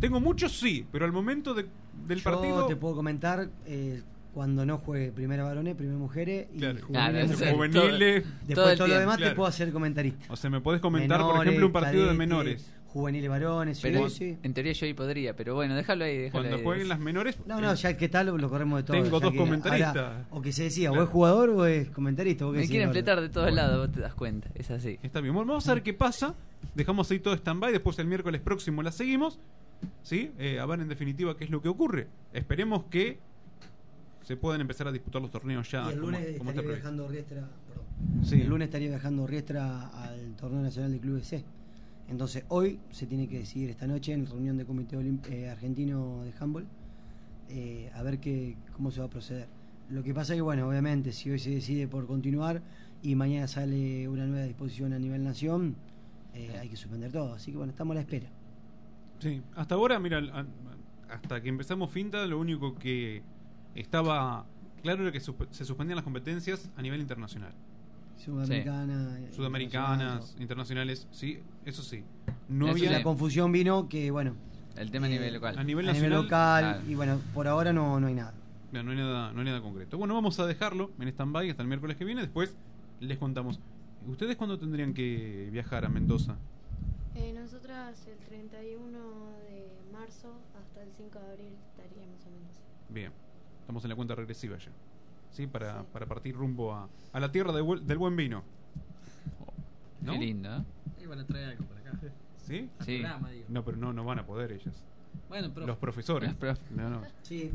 Tengo muchos sí, pero al momento de- del Yo partido... te puedo comentar eh, cuando no juegue primera varones, primera mujeres y Claro. juveniles. Claro, juveniles. Después todo todo, lo demás Claro. te puedo hacer comentarista. O sea, me podés comentar, por ejemplo, un partido de menores. Juveniles varones, sí, Pero sí. en teoría yo ahí podría, pero bueno, déjalo ahí. Déjalo Cuando ahí. jueguen las menores... No, no, ya que tal lo, lo corremos de todo. Tengo dos que comentaristas. ahora- o que se decía, o Claro. es jugador o es comentarista. vos qué Me decís, quieren fletar de todos lados, vos te das cuenta. Es así. Está bien. Bueno, vamos a ver qué pasa. Dejamos ahí todo stand-by. Después el miércoles próximo la seguimos. ¿Sí? Eh, a ver en definitiva qué es lo que ocurre. Esperemos que se puedan empezar a disputar los torneos ya. Y el como- lunes como estaría previsto. viajando Riestra, perdón. Sí. El lunes estaría viajando Riestra al torneo nacional de clubes C. Entonces hoy se tiene que decidir esta noche en reunión del Comité Olim- eh, Argentino de Handball eh, a ver qué, cómo se va a proceder. Lo que pasa es que, bueno, obviamente, si hoy se decide por continuar y mañana sale una nueva disposición a nivel nación, eh, hay que suspender todo. Así que, bueno, estamos a la espera. Sí, hasta ahora, mira, hasta que empezamos Finta, lo único que estaba claro era que se suspendían las competencias a nivel internacional. Sudamericana, eh, Sudamericanas, internacionales, sí, eso sí. No Eso había La confusión vino que, bueno. El tema a nivel local. A nivel a nivel nacional, local, claro. y bueno, por ahora no, no hay nada. No, no hay nada, no hay nada concreto. Bueno, vamos a dejarlo en stand-by hasta el miércoles que viene. Después les contamos. ¿Ustedes cuándo tendrían que viajar a Mendoza? Eh, nosotras el 31 de marzo hasta el 5 de abril estaríamos en Mendoza. Bien, estamos en la cuenta regresiva ya. ¿Sí? Para, para partir rumbo a, a la tierra de bu- del buen vino. ¿No? Qué lindo, ¿eh? Ahí van a traer algo para acá. ¿Sí? Al Sí. programa, digo. No, pero no, no van a poder ellas. Bueno. Los profesores. Prof- No, no. Sí,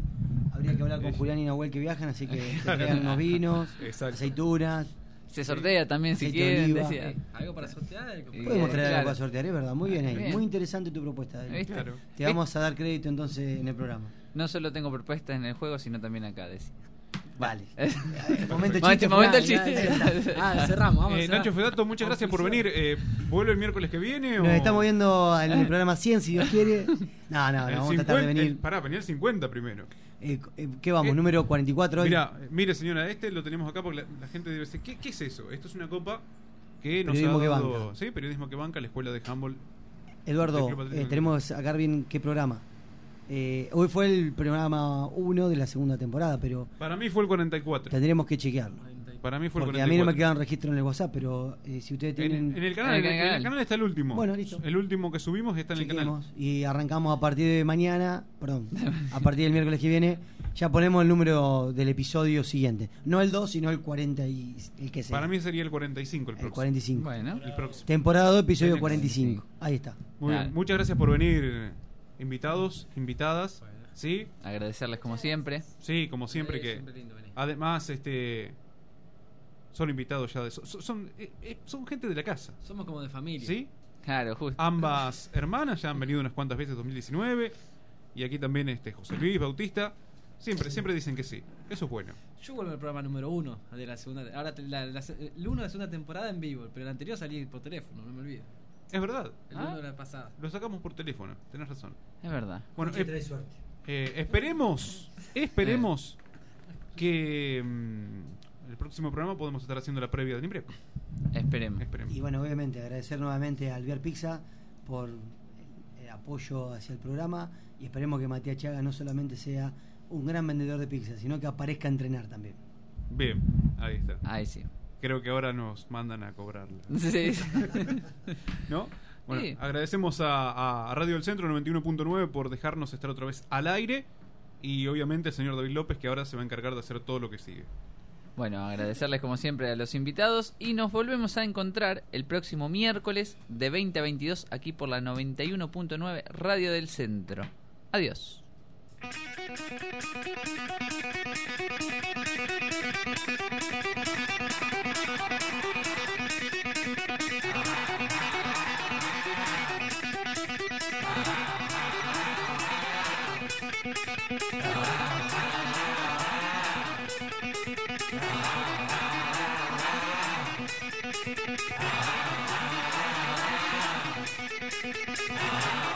habría que hablar con Julián y Nahuel que viajan, así que traigan unos vinos, Exacto. aceitunas. Se sortea también si quieren. decía. Algo para sortear. Podemos traer claro. algo para sortear, es verdad. Muy bien ahí. Bien. Muy interesante tu propuesta. David. ¿Viste? Claro. Te vamos a dar crédito entonces en el programa. No solo tengo propuestas en el juego, sino también acá. decía. Vale. Momento, momento momento, chiste, momento el chiste. ya, ya está. Ah, cerramos, vamos. a Eh. Nacho Fedato, muchas gracias por venir. Eh, ¿Vuelve el miércoles que viene? Nos o... estamos viendo en el programa 100, si Dios quiere. No, no, no, vamos a tratar de 50 venir. el- pará, venía el 50 primero. Eh, eh, ¿Qué vamos? Eh, ¿Número 44 hoy? Mira, mire señora, este lo tenemos acá porque la, la gente debe decir, ¿qué, qué es eso? Esto es una copa que nos Periodismo ha que banca. sí, periodismo que banca la escuela de handball. Eduardo, eh, tenemos acá bien qué programa. Eh, hoy fue el programa 1 de la segunda temporada, pero Para mí fue el 44. tendremos que chequearlo. Para mí fue el Porque 44. a mí no me quedan registro en el WhatsApp, pero eh, si ustedes En, tienen... en el canal, en el, en el canal está el último. Bueno, listo. El último que subimos está en el canal. y arrancamos a partir de mañana, perdón, a partir del miércoles que viene, ya ponemos el número del episodio siguiente. No el 2, sino el 40 y el que sea. Para mí sería el 45 el el próximo. 45. Bueno. El próximo. Temporada 2, episodio El 45. Ahí está. Muy bien. Muchas gracias por venir, invitados, invitadas. Sí, Agradecerles como siempre. sí, como siempre Sí, que. siempre lindo venir. Además, este. Son invitados ya de. Son, son, eh, eh, son gente de la casa. Somos como de familia. ¿Sí? Claro, justo. Ambas hermanas ya han venido unas cuantas veces 2019. Y aquí también este José Luis Bautista. Siempre, siempre dicen que sí. Eso es bueno. Yo vuelvo al programa número uno de la segunda. Ahora te- la, la- el uno de la segunda temporada en vivo, pero el anterior salí por teléfono, no me olvido. Es verdad. El Ah. uno de la pasada. Lo sacamos por teléfono, tenés razón. Es verdad. Bueno, eh, trae suerte. eh, esperemos, esperemos que mm, el próximo programa podemos estar haciendo la previa del IMPREP. Esperemos. Esperemos. Y bueno, obviamente agradecer nuevamente a Alvear Pizza por el apoyo hacia el programa y esperemos que Matías Chaga no solamente sea un gran vendedor de pizza, sino que aparezca a entrenar también. Bien, ahí está. Ahí sí. Creo que ahora nos mandan a cobrarla. Sí. ¿No? Bueno, Sí. agradecemos a, a Radio del Centro 91.9 por dejarnos estar otra vez al aire. Y obviamente al señor David López, que ahora se va a encargar de hacer todo lo que sigue. Bueno, agradecerles como siempre a los invitados y nos volvemos a encontrar el próximo miércoles de 20 a 22 aquí por la 91.9 Radio del Centro. Adiós. Ah.